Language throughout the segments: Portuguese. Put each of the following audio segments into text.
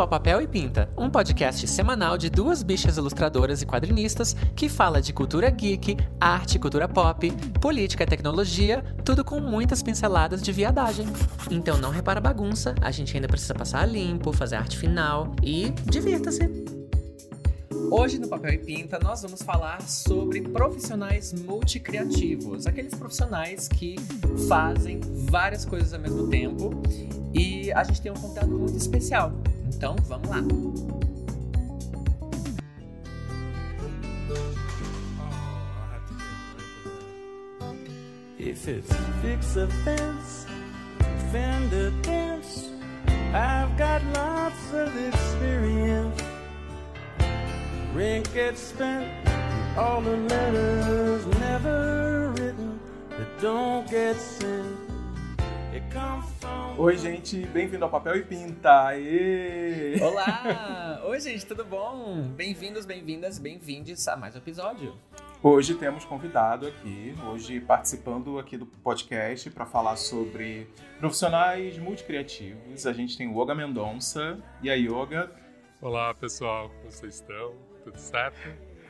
ao Papel e Pinta, um podcast semanal de duas bichas ilustradoras e quadrinistas que fala de cultura geek, arte, cultura pop, política e tecnologia, tudo com muitas pinceladas de viadagem. Então não repara bagunça, a gente ainda precisa passar a limpo, fazer arte final e divirta-se! Hoje no Papel e Pinta nós vamos falar sobre profissionais multicriativos, aqueles profissionais que fazem várias coisas ao mesmo tempo e a gente tem um conteúdo muito especial. Então vamos lá. If it's fix a fence, fend a dance, I've got lots of experience. Rink gets spent, all the letters never written that don't get sent. Oi, gente, bem-vindo ao Papel e Pinta. Aê! Olá! Oi gente, tudo bom? Bem-vindos, bem-vindas, bem-vindes a mais um episódio. Hoje temos convidado aqui, hoje participando aqui do podcast para falar sobre profissionais multicriativos. A gente tem o Yoga Mendonça e a Yoga. Olá pessoal, como vocês estão? Tudo certo?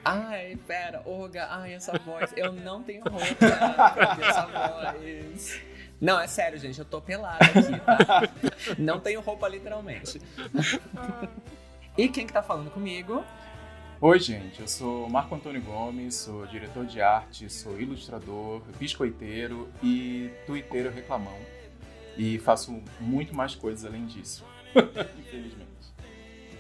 Ai, pera, Olga, ai, essa voz, eu não tenho roupa pra ter essa voz. Não, é sério, gente, eu tô pelada aqui, tá? Não tenho roupa literalmente. E quem que tá falando comigo? Oi, gente, eu sou Marco Antônio Gomes, sou diretor de arte, sou ilustrador, biscoiteiro e tuiteiro reclamão. E faço muito mais coisas além disso, infelizmente.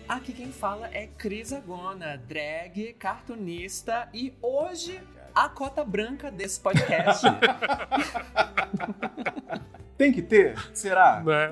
Aqui quem fala é Cris Agona, drag, cartunista e hoje a cota branca desse podcast. Tem que ter? Será? Né?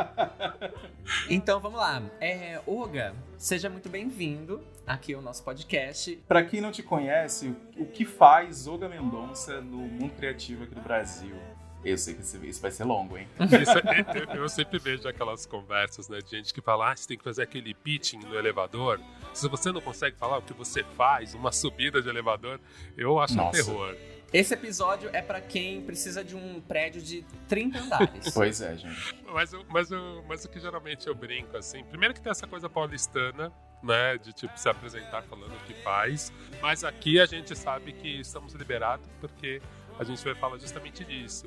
então vamos lá. É, Olga, seja muito bem-vindo aqui ao nosso podcast. Para quem não te conhece, o que faz Olga Mendonça no mundo criativo aqui do Brasil? Eu sei que isso vai ser longo, hein? Isso é- eu, eu sempre vejo aquelas conversas né, de gente que fala: ah, você tem que fazer aquele pitching no elevador. Se você não consegue falar o que você faz, uma subida de elevador, eu acho um Nossa. terror. Esse episódio é pra quem precisa de um prédio de 30 andares. Pois é, gente. Mas, mas, mas o que geralmente eu brinco, assim, primeiro que tem essa coisa paulistana, né, de tipo se apresentar falando o que faz, mas aqui a gente sabe que estamos liberados porque a gente vai falar justamente disso.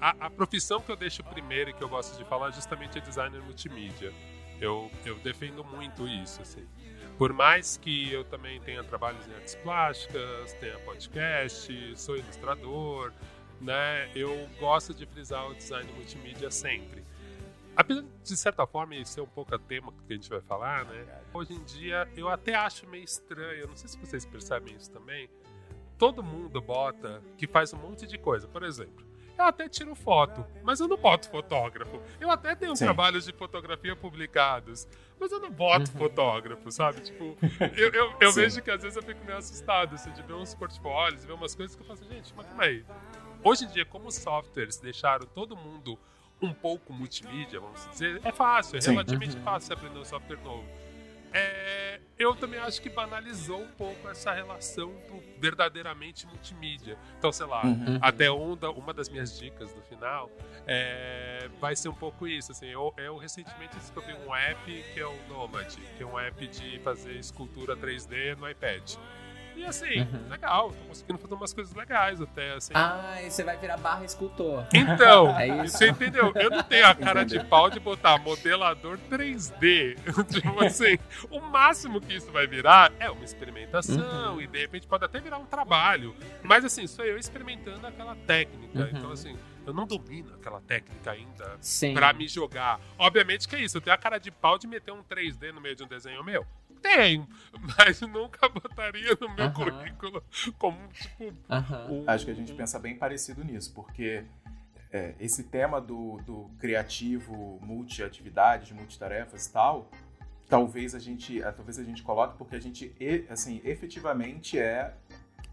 A, a profissão que eu deixo primeiro e que eu gosto de falar é justamente a designer multimídia. Eu, eu defendo muito isso, assim. Por mais que eu também tenha trabalhos em artes plásticas, tenha podcast, sou ilustrador, né? Eu gosto de frisar o design multimídia sempre. Apesar de certa forma isso ser um pouco a tema que a gente vai falar, né? Hoje em dia eu até acho meio estranho, não sei se vocês percebem isso também. Todo mundo bota que faz um monte de coisa. Por exemplo, eu até tiro foto, mas eu não boto fotógrafo. Eu até tenho Sim. trabalhos de fotografia publicados, mas eu não boto Uhum. fotógrafo, sabe? Tipo, eu, eu, eu vejo que às vezes eu fico meio assustado assim, de ver uns portfólios, ver umas coisas que eu faço, gente, mas calma aí. Hoje em dia, como os softwares deixaram todo mundo um pouco multimídia, vamos dizer, é fácil, é Sim. relativamente Uhum. fácil aprender um software novo. É, eu também acho que banalizou um pouco essa relação do verdadeiramente multimídia. Então, sei lá, Uhum. até um da- uma das minhas dicas do final é, vai ser um pouco isso. Assim, eu, eu recentemente descobri um app que é o Nomad, que é um app de fazer escultura 3D no iPad. E assim, Uhum. legal, tô conseguindo fazer umas coisas legais até, assim. Ai, você vai virar barra escultor. Então, É isso. você entendeu? Eu não tenho a cara Entendeu. de pau de botar modelador 3D. tipo assim, o máximo que isso vai virar é uma experimentação Uhum. e de repente pode até virar um trabalho. Mas assim, sou eu experimentando aquela técnica. Uhum. Então assim, eu não domino aquela técnica ainda Sim. pra me jogar. Obviamente que é isso, eu tenho a cara de pau de meter um 3D no meio de um desenho meu. Tenho, mas nunca botaria no meu Aham. currículo como, tipo, Aham. um- Acho que a gente pensa bem parecido nisso, porque é, esse tema do, do criativo, multiatividades, multitarefas e tal, talvez a gente, é, talvez a gente coloque porque a gente, e- assim, efetivamente é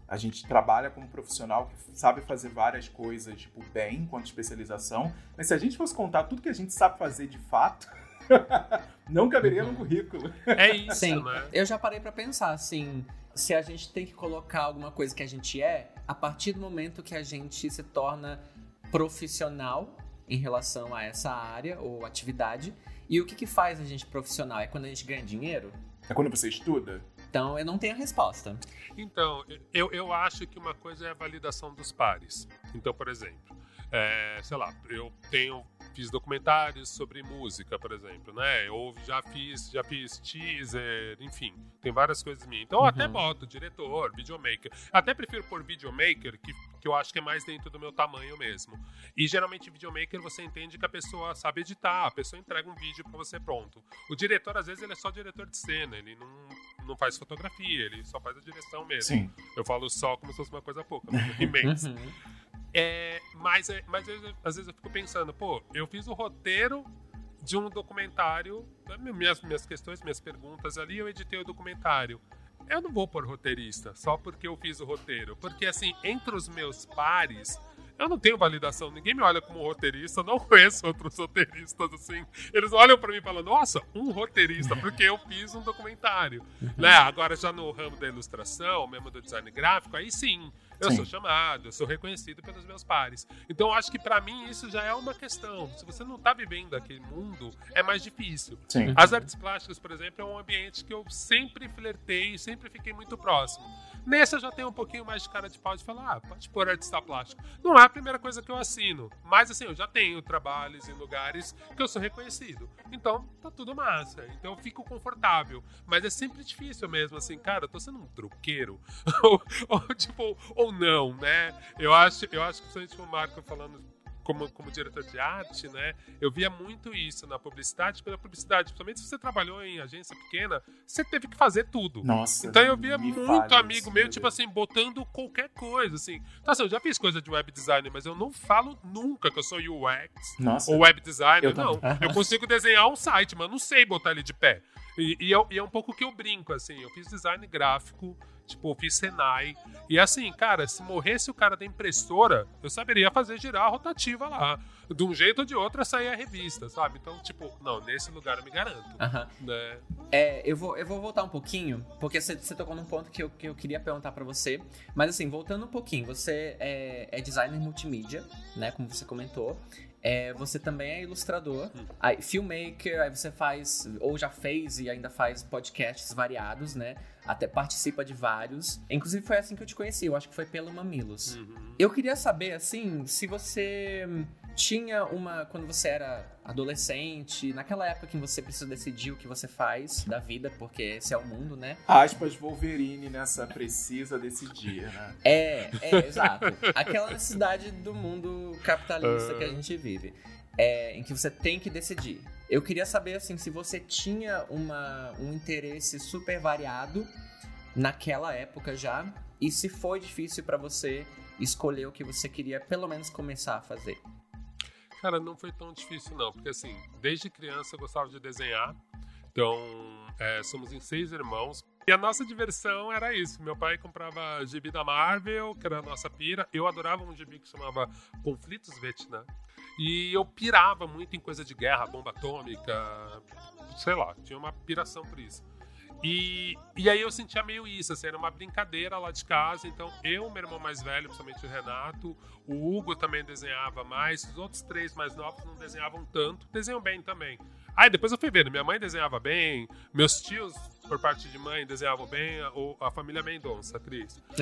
a gente trabalha como profissional que sabe fazer várias coisas, tipo, bem, enquanto especialização, mas se a gente fosse contar tudo que a gente sabe fazer de fato, não caberia no currículo. é isso, Sim. né? Eu já parei pra pensar, assim, se a gente tem que colocar alguma coisa que a gente é, a partir do momento que a gente se torna profissional em relação a essa área ou atividade, E o que, que faz a gente profissional? É quando a gente ganha dinheiro? É quando você estuda? Então eu não tenho a resposta. Então, eu, eu acho que uma coisa é a validação dos pares. Então, por exemplo, é, sei lá, eu tenho fiz documentários sobre música, por exemplo, né? Ou já fiz, já fiz teaser, enfim, tem várias coisas minhas. Então eu até Uhum. boto diretor, videomaker. Até prefiro pôr videomaker, que, que eu acho que é mais dentro do meu tamanho mesmo. E geralmente videomaker você entende que a pessoa sabe editar, a pessoa entrega um vídeo pra você pronto. O diretor às vezes ele é só diretor de cena, ele não não faz fotografia, ele só faz a direção mesmo. Sim. Eu falo só como se fosse uma coisa pouca, mas imensa. Uhum. É, mas é- mas às vezes eu fico pensando, pô, eu fiz o roteiro de um documentário, né, minhas, minhas questões, minhas perguntas ali, eu editei o documentário. Eu não vou pôr roteirista só porque eu fiz o roteiro. Porque, assim, entre os meus pares, eu não tenho validação. Ninguém me olha como roteirista, não conheço outros roteiristas, assim. Eles olham pra mim e falam, nossa, um roteirista, porque eu fiz um documentário. Né? Agora, já no ramo da ilustração, mesmo do design gráfico, aí sim, eu Sim. sou chamado, eu sou reconhecido pelos meus pares. Então, eu acho que pra mim isso já é uma questão. Se você não tá vivendo aquele mundo, é mais difícil. Sim. As artes plásticas, por exemplo, é um ambiente que eu sempre flertei, sempre fiquei muito próximo. Nesse eu já tenho um pouquinho mais de cara de pau de falar, ah, pode pôr artista plástico. Não é a primeira coisa que eu assino, mas assim, eu já tenho trabalhos em lugares que eu sou reconhecido. Então, tá tudo massa. Então eu fico confortável. Mas é sempre difícil mesmo, assim, cara, eu tô sendo um truqueiro. ou, ou, tipo, ou não, né? Eu acho, eu acho que principalmente o Marco falando como, como diretor de arte, né? Eu via muito isso na publicidade, pela publicidade, principalmente se você trabalhou em agência pequena, você teve que fazer tudo. Nossa. Então eu via muito amigo meu, tipo assim, botando qualquer coisa, assim. Então, assim, eu já fiz coisa de web design, mas eu não falo nunca que eu sou UX Nossa. ou web designer, Eu não. Eu consigo desenhar um site, mas eu não sei botar ele de pé. E, e, eu- e é um pouco que eu brinco, assim. Eu fiz design gráfico, tipo, eu fiz Senai. E assim, cara, se morresse o cara da impressora, eu saberia fazer girar a rotativa lá. De um jeito ou de outro, sair a revista, sabe? Então, tipo, não, nesse lugar eu me garanto. Aham. Né? É, eu vou, eu vou voltar um pouquinho, porque você, você tocou num ponto que eu, que eu queria perguntar pra você. Mas assim, voltando um pouquinho, você é, é designer multimídia, né? Como você comentou. É, você também é ilustrador, Hum. aí, filmmaker, aí você faz, ou já fez e ainda faz podcasts variados, né? Até participa de vários. Inclusive foi assim que eu te conheci, eu acho que foi pelo Mamilos. Uhum. Eu queria saber, assim, se você hum, tinha uma. Quando você era adolescente, naquela época que você precisa decidir o que você faz da vida, porque esse é o mundo, né? Aspas Wolverine nessa precisa decidir, né? É, é, exato. Aquela necessidade do mundo capitalista que a gente vive. É, em que você tem que decidir. Eu queria saber, assim, se você tinha uma, um interesse super variado naquela época já, e se foi difícil pra você escolher o que você queria, pelo menos, começar a fazer. Cara, não foi tão difícil, não. Porque, assim, desde criança eu gostava de desenhar. Então, é, somos em seis irmãos. E a nossa diversão era isso. Meu pai comprava gibi da Marvel, que era a nossa pira. Eu adorava um gibi que chamava Conflitos Vietnã. E eu pirava muito em coisa de guerra, bomba atômica, sei lá, tinha uma piração por isso. E, e aí eu sentia meio isso, assim, era uma brincadeira lá de casa. Então, eu, meu irmão mais velho, principalmente o Renato, o Hugo também desenhava mais, os outros três mais novos não desenhavam tanto, desenham bem também. Aí depois eu fui vendo, minha mãe desenhava bem, meus tios, por parte de mãe, desenhavam bem, a, o- a família Mendonça, Cris.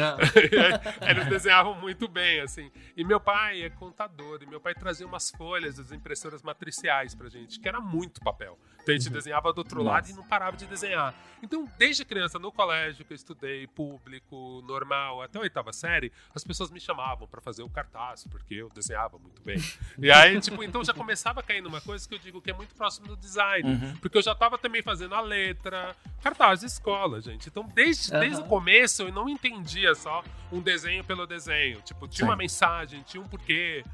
Eles desenhavam muito bem, assim. E meu pai é contador, e meu pai trazia umas folhas das impressoras matriciais pra gente, que era muito papel. Então a gente desenhava do outro lado e não parava de desenhar. Então, desde criança, no colégio que eu estudei, público, normal, até a oitava série, as pessoas me chamavam pra fazer o cartaz, porque eu desenhava muito bem. E aí, tipo, então já começava a cair numa coisa que eu digo que é muito próximo do design. Porque eu já tava também fazendo a letra, cartaz de escola, gente. Então, desde, desde o começo, eu não entendia só um desenho pelo desenho. Tipo, tinha Sim. uma mensagem, tinha um porquê.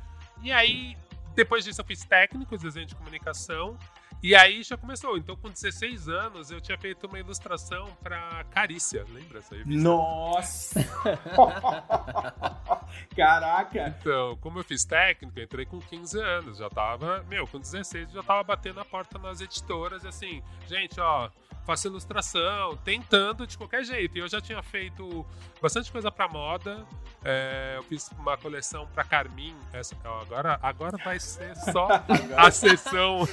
E aí, depois disso, eu fiz técnico, desenho de comunicação. E aí já começou. Então, com 16 anos, eu tinha feito uma ilustração pra Carícia. Lembra essa revista? Nossa! Caraca! Então, como eu fiz técnico, eu entrei com 15 anos. Já tava, meu, com 16 já tava batendo a porta nas editoras e assim, gente, ó, faço ilustração, tentando de qualquer jeito. E eu já tinha feito bastante coisa para moda. É, eu fiz uma coleção para Carmin. Essa, agora, agora vai ser só a sessão.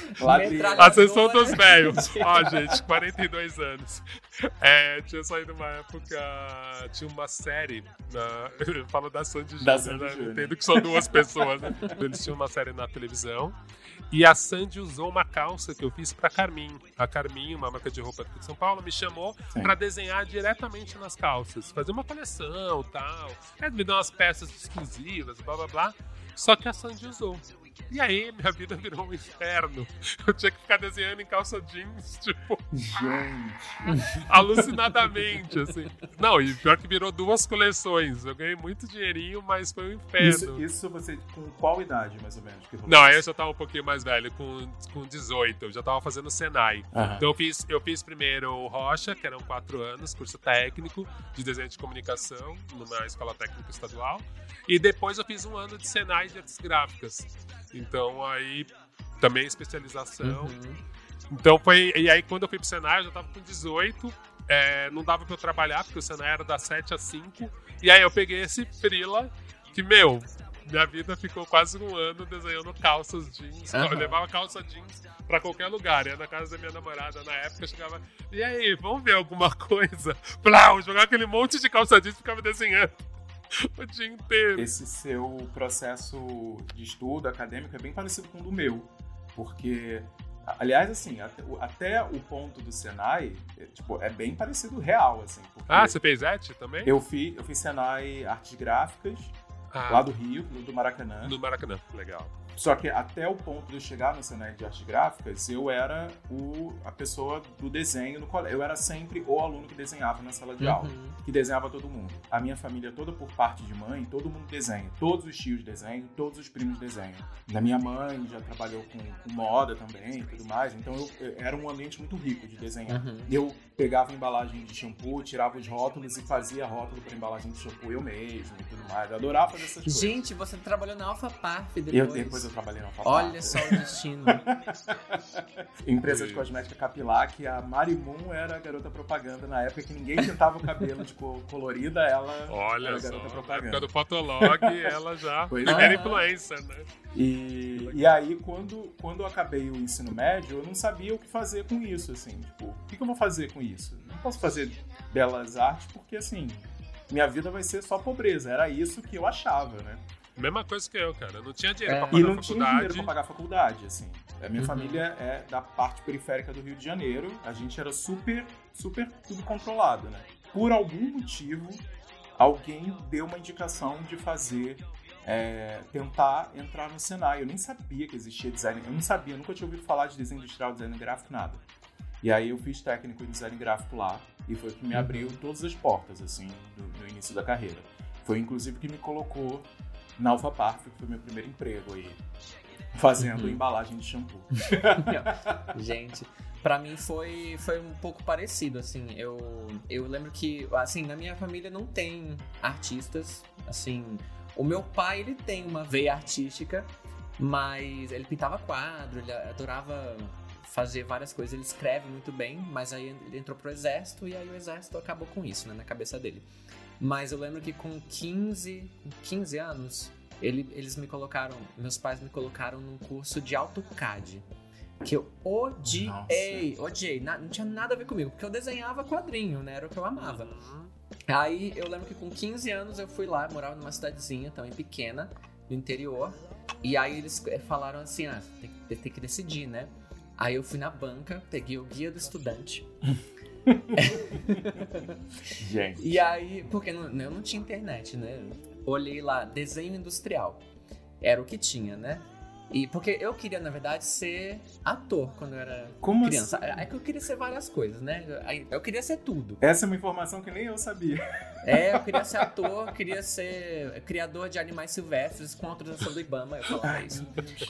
a sessão dos velhos. Ó, gente, 42 anos. É, tinha saído uma época. Tinha uma série. Na, eu falo da Sandy Júnior, né? Entendo que são duas pessoas, né? Eles tinham uma série na televisão. E a Sandy usou uma calça que eu fiz para Carmin. A Carmin, uma marca de roupa de São Paulo, me chamou para desenhar diretamente nas calças, fazer uma coleção, tal. É, me dar umas peças exclusivas, blá blá blá. Só que a Sandy usou. E aí, minha vida virou um inferno. Eu tinha que ficar desenhando em calça jeans, tipo. Gente. alucinadamente, assim. Não, e pior que virou duas coleções. Eu ganhei muito dinheirinho, mas foi um inferno. Isso, isso você, com qual idade, mais ou menos? Não, aí eu já tava um pouquinho mais velho, com, com 18. Eu já tava fazendo Senai. Aham. Então eu fiz, eu fiz primeiro o Rocha, que eram quatro anos, curso técnico de desenho de comunicação, numa escola técnica estadual. E depois eu fiz um ano de Senai de artes gráficas. Então aí também especialização. Uhum. Então foi. E aí quando eu fui pro Senai, eu já tava com 18. é, não dava pra eu trabalhar, porque o Senai era das 7 às 5. E aí eu peguei esse frila, que, meu, minha vida ficou quase um ano desenhando calças jeans. Aham. Eu levava calça jeans pra qualquer lugar. Ia na casa da minha namorada na época, eu chegava, e aí, vamos ver alguma coisa? Plau, jogava aquele monte de calça jeans e ficava desenhando o dia inteiro. Esse seu processo de estudo acadêmico é bem parecido com o do meu. Porque, aliás, assim, até, o- ponto do Senai, é, tipo, é bem parecido real, assim. Ah, você fez ET também? eu fiz, eu fiz Senai Artes Gráficas, Ah, lá do Rio, do Maracanã. no Maracanã. Legal. Só que até o ponto de eu chegar no Senai de Artes Gráficas, eu era o, a pessoa do desenho no colégio. Eu era sempre o aluno que desenhava na sala de aula. Uhum. que desenhava todo mundo. A minha família toda, por parte de mãe, todo mundo desenha. Todos os tios desenham, todos os primos desenham. Da minha mãe já trabalhou com, com moda também e tudo mais. Então eu, eu- era um ambiente muito rico de desenhar. Uhum. Eu pegava embalagem de shampoo, tirava os rótulos e fazia rótulo para embalagem de shampoo eu mesmo e tudo mais. Eu adorava fazer essas coisas. Gente, você trabalhou na Alpha Parf depois. eu, depois eu trabalhei na Alpha Olha só o destino. Empresa de cosmética capilar, que a Marimun era a garota propaganda na época que ninguém pintava o cabelo de cor colorida, ela Olha era a só, garota na propaganda. época do Fotolog, ela já Pois primeira é. influencer, né? E, e aí, quando, quando eu acabei o ensino médio, eu não sabia o que fazer com isso, assim. Tipo, o que, que eu vou fazer com isso? Não posso fazer belas artes porque, assim, minha vida vai ser só pobreza. Era isso que eu achava, né? Mesma coisa que eu, cara. Eu não tinha dinheiro É. pra pagar E não a tinha faculdade. dinheiro pra pagar a faculdade, assim. A minha Uhum. família é da parte periférica do Rio de Janeiro. A gente era super, super tudo controlado, né? Por algum motivo, alguém deu uma indicação de fazer, é, tentar entrar no Senai. Eu nem sabia que existia design, eu não sabia, nunca tinha ouvido falar de desenho industrial, design gráfico, nada. E aí eu fiz técnico em design gráfico lá e foi o que me abriu todas as portas, assim, no, no início da carreira. Foi inclusive que me colocou na Alpha Park, que foi meu primeiro emprego aí, fazendo Uhum. embalagem de shampoo. Gente, pra mim foi, foi um pouco parecido, assim. Eu, eu lembro que, assim, na minha família não tem artistas, assim. O meu pai, ele tem uma veia artística, mas ele pintava quadro, ele adorava fazer várias coisas, ele escreve muito bem, mas aí ele entrou pro exército e aí o exército acabou com isso, né, na cabeça dele. Mas eu lembro que com 15, com 15 anos, ele- eles me colocaram, meus pais me colocaram num curso de AutoCAD. Que eu odiei, odiei. Na- não tinha nada a ver comigo, porque eu desenhava quadrinho, né? Era o que eu amava. Uhum. Aí eu lembro que com 15 anos eu fui lá, morava numa cidadezinha também pequena, no interior. E aí eles eh, falaram assim: ah, tem, tem que decidir, né? Aí eu fui na banca, peguei o guia do estudante. Gente. E aí, porque não- eu não tinha internet, né? Olhei lá, desenho industrial. Era o que tinha, né? E porque eu queria, na verdade, ser ator quando eu era Como criança. assim? É que eu queria ser várias coisas, né? Eu queria ser tudo. Essa é uma informação que nem eu sabia. É, eu queria ser ator, queria ser criador de animais silvestres com autorização do Ibama, eu falava isso.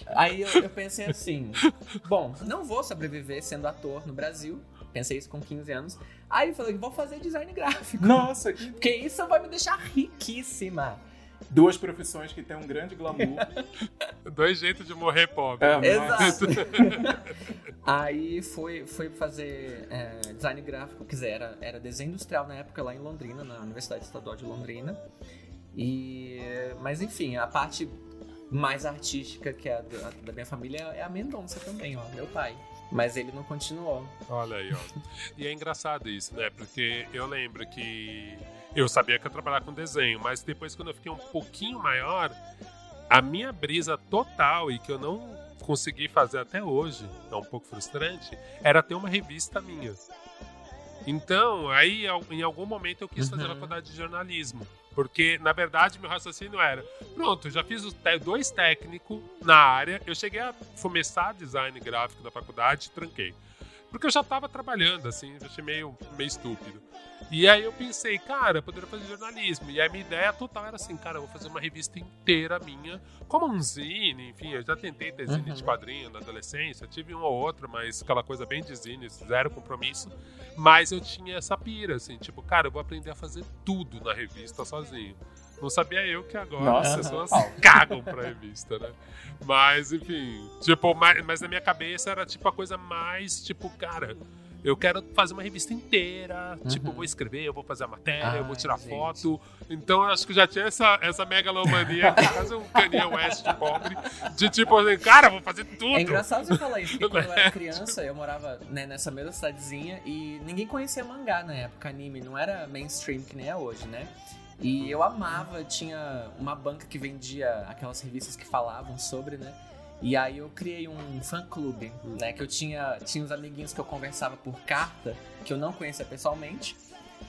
Aí eu, eu pensei assim, bom, não vou sobreviver sendo ator no Brasil, pensei isso com 15 anos. Aí eu falei, vou fazer design gráfico. Nossa, que. Porque isso vai me deixar riquíssima. Duas profissões que têm um grande glamour. Dois jeitos de morrer pobre. É, Exato. Aí foi, foi fazer é, design gráfico, quer dizer, era, era desenho industrial na época lá em Londrina, na Universidade Estadual de Londrina. E, mas enfim, a parte mais artística que é a da, da minha família é a Mendonça também, ó, meu pai. Mas ele não continuou. Olha aí, ó. E é engraçado isso, né? Porque eu lembro que eu sabia que eu trabalhava com desenho, mas depois quando eu fiquei um pouquinho maior, a minha brisa total e que eu não consegui fazer até hoje, é um pouco frustrante, era ter uma revista minha. Então, aí em algum momento eu quis fazer a Uhum. faculdade de jornalismo. Porque, na verdade, meu raciocínio era: pronto, já fiz dois técnicos na área, eu cheguei a começar design gráfico na faculdade tranquei. Porque eu já estava trabalhando, assim, eu achei meio, meio estúpido. E aí eu pensei, cara, eu poderia fazer jornalismo. E a minha ideia total era assim, cara, eu vou fazer uma revista inteira minha, como um zine, enfim, eu já tentei ter zine Uhum. de quadrinho na adolescência, tive um ou outro, mas aquela coisa bem de zine, zero compromisso. Mas eu tinha essa pira, assim, tipo, cara, eu vou aprender a fazer tudo na revista sozinho. Não sabia eu que agora Nossa, as pessoas cagam pra revista, né? Mas, enfim, tipo, mas, mas na minha cabeça era tipo a coisa mais, tipo, cara, eu quero fazer uma revista inteira, tipo, eu vou escrever, eu vou fazer a matéria, eu vou Ai, tirar gente. foto. Então eu acho que já tinha essa, essa megalomania, que é quase um Kanye West pobre, de tipo assim, cara, eu vou fazer tudo. É engraçado você falar isso, porque quando eu era criança, eu morava né, nessa mesma cidadezinha e ninguém conhecia mangá na época, anime, não era mainstream que nem é hoje, né? E eu amava, tinha uma banca que vendia aquelas revistas que falavam sobre, né? E aí eu criei um fã-clube, né? Que eu tinha, tinha uns amiguinhos que eu conversava por carta, que eu não conhecia pessoalmente.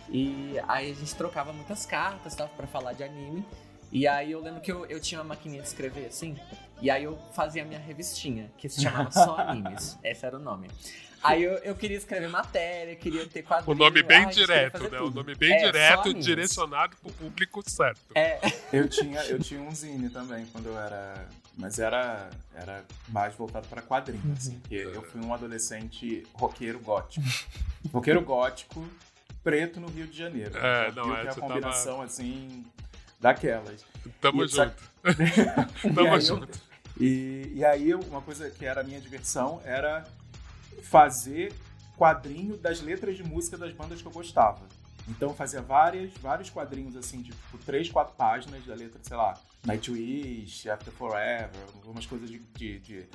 E aí a gente trocava muitas cartas, tal, pra falar de anime. E aí eu lembro que eu, eu tinha uma maquininha de escrever, assim, e aí eu fazia a minha revistinha, que se chamava Só Animes. Esse era o nome. Aí eu, eu queria escrever matéria, queria ter O quadrinho. nome bem queria direto, né? O tudo. nome bem É, direto, direcionado pro público certo. É, Eu tinha, eu tinha um zine também quando eu era. Mas era, era mais voltado para quadrinhos, Uhum. assim. Porque eu fui um adolescente roqueiro gótico. roqueiro gótico, preto no Rio de Janeiro. É, não, é, que é a você tava- combinação, assim, daquelas. Tamo E junto. Tamo aí eu- junto. E, e aí, uma coisa que era a minha diversão era fazer quadrinho das letras de música das bandas que eu gostava. Então eu fazia várias, vários quadrinhos assim, de tipo, três, quatro páginas da letra, sei lá, Nightwish, After Forever, algumas coisas de, de, de,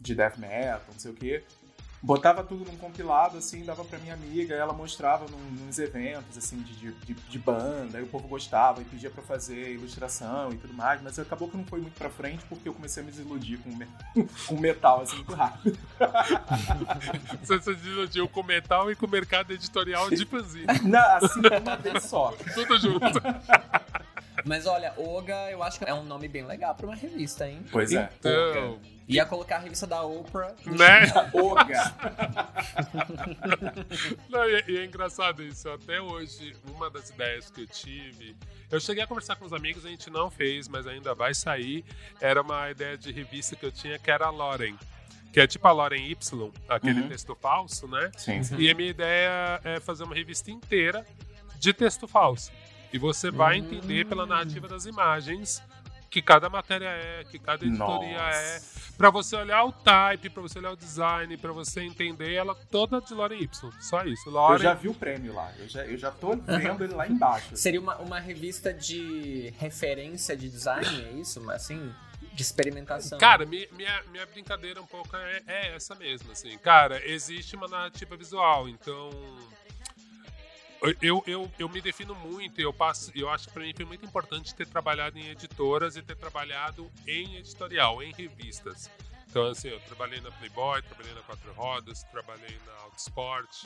de death metal, não sei o quê. Botava tudo num compilado, assim, dava pra minha amiga, ela mostrava num, nos eventos, assim, de, de, de- banda, aí o povo gostava e pedia pra fazer ilustração e tudo mais, mas acabou que não foi muito pra frente porque eu comecei a me desiludir com, me- com metal, assim, muito rápido. Você se desiludiu com metal e com o mercado editorial de fanzine. Não, assim, uma vez só. Tudo junto. mas olha, Oga eu acho que é um nome bem legal pra uma revista, hein? Pois é. Então, Ia colocar a revista da Oprah. no né? Oga. Não, e, e é engraçado isso. Até hoje, uma das ideias que eu tive. Eu cheguei a conversar com os amigos, a gente não fez, mas ainda vai sair. Era uma ideia de revista que eu tinha que era a Loren. Que é tipo a Loren Y, aquele Uhum. texto falso, né? Sim, sim. E a minha ideia é fazer uma revista inteira de texto falso. E você vai Hum. entender pela narrativa das imagens que cada matéria é, que cada editoria é, Nossa. Pra você olhar o type, pra você olhar o design, pra você entender ela toda de Loren Y. Só isso. Eu Loren. já vi o prêmio lá. Eu já, eu já tô vendo ele lá embaixo. Seria uma, uma revista de referência de design, é isso? Mas, Assim, de experimentação. Cara, mi- minha, minha brincadeira um pouco é, é essa mesmo, assim. Cara, existe uma narrativa visual, então. Eu, eu, eu me defino muito, eu passo, eu acho que pra mim foi muito importante ter trabalhado em editoras e ter trabalhado em editorial, em revistas. Então, assim, eu trabalhei na Playboy, trabalhei na Quatro Rodas, trabalhei na Autosport,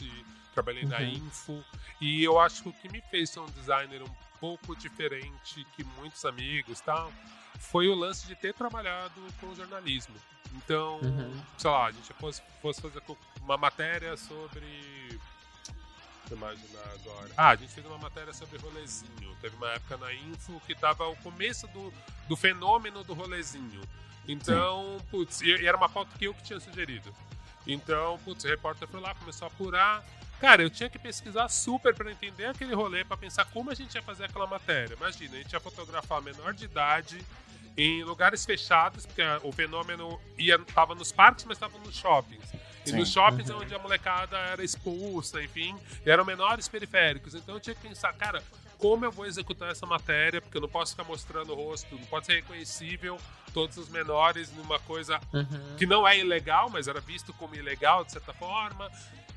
trabalhei na Uhum. Info, e eu acho que o que me fez ser um designer um pouco diferente que muitos amigos tal, foi o lance de ter trabalhado com jornalismo. Então, Uhum. sei lá, a gente fosse, fosse fazer uma matéria sobre. Deixa eu imaginar agora. Ah, a gente fez uma matéria sobre rolezinho. Teve uma época na Info que tava o começo do, do fenômeno do rolezinho. Então, putz, e, e era uma pauta que eu que tinha sugerido. Então, putz, o repórter foi lá, começou a apurar. Cara, eu tinha que pesquisar super para entender aquele rolê, para pensar como a gente ia fazer aquela matéria. Imagina, a gente ia fotografar menor de idade em lugares fechados, porque o fenômeno ia, tava nos parques, mas estava nos shoppings. E Sim. nos shoppings é onde a molecada era expulsa, enfim, e eram menores periféricos. Então eu tinha que pensar, cara, como eu vou executar essa matéria, porque eu não posso ficar mostrando o rosto, não pode ser reconhecível todos os menores numa coisa Uhum. que não é ilegal, mas era visto como ilegal de certa forma.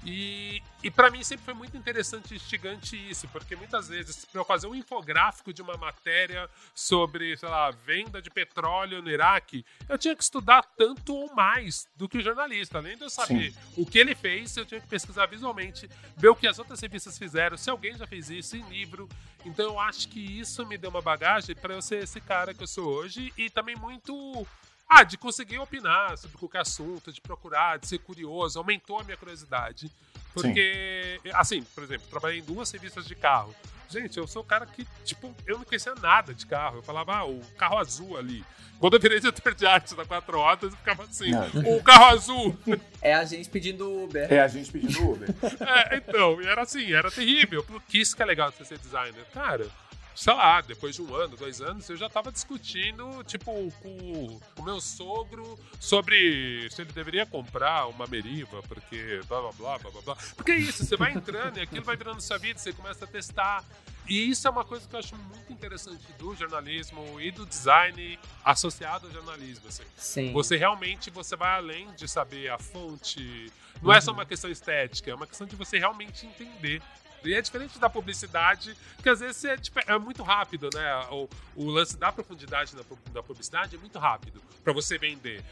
E, e para mim sempre foi muito interessante e instigante isso, porque muitas vezes, para eu fazer um infográfico de uma matéria sobre, sei lá, venda de petróleo no Iraque, eu tinha que estudar tanto ou mais do que o jornalista. Além de eu saber o que ele fez, eu tinha que pesquisar visualmente, ver o que as outras revistas fizeram, se alguém já fez isso em livro. Então eu acho que isso me deu uma bagagem para eu ser esse cara que eu sou hoje e também muito ah, de conseguir opinar sobre qualquer assunto, de procurar, de ser curioso, aumentou a minha curiosidade. Porque, assim, por exemplo, trabalhei em duas revistas de carro. Gente, eu sou o cara que, tipo, eu não conhecia nada de carro. Eu falava, ah, o carro azul ali. Quando eu virei diretor de arte da Quatro Rodas, eu ficava assim, o carro azul. É a gente pedindo Uber. É a gente pedindo Uber. É, então, e era assim, era terrível. Porque isso que é legal de você ser designer. Cara, sei lá, depois de um ano, dois anos, eu já tava discutindo, tipo, com o meu sogro sobre se ele deveria comprar uma Meriva, porque blá blá blá blá blá. Porque é isso, você vai entrando e aquilo vai virando sua vida, você começa a testar. E isso é uma coisa que eu acho muito interessante do jornalismo e do design associado ao jornalismo, assim. Sim. Você realmente você vai além de saber a fonte. Não é só uma questão estética, é uma questão de você realmente entender. E é diferente da publicidade, que às vezes é, tipo, é muito rápido, né? O, o lance da profundidade na da publicidade é muito rápido para você vender.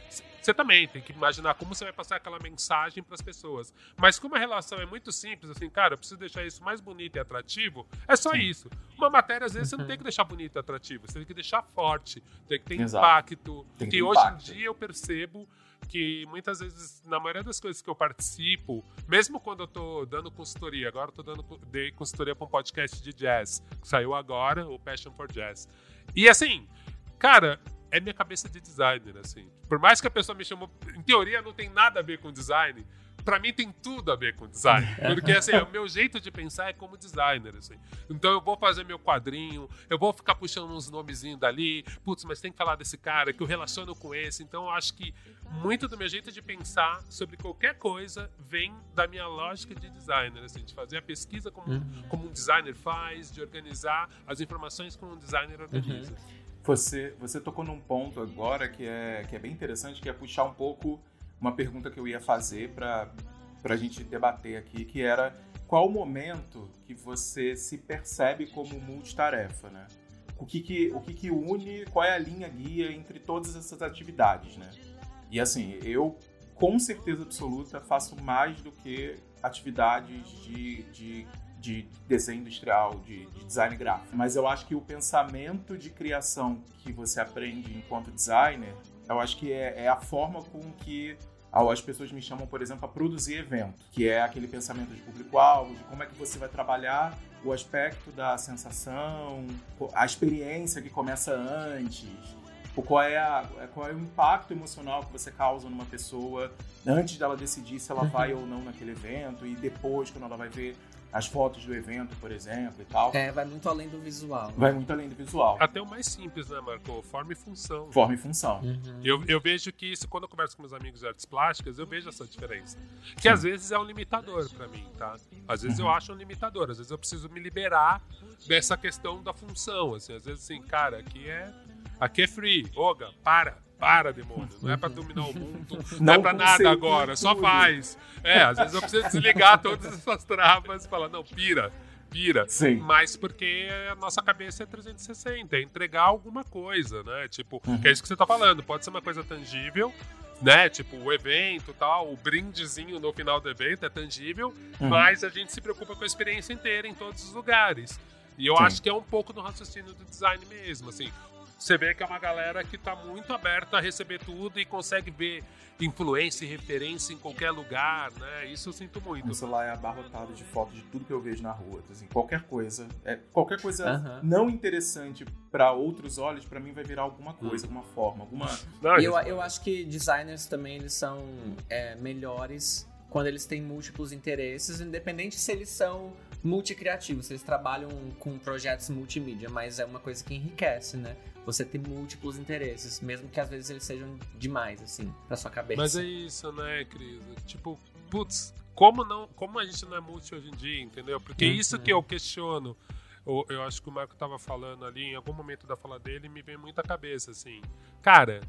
Você também tem que imaginar como você vai passar aquela mensagem para as pessoas. Mas como a relação é muito simples, assim, cara, eu preciso deixar isso mais bonito e atrativo, é só isso. Uma matéria, às vezes, você não tem que deixar bonito e atrativo, você tem que deixar forte, tem que ter Exato. impacto. Tem que que ter hoje impacto. em dia eu percebo que muitas vezes, na maioria das coisas que eu participo, mesmo quando eu tô dando consultoria, agora eu tô dando dei consultoria para um podcast de jazz, que saiu agora, o Passion for Jazz. E assim, cara, é minha cabeça de designer, assim. Por mais que a pessoa me chamou, em teoria não tem nada a ver com design, pra mim tem tudo a ver com design. Porque assim, o meu jeito de pensar é como designer, assim. Então eu vou fazer meu quadrinho, eu vou ficar puxando uns nomezinhos dali, putz, mas tem que falar desse cara que eu relaciono com esse. Então eu acho que muito do meu jeito de pensar sobre qualquer coisa vem da minha lógica de designer, assim, de fazer a pesquisa como, como um designer faz, de organizar as informações como um designer organiza. Você, você tocou num ponto agora que é, que é bem interessante, que é puxar um pouco uma pergunta que eu ia fazer para a gente debater aqui, que era qual o momento que você se percebe como multitarefa, né? O que que, o que que une, qual é a linha guia entre todas essas atividades, né? E assim, eu com certeza absoluta faço mais do que atividades de, de, de desenho industrial, de, de design gráfico. Mas eu acho que o pensamento de criação que você aprende enquanto designer, eu acho que é, é a forma com que as pessoas me chamam, por exemplo, a produzir evento, que é aquele pensamento de público-alvo, de como é que você vai trabalhar o aspecto da sensação, a experiência que começa antes, qual é, a, qual é o impacto emocional que você causa numa pessoa antes dela decidir se ela vai ou não naquele evento e depois, quando ela vai ver as fotos do evento, por exemplo, e tal. É, vai muito além do visual. Vai muito além do visual. Até o mais simples, né, Marco? Forma e função. Forma e função. Eu, eu vejo que isso, quando eu converso com meus amigos de artes plásticas, eu vejo essa diferença. Que às vezes é um limitador pra mim, tá? Às vezes eu acho um limitador, às vezes eu preciso me liberar dessa questão da função. Assim, às vezes, assim, cara, aqui é. Aqui é free. Oga, para. Para, demônio. Não é pra dominar o mundo. Não, Não é pra nada agora. Só faz. É, às vezes eu preciso desligar todas essas travas e falar, não, pira. Pira. Sim. Mas porque a nossa cabeça é 360, é entregar alguma coisa, né? Tipo, Uhum. que é isso que você tá falando. Pode ser uma coisa tangível, né? Tipo, o evento tal, o brindezinho no final do evento é tangível, Uhum. mas a gente se preocupa com a experiência inteira em todos os lugares. E eu Sim. acho que é um pouco do raciocínio do design mesmo, assim. Você vê que é uma galera que tá muito aberta a receber tudo e consegue ver influência e referência em qualquer lugar, né? Isso eu sinto muito. Meu celular é abarrotado de fotos de tudo que eu vejo na rua. Assim, qualquer coisa. É, qualquer coisa Aham. não interessante para outros olhos, para mim vai virar alguma coisa, alguma forma, alguma. Não, eu, eu acho que designers também eles são é, melhores quando eles têm múltiplos interesses, independente se eles são multicriativos, se eles trabalham com projetos multimídia, mas é uma coisa que enriquece, né? Você ter múltiplos interesses, mesmo que às vezes eles sejam demais, assim, pra sua cabeça. Mas é isso, né, Cris? Tipo, putz, como, não, como a gente não é multi hoje em dia, entendeu? Porque Uhum. isso que eu questiono. Eu, eu acho que o Marco tava falando ali, em algum momento da fala dele, me vem muito à cabeça, assim. Cara,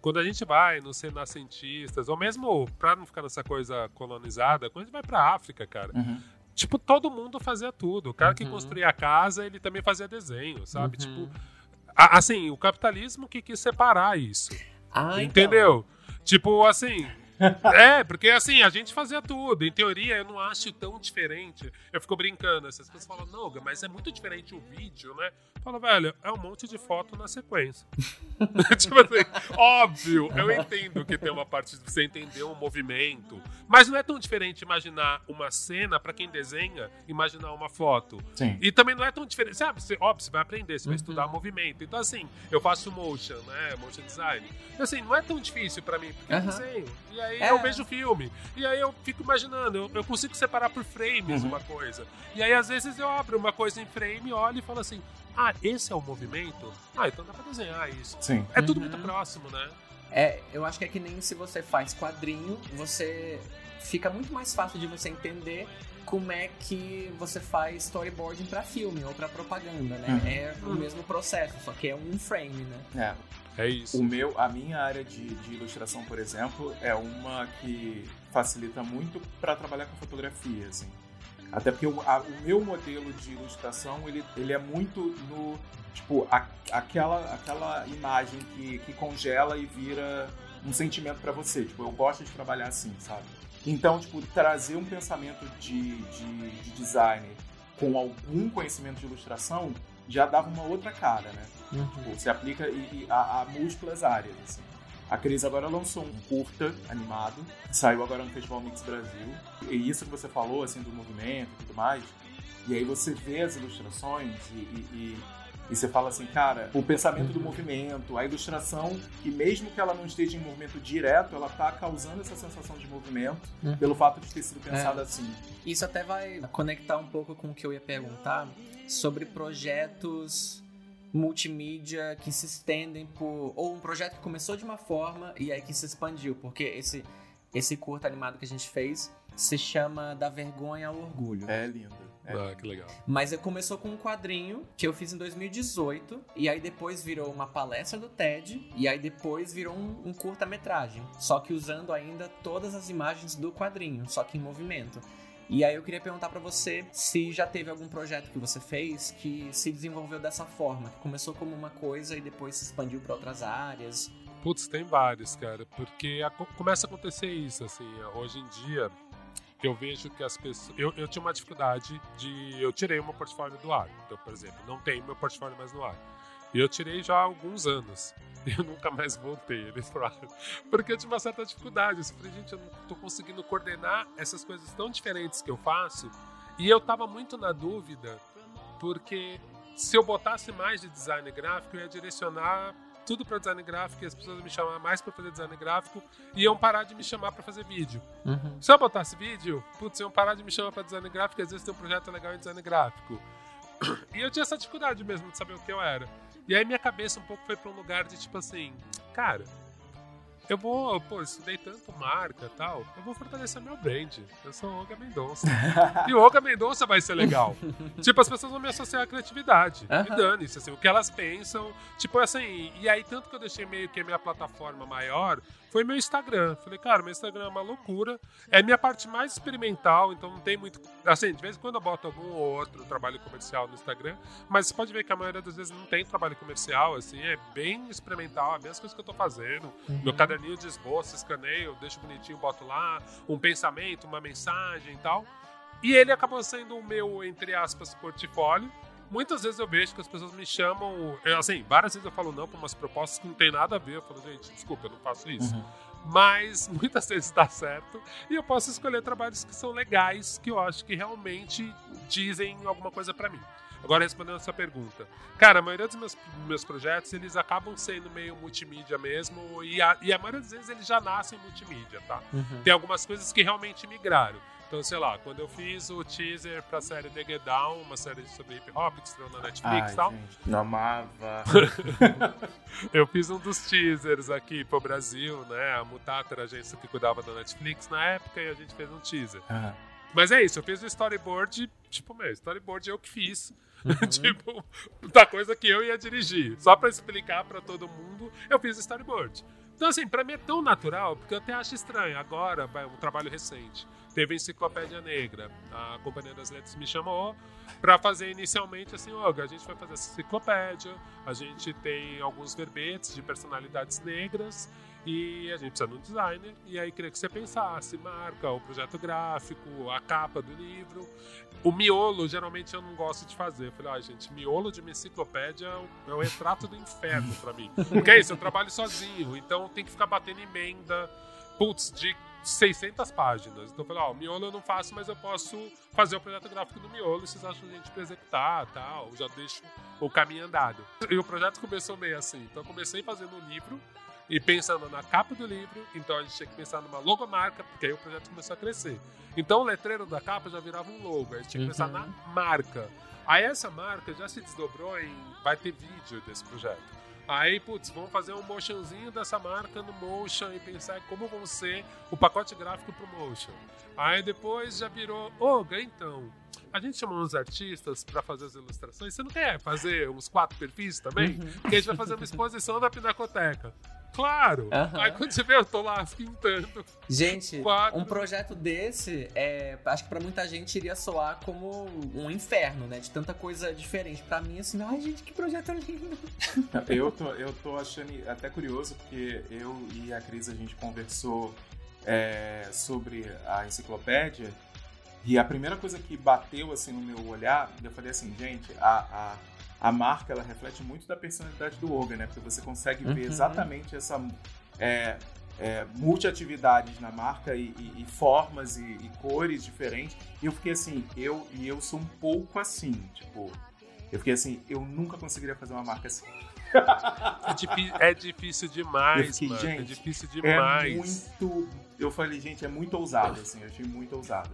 quando a gente vai nos renascentistas, ou mesmo pra não ficar nessa coisa colonizada, quando a gente vai pra África, cara, Uhum. Tipo, todo mundo fazia tudo. O cara que Uhum. construía a casa, ele também fazia desenho, sabe? Uhum. Tipo, a- assim, o capitalismo que quis separar isso. Ah, então. Entendeu? Tipo, assim. É, porque assim, a gente fazia tudo. Em teoria, eu não acho tão diferente. Eu fico brincando, essas pessoas falam, não, Gá, mas é muito diferente o vídeo, né? Fala, velho, é um monte de foto na sequência. tipo assim, óbvio, eu entendo que tem uma parte de você entender um movimento, mas não é tão diferente imaginar uma cena pra quem desenha, imaginar uma foto. Sim. E também não é tão diferente. Sabe, você, óbvio, você vai aprender, você vai Uhum. estudar movimento. Então, assim, eu faço motion, né? Motion design. Então, assim, não é tão difícil pra mim, porque eu Aham. desenho. E aí É. eu vejo o filme. E aí eu fico imaginando, eu, eu consigo separar por frames Uhum. uma coisa. E aí, às vezes, eu abro uma coisa em frame, olho e falo assim: ah, esse é o movimento? Ah, então dá pra desenhar isso. Sim. É tudo Uhum. muito próximo, né? É, eu acho que é que nem se você faz quadrinho, você fica muito mais fácil de você entender como é que você faz storyboarding pra filme ou pra propaganda, né? Uhum. É o mesmo processo, só que é um frame, né? É. É isso. O meu, a minha área de, de ilustração, por exemplo, é uma que facilita muito para trabalhar com fotografia, assim. Até porque o, a- o meu modelo de ilustração, ele, ele é muito no... Tipo, a- aquela, aquela imagem que, que congela e vira um sentimento para você. Tipo, eu gosto de trabalhar assim, sabe? Então, tipo, trazer um pensamento de, de, de design com algum conhecimento de ilustração já dava uma outra cara, né? Tipo, se aplica e, e a, a múltiplas áreas. Assim. A Cris agora lançou um curta animado, saiu agora no Festival Mix Brasil. E isso que você falou, assim, do movimento e tudo mais. E aí você vê as ilustrações e, e, e- e você fala assim, cara, o pensamento do movimento, a ilustração, que mesmo que ela não esteja em movimento direto, ela tá causando essa sensação de movimento Uhum. pelo fato de ter sido pensada É. assim. Isso até vai conectar um pouco com o que eu ia perguntar sobre projetos multimídia que se estendem por. Ou um projeto que começou de uma forma e aí que se expandiu, porque esse, esse curto animado que a gente fez se chama Da Vergonha ao Orgulho. É lindo. É. Ah, que legal. Mas começou com um quadrinho que eu fiz em 2018, e aí depois virou uma palestra do TED, e aí depois virou um, um curta-metragem. Só que usando ainda todas as imagens do quadrinho, só que em movimento. E aí eu queria perguntar pra você se já teve algum projeto que você fez que se desenvolveu dessa forma, que começou como uma coisa e depois se expandiu pra outras áreas. Putz, tem vários, cara. Porque a- começa a acontecer isso, assim. Hoje em dia, eu vejo que as pessoas. Eu, eu tinha uma dificuldade de. Eu tirei o meu portfólio do ar. Então, por exemplo, não tenho meu portfólio mais no ar. E eu tirei já há alguns anos. E eu nunca mais voltei eles pro ar. Porque eu tinha uma certa dificuldade. Eu falei, gente, eu não tô conseguindo coordenar essas coisas tão diferentes que eu faço. E eu tava muito na dúvida, porque se eu botasse mais de design gráfico, eu ia direcionar tudo para design gráfico e as pessoas iam me chamar mais para fazer design gráfico e iam parar de me chamar para fazer vídeo. Se eu botasse vídeo, putz, iam parar de me chamar para design gráfico e às vezes tem um projeto legal em design gráfico. E eu tinha essa dificuldade mesmo de saber o que eu era. E aí minha cabeça um pouco foi para um lugar de tipo assim, cara, eu vou, pô, estudei tanto marca e tal, eu vou fortalecer meu brand. Eu sou Olga Mendonça. e Olga Mendonça vai ser legal. tipo, as pessoas vão me associar à criatividade. E Aham. dane-se, assim, o que elas pensam. Tipo, assim, e aí tanto que eu deixei meio que a minha plataforma maior foi meu Instagram. Falei, cara, meu Instagram é uma loucura. É minha parte mais experimental, então não tem muito. Assim, de vez em quando eu boto algum ou outro trabalho comercial no Instagram, mas você pode ver que a maioria das vezes não tem trabalho comercial, assim, é bem experimental, é a mesma coisa que eu tô fazendo. Meu caderninho de esboço, escaneio, deixo bonitinho, boto lá, um pensamento, uma mensagem e tal. E ele acabou sendo o meu, entre aspas, portfólio. Muitas vezes eu vejo que as pessoas me chamam, eu, assim, várias vezes eu falo não para umas propostas que não tem nada a ver. Eu falo, gente, desculpa, eu não faço isso. Uhum. Mas muitas vezes dá certo. E eu posso escolher trabalhos que são legais, que eu acho que realmente dizem alguma coisa para mim. Agora, respondendo a sua pergunta. Cara, a maioria dos meus, meus projetos, eles acabam sendo meio multimídia mesmo, e a, e a maioria das vezes eles já nascem multimídia, tá? Uhum. Tem algumas coisas que realmente migraram. Então, sei lá, quando eu fiz o teaser pra série The Get Down, uma série sobre hip hop que estreou na Netflix Ai, e tal, gente, não amava. eu fiz um dos teasers aqui pro Brasil, né? A Mutata era a agência que cuidava da Netflix na época e a gente fez um teaser. Ah, Mas é isso, eu fiz o storyboard, tipo, meu, storyboard eu que fiz. tipo, da coisa que eu ia dirigir. Só pra explicar pra todo mundo, eu fiz o storyboard. Então, assim, pra mim é tão natural, porque eu até acho estranho. Agora, vai, um trabalho recente. Teve a Enciclopédia Negra. A Companhia das Letras me chamou pra fazer inicialmente assim, Olga, a gente vai fazer essa enciclopédia, a gente tem alguns verbetes de personalidades negras e a gente precisa de um designer. E aí queria que você pensasse, marca, o projeto gráfico, a capa do livro. O miolo, geralmente eu não gosto de fazer. Eu falei, ah, gente, miolo de uma enciclopédia é um- é retrato do inferno pra mim. Porque é isso, eu trabalho sozinho, então tem que ficar batendo emenda, putz, de 600 páginas. Então eu falei, ó, o miolo eu não faço, mas eu posso fazer o projeto gráfico do miolo, vocês acham a gente pra executar, tal, já deixo o caminho andado. E o projeto começou meio assim. Então eu comecei fazendo um livro, e pensando na capa do livro, então a gente tinha que pensar numa logomarca, porque aí o projeto começou a crescer. Então o letreiro da capa já virava um logo, aí a gente tinha que pensar Uhum. na marca. Aí essa marca já se desdobrou em. Vai ter vídeo desse projeto. Aí, putz, vamos fazer um motionzinho dessa marca no Motion e pensar como vão ser o pacote gráfico pro Motion. Aí depois já virou, ô, então, a gente chamou uns artistas pra fazer as ilustrações. Você não quer fazer uns quatro perfis também? Porque a gente vai fazer uma exposição na Pinacoteca. Claro! Aham. Aí quando você vê, eu tô lá pintando. Gente, Quadro. um projeto desse, é, acho que pra muita gente iria soar como um inferno, né? De tanta coisa diferente. Pra mim, assim, ai, gente, que projeto lindo. Eu tô, eu tô achando até curioso, porque eu e a Cris a gente conversou é, sobre a enciclopédia, e a primeira coisa que bateu assim no meu olhar, eu falei assim, gente, a, a, a marca ela reflete muito da personalidade do Olga, né? Porque você consegue ver Uhum. exatamente essa é, é, multiatividades na marca e, e- e formas e, e cores diferentes. E eu fiquei assim, eu e eu sou um pouco assim, tipo, eu fiquei assim, eu nunca conseguiria fazer uma marca assim. É, é difícil demais, fiquei, mano. é difícil É demais. muito. Eu falei, gente, é muito ousado, assim, eu achei muito ousado.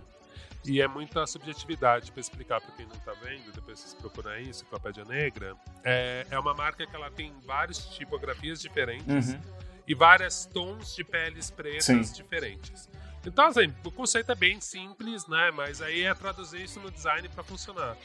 E é muita subjetividade pra explicar pra quem não tá vendo, depois vocês procuram aí, Enciclopédia Negra. É, é uma marca que ela tem várias tipografias diferentes Uhum. e várias tons de peles pretas Sim. diferentes. Então, assim, o conceito é bem simples, né? Mas aí é traduzir isso no design pra funcionar.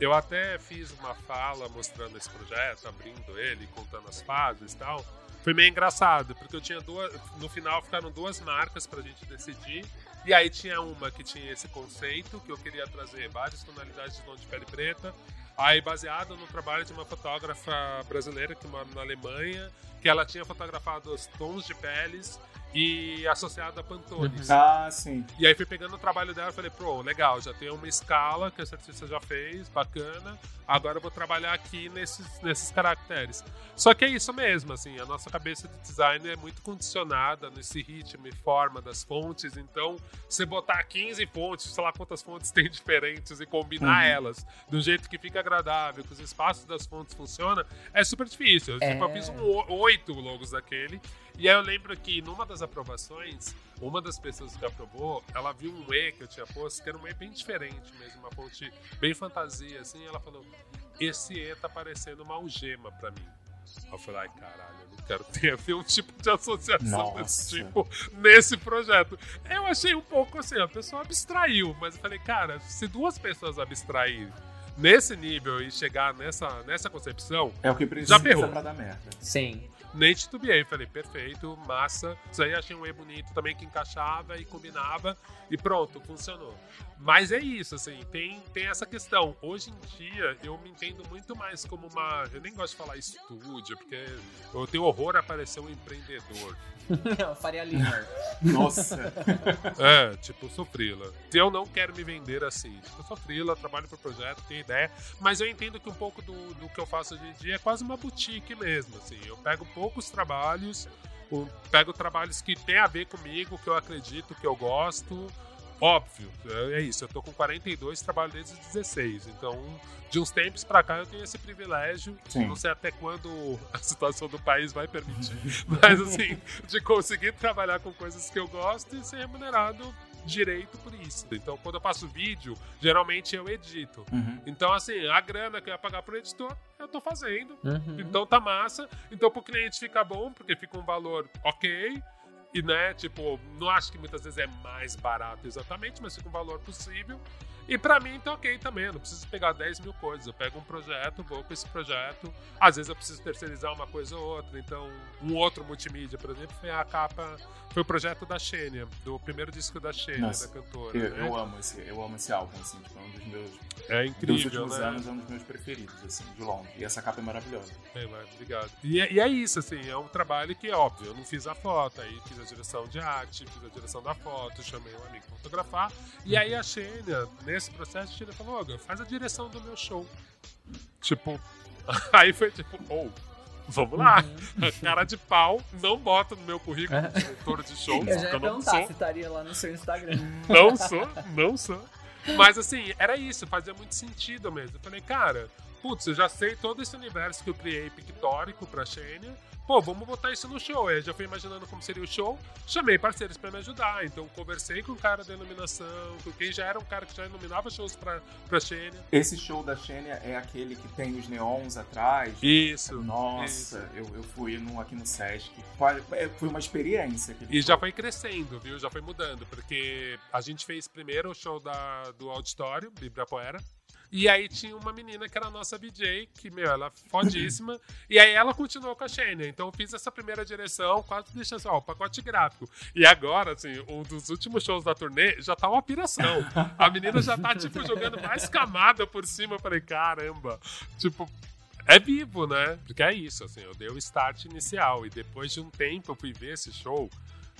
Eu até fiz uma fala mostrando esse projeto, abrindo ele, contando as fases e tal. Foi meio engraçado, porque eu tinha duas. No final ficaram duas marcas pra gente decidir. E aí tinha uma que tinha esse conceito, que eu queria trazer várias tonalidades de tom de pele preta. Aí baseado no trabalho de uma fotógrafa brasileira que mora na Alemanha, que ela tinha fotografado os tons de peles e associado a Pantones. Ah, sim. E aí fui pegando o trabalho dela e falei, pô, legal, já tem uma escala que essa artista já fez, bacana. Agora eu vou trabalhar aqui nesses, nesses caracteres. Só que é isso mesmo, assim, a nossa cabeça de design é muito condicionada nesse ritmo e forma das fontes. Então, você botar 15 fontes, sei lá quantas fontes tem diferentes e combinar Uhum. elas do jeito que fica agradável, que os espaços das fontes funcionam, é super difícil. É. Tipo, eu fiz um oito logos daquele. E aí eu lembro que numa das aprovações, uma das pessoas que aprovou, ela viu um E que eu tinha posto, que era um E bem diferente mesmo, uma fonte bem fantasia, assim, e ela falou, esse E tá parecendo uma algema pra mim. Aí eu falei, ai caralho, eu não quero ter nenhum tipo de associação Nossa. desse tipo nesse projeto. Eu achei um pouco assim, a pessoa abstraiu, mas eu falei, cara, se duas pessoas abstraírem nesse nível e chegar nessa, nessa concepção, É o que precisa ferrou. pra dar merda. Sim. Nem titubeei. Falei, perfeito, massa. Isso aí achei um E bonito também que encaixava e combinava. E pronto, funcionou. Mas é isso, assim, tem, tem essa questão. Hoje em dia, eu me entendo muito mais como uma. Eu nem gosto de falar estúdio, porque eu tenho horror a parecer um empreendedor. Faria Limer. Nossa. É, tipo, sou frila. Eu não quero me vender assim. Tipo, eu sou frila, trabalho pro projeto, tenho ideia. Mas eu entendo que um pouco do, do que eu faço hoje em dia é quase uma boutique mesmo, assim. Eu pego poucos trabalhos, um- pego trabalhos que tem a ver comigo, que eu acredito, que eu gosto. Óbvio, é isso. Eu tô com 42, trabalho desde os 16. Então, de uns tempos pra cá, eu tenho esse privilégio. Sim. Não sei até quando a situação do país vai permitir. mas, assim, de conseguir trabalhar com coisas que eu gosto e ser remunerado direito por isso. Então, quando eu faço vídeo, geralmente eu edito. Uhum. Então, assim, a grana que eu ia pagar pro editor, eu tô fazendo. Uhum. Então tá massa. Então pro cliente fica bom, porque fica um valor ok. E, né, tipo, não acho que muitas vezes é mais barato exatamente, mas fica um valor possível. E pra mim tá ok também, eu não preciso pegar 10 mil coisas. Eu pego um projeto, vou com esse projeto. Às vezes eu preciso terceirizar uma coisa ou outra. Então, um outro multimídia, por exemplo, foi a capa, foi o projeto da Xênia, do primeiro disco da Xênia, da cantora. Eu, né? eu amo esse, eu amo esse álbum, assim, tipo, é um dos meus. É dos incrível, últimos né? anos é um dos meus preferidos, assim, de longe. E essa capa é maravilhosa. É, mas obrigado. E, é- e é isso, assim, é um trabalho que, óbvio, eu não fiz a foto, aí fiz a direção de arte, fiz a direção da foto, chamei um amigo pra fotografar. E aí a Xênia, nesse processo, a Xênia falou, Olga, faz a direção do meu show. Tipo, aí foi tipo, ou, vamos lá. Cara de pau, não bota no meu currículo de diretor de show, Eu já ia eu não sou. se estaria lá no seu Instagram. Não sou, não sou. Mas assim, era isso, fazia muito sentido mesmo. Eu falei, cara, putz, eu já sei todo esse universo que eu criei pictórico pra Xênia. Pô, vamos botar isso no show. Aí eu já fui imaginando como seria o show. Chamei parceiros pra me ajudar. Então conversei com o cara da iluminação, com quem já era um cara que já iluminava shows pra, pra Xênia. Esse show da Xênia é aquele que tem os neons atrás. Isso. Nossa, eu, eu fui no, aqui no Sesc. Foi é, foi uma experiência. E show. já foi crescendo, viu? Já foi mudando, porque a gente fez primeiro o show da, do auditório, do Ibirapuera. E aí tinha uma menina que era a nossa VJ, que, meu, ela é fodíssima. e aí ela continuou com a Xênia. Então eu fiz essa primeira direção, quase deixando assim, ó, o pacote gráfico. E agora, assim, um dos últimos shows da turnê já tá uma piração. A menina já tá, tipo, jogando mais camada por cima. Eu falei, caramba. Tipo, é vivo, né? Porque é isso, assim, eu dei o start inicial e depois de um tempo eu fui ver esse show.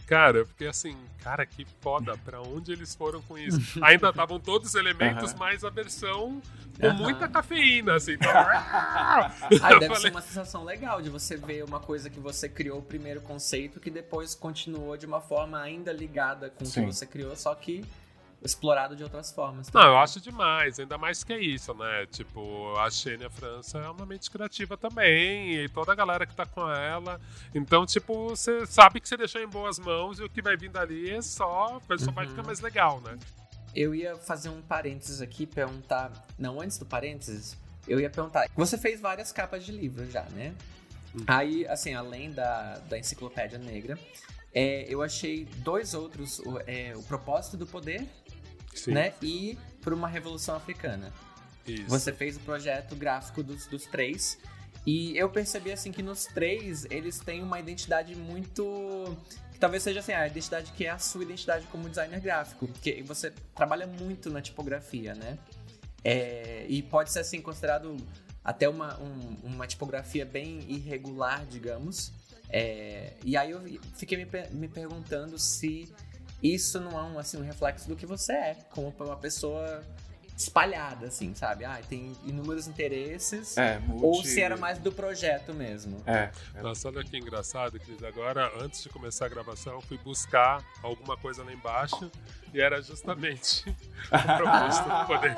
Cara, eu fiquei assim, cara, que foda, pra onde eles foram com isso? Ainda estavam todos os elementos, mas a versão com muita cafeína, assim. Então, Ah, eu deve ser falei, uma sensação legal de você ver uma coisa que você criou o primeiro conceito que depois continuou de uma forma ainda ligada com o que você criou, só que explorado de outras formas. Não, eu acho demais, ainda mais que é isso, né? Tipo, a Xênia França é uma mente criativa também, e toda a galera que tá com ela. Então, tipo, você sabe que você deixou em boas mãos e o que vai vir dali é só, só vai Uhum. ficar mais legal, né? Eu ia fazer um parênteses aqui, perguntar. Não, antes do parênteses, eu ia perguntar. Você fez várias capas de livro já, né? Aí, assim, além da, da Enciclopédia Negra, é, eu achei dois outros: o, é, o Propósito do Poder, Sim. né? E Por uma Revolução Africana. Isso. Você fez o projeto gráfico dos, dos três. E eu percebi assim que nos três eles têm uma identidade muito. Que talvez seja assim, a identidade que é a sua identidade como designer gráfico. Porque você trabalha muito na tipografia, né? É, e pode ser assim considerado até uma, um- uma tipografia bem irregular, digamos. É, e aí eu fiquei me, per- me perguntando se isso não é um, assim, um reflexo do que você é, como uma pessoa espalhada, assim, sabe? Ah, tem inúmeros interesses. É, multi... Ou se era mais do projeto mesmo. É, é. Nossa, olha que engraçado, Cris. Agora, antes de começar a gravação, eu fui buscar alguma coisa lá embaixo e era justamente o propósito do poder.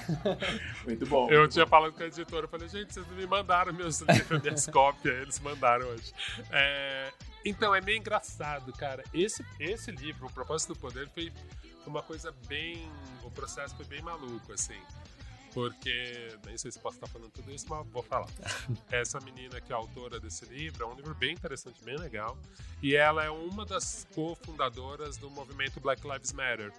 Muito bom. Eu muito tinha bom. falado com a editora, eu falei, gente, vocês não me mandaram meus livros, minhas cópias, eles mandaram hoje. É, então, é meio engraçado, cara. Esse, esse livro, O Propósito do Poder, foi uma coisa bem. O processo foi bem maluco, assim. Porque, nem sei se posso estar falando tudo isso, mas vou falar. Essa menina que é autora desse livro é um livro bem interessante, bem legal. E ela é uma das cofundadoras do movimento Black Lives Matter.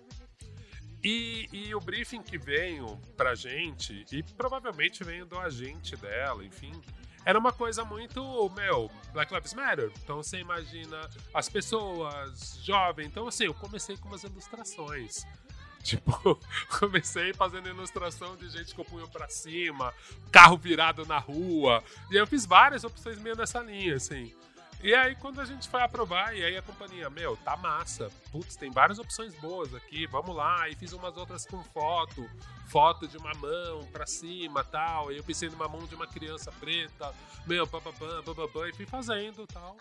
E, e o briefing que veio pra gente, e provavelmente veio do agente dela, enfim, era uma coisa muito, meu, Black Lives Matter. Então você imagina as pessoas, jovens. Então, assim, eu comecei com umas ilustrações. Tipo, comecei fazendo ilustração de gente com o punho pra cima, carro virado na rua. E eu fiz várias opções meio nessa linha, assim. E aí, quando a gente foi aprovar, e aí a companhia, meu, tá massa. Putz, tem várias opções boas aqui, vamos lá. E fiz umas outras com foto, foto de uma mão pra cima tal. E eu pensei numa mão de uma criança preta, meu, bababam, bababam, e fui fazendo tal.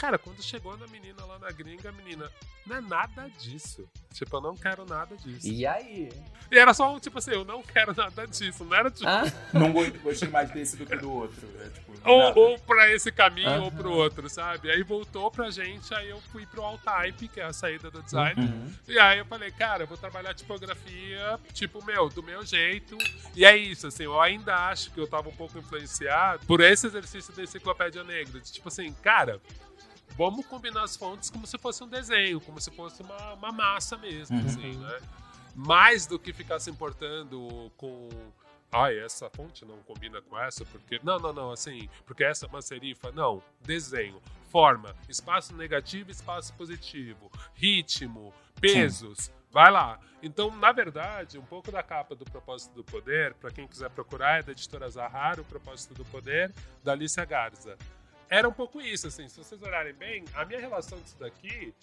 Cara, quando chegou na menina lá na gringa, a menina, não é nada disso. Tipo, eu não quero nada disso. E aí? E era só um, tipo assim, eu não quero nada disso. Não era tipo. Ah, Não go- gostei mais desse do que do outro. É, tipo. Ou, ou pra esse caminho ou Aham. pro outro, sabe? Aí voltou pra gente, aí eu fui pro All-Type, que é a saída do design. uhum. E aí eu falei, cara, eu vou trabalhar tipografia, tipo, meu, do meu jeito. E é isso, assim, eu ainda acho que eu tava um pouco influenciado por esse exercício da enciclopédia negra. De, tipo assim, cara, vamos combinar as fontes como se fosse um desenho, como se fosse uma, uma massa mesmo, Uhum. assim, né? Mais do que ficar se importando com. Ai, essa fonte não combina com essa, porque. Não, não, não, assim, porque essa é uma serifa. Não, desenho, forma, espaço negativo, espaço positivo, ritmo, pesos. Vai lá. Então, na verdade, um pouco da capa do Propósito do Poder, para quem quiser procurar, é da editora Zahara, o Propósito do Poder, da Alicia Garza. Era um pouco isso, assim, se vocês olharem bem, a minha relação com isso daqui,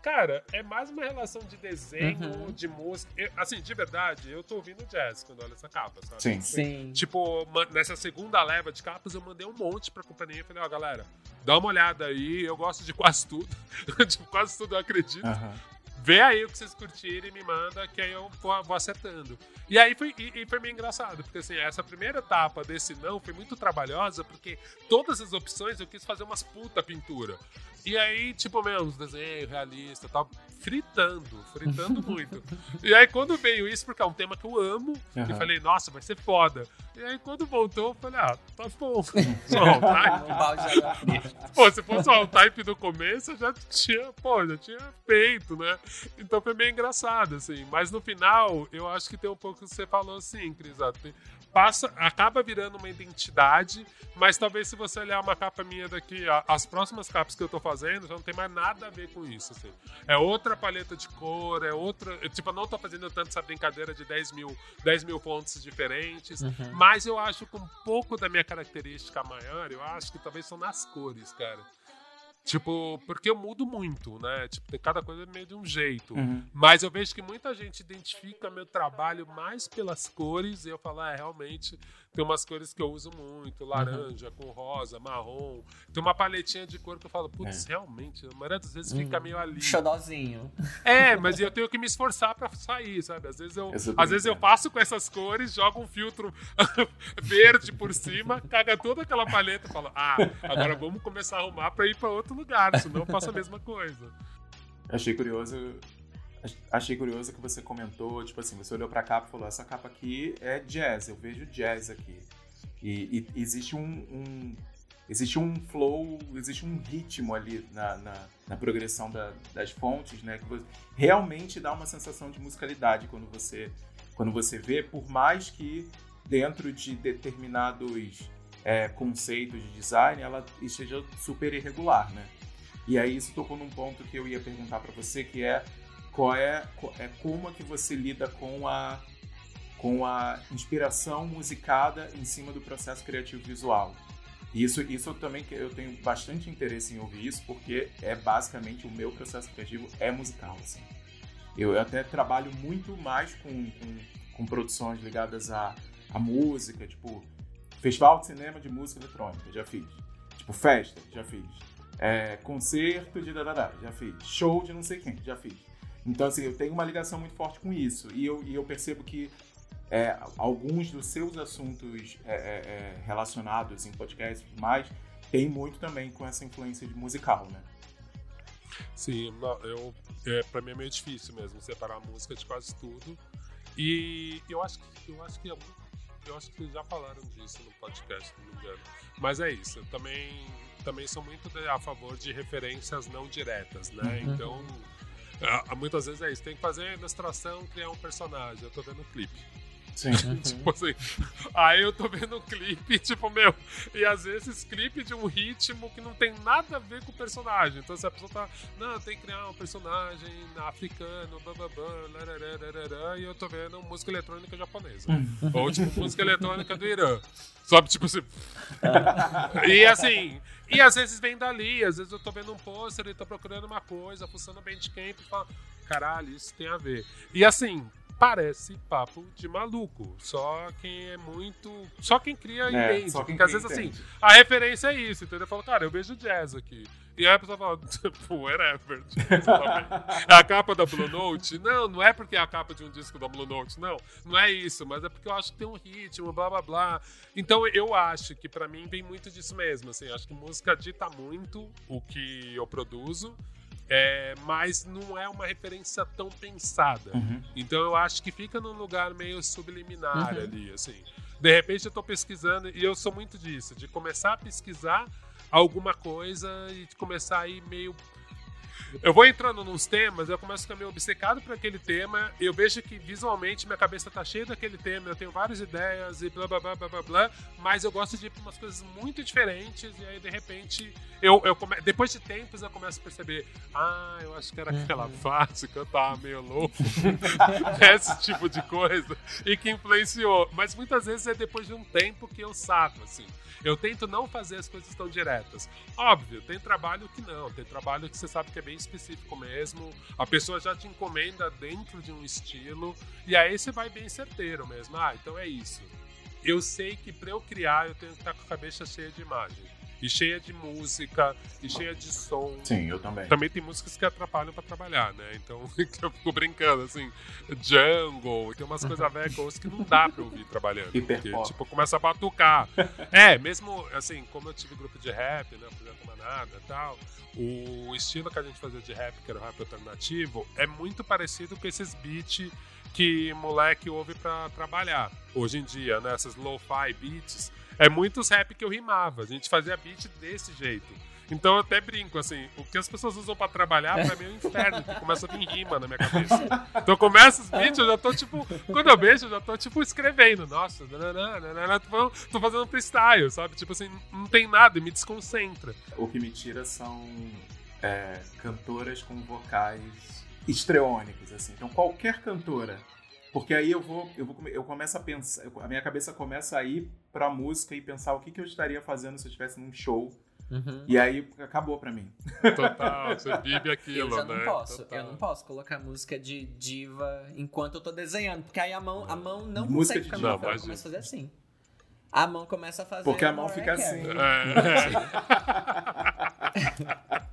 cara, é mais uma relação de desenho, Uhum. de música. Eu- assim, de verdade, eu tô ouvindo jazz quando olho essa capa, sabe? Sim. Sim. Tipo, nessa segunda leva de capas, eu mandei um monte pra companhia e falei, ó, galera, dá uma olhada aí, eu gosto de quase tudo. tipo, quase tudo eu acredito. Aham. Vê aí o que vocês curtirem e me manda, que aí eu vou, vou acertando. E aí foi, e, e foi meio engraçado, porque assim, essa primeira etapa desse não foi muito trabalhosa, porque todas as opções eu quis fazer umas puta pintura. E aí, tipo, mesmo, os desenhos realista e tal, fritando, fritando muito. E aí, quando veio isso, porque é um tema que eu amo, eu Aham. falei, nossa, vai ser foda. E aí, quando voltou, eu falei, ah, tá bom. Só um type. Pô, se fosse o type do começo, eu já tinha, pô, já tinha feito, né? Então foi meio engraçado, assim. Mas no final, eu acho que tem um pouco que você falou assim, Cris. ó, tem- Passa, acaba virando uma identidade, mas talvez se você olhar uma capa minha daqui, a- as próximas capas que eu tô fazendo já não tem mais nada a ver com isso, assim. É outra paleta de cor, é outra. eu, Tipo, eu não tô fazendo tanto essa brincadeira de 10 mil, 10 mil fontes diferentes, mas eu acho que um pouco da minha característica maior, eu acho que talvez são nas cores, cara. Tipo, porque eu mudo muito, né? Tipo, tem cada coisa meio de um jeito. Uhum. Mas eu vejo que muita gente identifica meu trabalho mais pelas cores e eu falo, é, realmente tem umas cores que eu uso muito, laranja com rosa, marrom. Tem uma paletinha de cor que eu falo, putz, realmente, a maioria das vezes fica meio ali. Xodozinho. É, mas eu tenho que me esforçar pra sair, sabe? Às vezes eu, Eu sou às vezes eu faço com essas cores, jogo um filtro verde por cima, caga toda aquela paleta e falo, ah, agora vamos começar a arrumar pra ir pra outro lugar, senão eu faço a mesma coisa. Achei curioso. Ach- Achei curioso que você comentou, tipo assim, você olhou pra capa e falou, essa capa aqui é jazz, eu vejo jazz aqui. E, e existe um, um- Existe um flow, existe um ritmo ali na, na, na progressão da- das fontes, né? Que realmente dá uma sensação de musicalidade quando você, quando você vê, por mais que dentro de determinados é, conceitos de design ela esteja super irregular, né? E aí isso tocou num ponto que eu ia perguntar pra você, que é qual é, é como é que você lida com a com a inspiração musicada em cima do processo criativo visual. Isso, isso eu também eu tenho bastante interesse em ouvir isso, porque é basicamente o meu processo criativo é musical. Assim. Eu até trabalho muito mais com, com, com produções ligadas à, à música, tipo festival de cinema de música eletrônica, já fiz. Tipo festa, já fiz. É, concerto de dadadá, já fiz. Show de não sei quem, já fiz. Então, assim, eu tenho uma ligação muito forte com isso. E eu, e eu percebo que é, alguns dos seus assuntos é, é, é, relacionados em podcast e tudo mais tem muito também com essa influência de musical, né? Sim, eu, é, pra mim é meio difícil mesmo separar a música de quase tudo. E eu acho que eu acho que é eu acho que já falaram disso no podcast, se não me engano. Mas é isso, eu também, também sou muito a favor de referências não diretas, né? Então, a- a- muitas vezes é isso, tem que fazer a ilustração, criar um personagem. Eu tô vendo o clipe. Sim. Tipo assim, aí eu tô vendo o clipe, tipo, meu, e às vezes clipe de um ritmo que não tem nada a ver com o personagem. Então, se a pessoa tá, não, tem que criar um personagem africano, bababá, lararararará, e eu tô vendo música eletrônica japonesa. Ou, tipo, música eletrônica do Irã. Sabe, tipo assim. e assim, e às vezes vem dali, às vezes eu tô vendo um pôster e tô procurando uma coisa, funciona bem de camp e falo, caralho, isso tem a ver. E assim, parece papo de maluco. Só quem é muito. Só quem cria É, entende. porque às vezes assim, entende. a referência é isso, entendeu? Eu falo, cara, eu vejo jazz aqui. E aí a pessoa fala, tipo, whatever. É a capa da Blue Note? Não, não é porque é a capa de um disco da Blue Note, não. Não é isso, mas é porque eu acho que tem um ritmo, blá blá blá. Então eu acho que pra mim vem muito disso mesmo, assim. Acho que música dita muito o que eu produzo. É, mas não é uma referência tão pensada. Uhum. Então eu acho que fica num lugar meio subliminar Uhum. ali, assim. De repente eu tô pesquisando, e eu sou muito disso, de começar a pesquisar alguma coisa e de começar a ir meio. Eu vou entrando nos temas, eu começo a ficar meio obcecado por aquele tema, eu vejo que visualmente minha cabeça tá cheia daquele tema, eu tenho várias ideias e blá blá blá blá blá blá, mas eu gosto de ir pra umas coisas muito diferentes, e aí de repente, eu, eu come... depois de tempos eu começo a perceber, ah, eu acho que era aquela fase que eu tava meio louco, esse tipo de coisa, e que influenciou. Mas muitas vezes é depois de um tempo que eu saco, assim. Eu tento não fazer as coisas tão diretas. Óbvio, tem trabalho que não, tem trabalho que você sabe que é bem específico mesmo, a pessoa já te encomenda dentro de um estilo, e aí você vai bem certeiro mesmo. Ah, então é isso. Eu sei que pra eu criar eu tenho que estar com a cabeça cheia de imagem. E cheia de música, e cheia de som. Sim, eu também. Também tem músicas que atrapalham pra trabalhar, né? Então eu fico brincando, assim, jungle, tem umas coisas vecos que não dá pra ouvir trabalhando. Porque, tipo, começa a batucar. é, mesmo, assim, como eu tive grupo de rap, né? Projeto Manada e tal, o estilo que a gente fazia de rap, que era o rap alternativo, é muito parecido com esses beats que moleque ouve pra trabalhar. Hoje em dia, né? Essas lo-fi beats, é muitos rap que eu rimava. A gente fazia beat desse jeito. Então eu até brinco, assim, o que as pessoas usam pra trabalhar pra mim é um inferno, que começa a vir rima na minha cabeça. Então começa os beats, eu já tô tipo, quando eu vejo, eu já tô tipo escrevendo, nossa, nananã, tô, tô fazendo freestyle, sabe? Tipo assim, não tem nada, me desconcentra. O que me tira são é, cantoras com vocais estreônicos, assim. Então, qualquer cantora. Porque aí eu vou, eu vou, eu começo a pensar, a minha cabeça começa a ir pra música e pensar o que, que eu estaria fazendo se eu estivesse num show. Uhum. E aí acabou pra mim. Total, você vive aquilo, Eu já não né? posso, Total. eu não posso colocar música de diva enquanto eu tô desenhando, porque aí a mão, a mão não Música consegue de ficar diva. ela Não, começa a fazer assim. A mão começa a fazer. Porque a mão fica assim. É.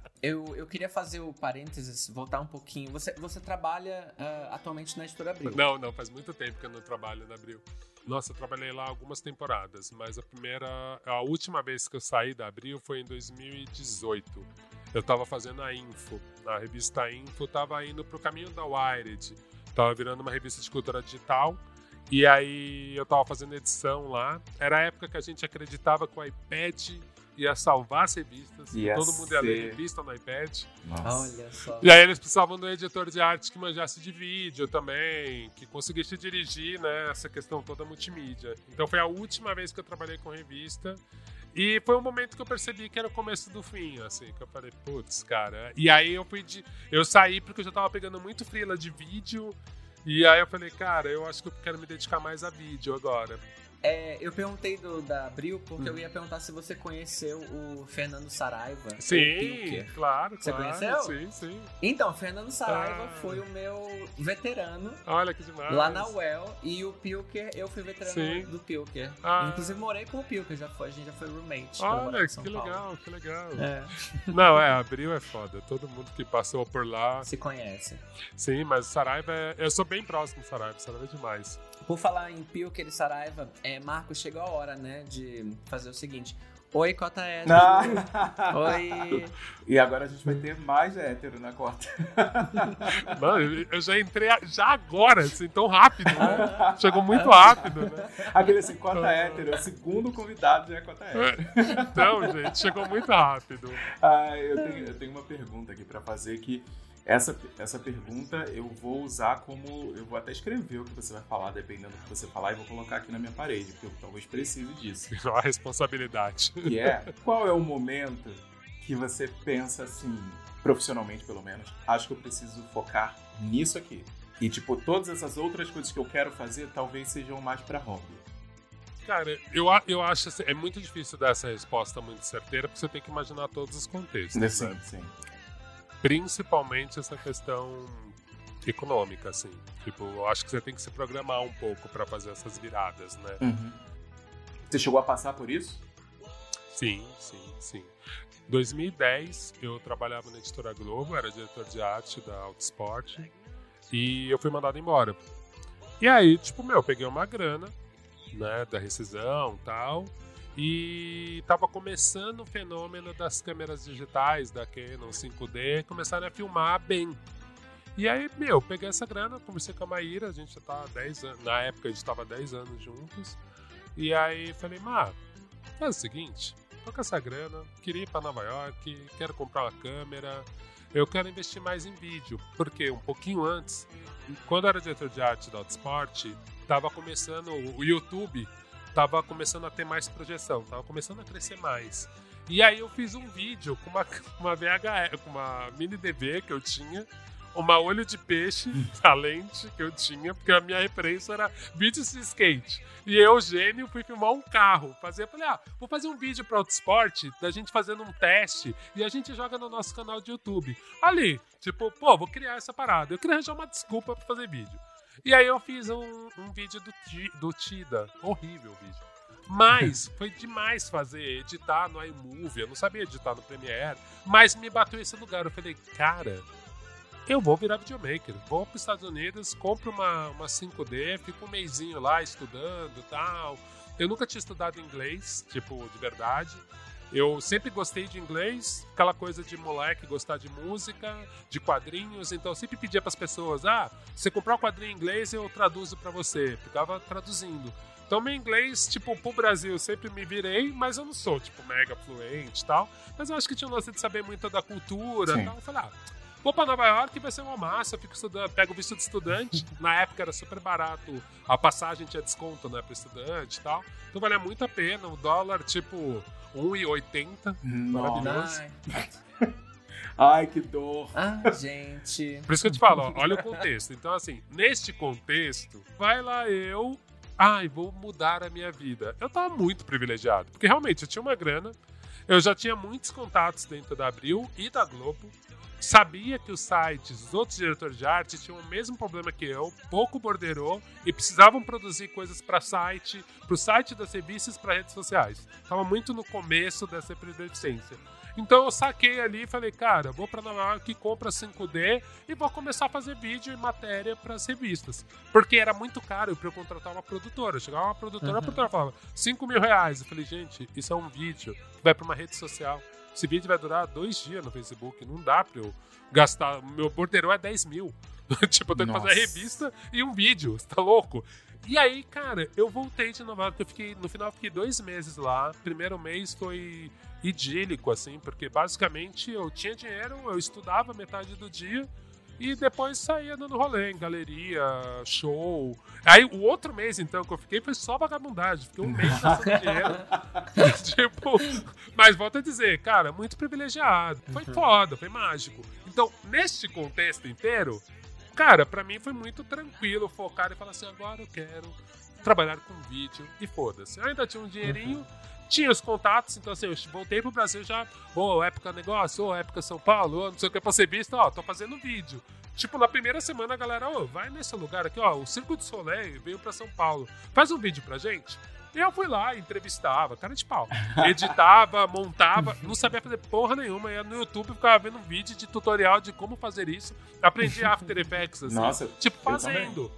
Eu, eu queria fazer o parênteses, voltar um pouquinho. Você, você trabalha ah, atualmente na editora Abril. Não, não, faz muito tempo que eu não trabalho na Abril. Nossa, eu trabalhei lá algumas temporadas, mas a primeira, a última vez que eu saí da Abril foi em 2018. Eu tava fazendo a Info, a revista Info tava indo pro caminho da Wired, tava virando uma revista de cultura digital. E aí eu tava fazendo edição lá. Era a época que a gente acreditava que o iPad ia salvar as revistas, Ia todo mundo ia ler revista no iPad. Nossa. Olha só. E aí eles precisavam de um editor de arte que manjasse de vídeo também, que conseguisse dirigir, né, essa questão toda multimídia. Então foi a última vez que eu trabalhei com revista. E foi um momento que eu percebi que era o começo do fim, assim, que eu falei, putz, cara. E aí eu fui de. Eu saí porque eu já tava pegando muito freela de vídeo. E aí eu falei, cara, eu acho que eu quero me dedicar mais a vídeo agora. É, eu perguntei do, da Abril porque eu ia perguntar se você conheceu o Fernando Saraiva. Sim, claro, Você claro. conheceu? Sim, sim. Então, o Fernando Saraiva Ah. foi o meu veterano Olha que demais. lá na UEL e o Pilker, eu fui veterano Sim. do Pilker. Ah. Inclusive morei com o Pilker, já foi, a gente já foi roommate. Olha, que Paulo. legal, que legal. É, Não, é, Abril é foda. Todo mundo que passou por lá. se conhece. Sim, mas Saraiva é. Eu sou bem próximo do Saraiva, Saraiva é demais. Por falar em Pilker e Saraiva, é, Marcos, chegou a hora, né, de fazer o seguinte. Oi, Cota Hétero. Ah. Oi. E agora a gente vai ter mais hétero na cota. Mano, eu já entrei a- já agora, assim, tão rápido, né? Chegou muito rápido, né? Aquele assim, cota hétero. O segundo convidado já é cota hétero. Então, gente, chegou muito rápido. Ah, eu, tenho, eu tenho uma pergunta aqui pra fazer que essa, essa pergunta eu vou usar como. Eu vou até escrever o que você vai falar, dependendo do que você falar, e vou colocar aqui na minha parede, porque eu talvez precise disso. A responsabilidade. Que é qual é o momento que você pensa assim, profissionalmente pelo menos, acho que eu preciso focar nisso aqui. E tipo, todas essas outras coisas que eu quero fazer talvez sejam mais pra hobby. Cara, eu, eu acho assim, é muito difícil dar essa resposta muito certeira, porque você tem que imaginar todos os contextos. Sim, sim. Principalmente essa questão econômica, assim. Tipo, eu acho que você tem que se programar um pouco pra fazer essas viradas, né? Uhum. Você chegou a passar por isso? Sim, sim, sim. 2010, eu trabalhava na editora Globo, era diretor de arte da Autosport, e eu fui mandado embora. E aí, tipo, meu, eu peguei uma grana, né, da rescisão tal, e tava começando o fenômeno das câmeras digitais, da Canon 5D, começaram a filmar bem. E aí, meu, peguei essa grana, conversei com a Maíra, a gente já tá 10 anos, na época a gente tava 10 anos juntos, e aí falei, Má, faz o seguinte, tô com essa grana, queria ir pra Nova York, quero comprar uma câmera, eu quero investir mais em vídeo, porque um pouquinho antes, quando eu era diretor de arte da Autosport, tava começando o YouTube, tava começando a ter mais projeção, tava começando a crescer mais. E aí eu fiz um vídeo com uma, uma VHS, com uma mini DV que eu tinha, uma olho de peixe, a lente que eu tinha, porque a minha referência era vídeos de skate. E eu, gênio, fui filmar um carro. Fazer, falei, ah, vou fazer um vídeo para Autosport, da gente fazendo um teste, e a gente joga no nosso canal de YouTube. Ali, tipo, pô, vou criar essa parada. Eu queria arranjar uma desculpa para fazer vídeo. E aí eu fiz um, um vídeo do, do Tida. Horrível o vídeo. Mas foi demais fazer, editar no iMovie. Eu não sabia editar no Premiere. Mas me bateu esse lugar. Eu falei, cara, eu vou virar videomaker. Vou para os Estados Unidos, compro uma, uma 5D, fico um mêsinho lá estudando tal. Eu nunca tinha estudado inglês, tipo, de verdade. Eu sempre gostei de inglês, aquela coisa de moleque gostar de música, de quadrinhos, então eu sempre pedia para as pessoas: ah, você comprar um quadrinho em inglês, eu traduzo para você. Ficava traduzindo. Então, meu inglês, tipo, pro Brasil, sempre me virei, mas eu não sou, tipo, mega fluente e tal. Mas eu acho que tinha um lance de saber muito da cultura e tal. Eu falei, ah, Vou pra Nova York vai ser uma massa, fico estudando, pego o visto de estudante. Na época era super barato, a passagem tinha desconto, né, pra estudante e tal. Então valia muito a pena. O dólar, tipo, 1,80. Maravilhoso. Ai. Ai, que dor. Ah, gente. Por isso que eu te falo, ó, olha o contexto. Então, assim, neste contexto, vai lá eu. Ai, vou mudar a minha vida. Eu tava muito privilegiado, porque realmente eu tinha uma grana, eu já tinha muitos contatos dentro da Abril e da Globo sabia que os sites, os outros diretores de arte tinham o mesmo problema que eu, pouco borderou e precisavam produzir coisas para site, para o site das revistas, para redes sociais. Tava muito no começo dessa efervescência. Então eu saquei ali e falei, cara, vou para Nova York, compra 5D e vou começar a fazer vídeo e matéria para as revistas. Porque era muito caro para eu contratar uma produtora. Chegava uma produtora, uhum. a produtora falava 5 mil reais. Eu falei, gente, isso é um vídeo, vai para uma rede social. Esse vídeo vai durar dois dias no Facebook. Não dá pra eu gastar. Meu borderão é 10 mil. tipo, eu tenho Nossa. que fazer a revista e um vídeo. Você tá louco? E aí, cara, eu voltei de Nova York. Eu fiquei, no final, eu fiquei dois meses lá. Primeiro mês foi idílico, assim, porque basicamente eu tinha dinheiro, eu estudava metade do dia e depois saía dando rolê em galeria, show. Aí o outro mês, então, que eu fiquei foi só vagabundagem. Fiquei um mês gastando dinheiro. tipo, mas volto a dizer, cara, muito privilegiado. Foi uhum. foda, foi mágico. Então, neste contexto inteiro, cara, para mim foi muito tranquilo focar e falar assim: agora eu quero trabalhar com vídeo e foda-se. Eu ainda tinha um dinheirinho. Uhum tinha os contatos, então assim, eu voltei pro Brasil já, ô, oh, época negócio, ô, oh, época São Paulo, oh, não sei o que, pra ser visto, ó, tô fazendo vídeo. Tipo, na primeira semana a galera, ô, vai nesse lugar aqui, ó, o Circo do Soleil veio pra São Paulo, faz um vídeo pra gente. E eu fui lá, entrevistava, cara de pau. Editava, montava, não sabia fazer porra nenhuma. Ia no YouTube ficava vendo um vídeo de tutorial de como fazer isso. Aprendi After Effects, assim. Nossa, tipo, fazendo.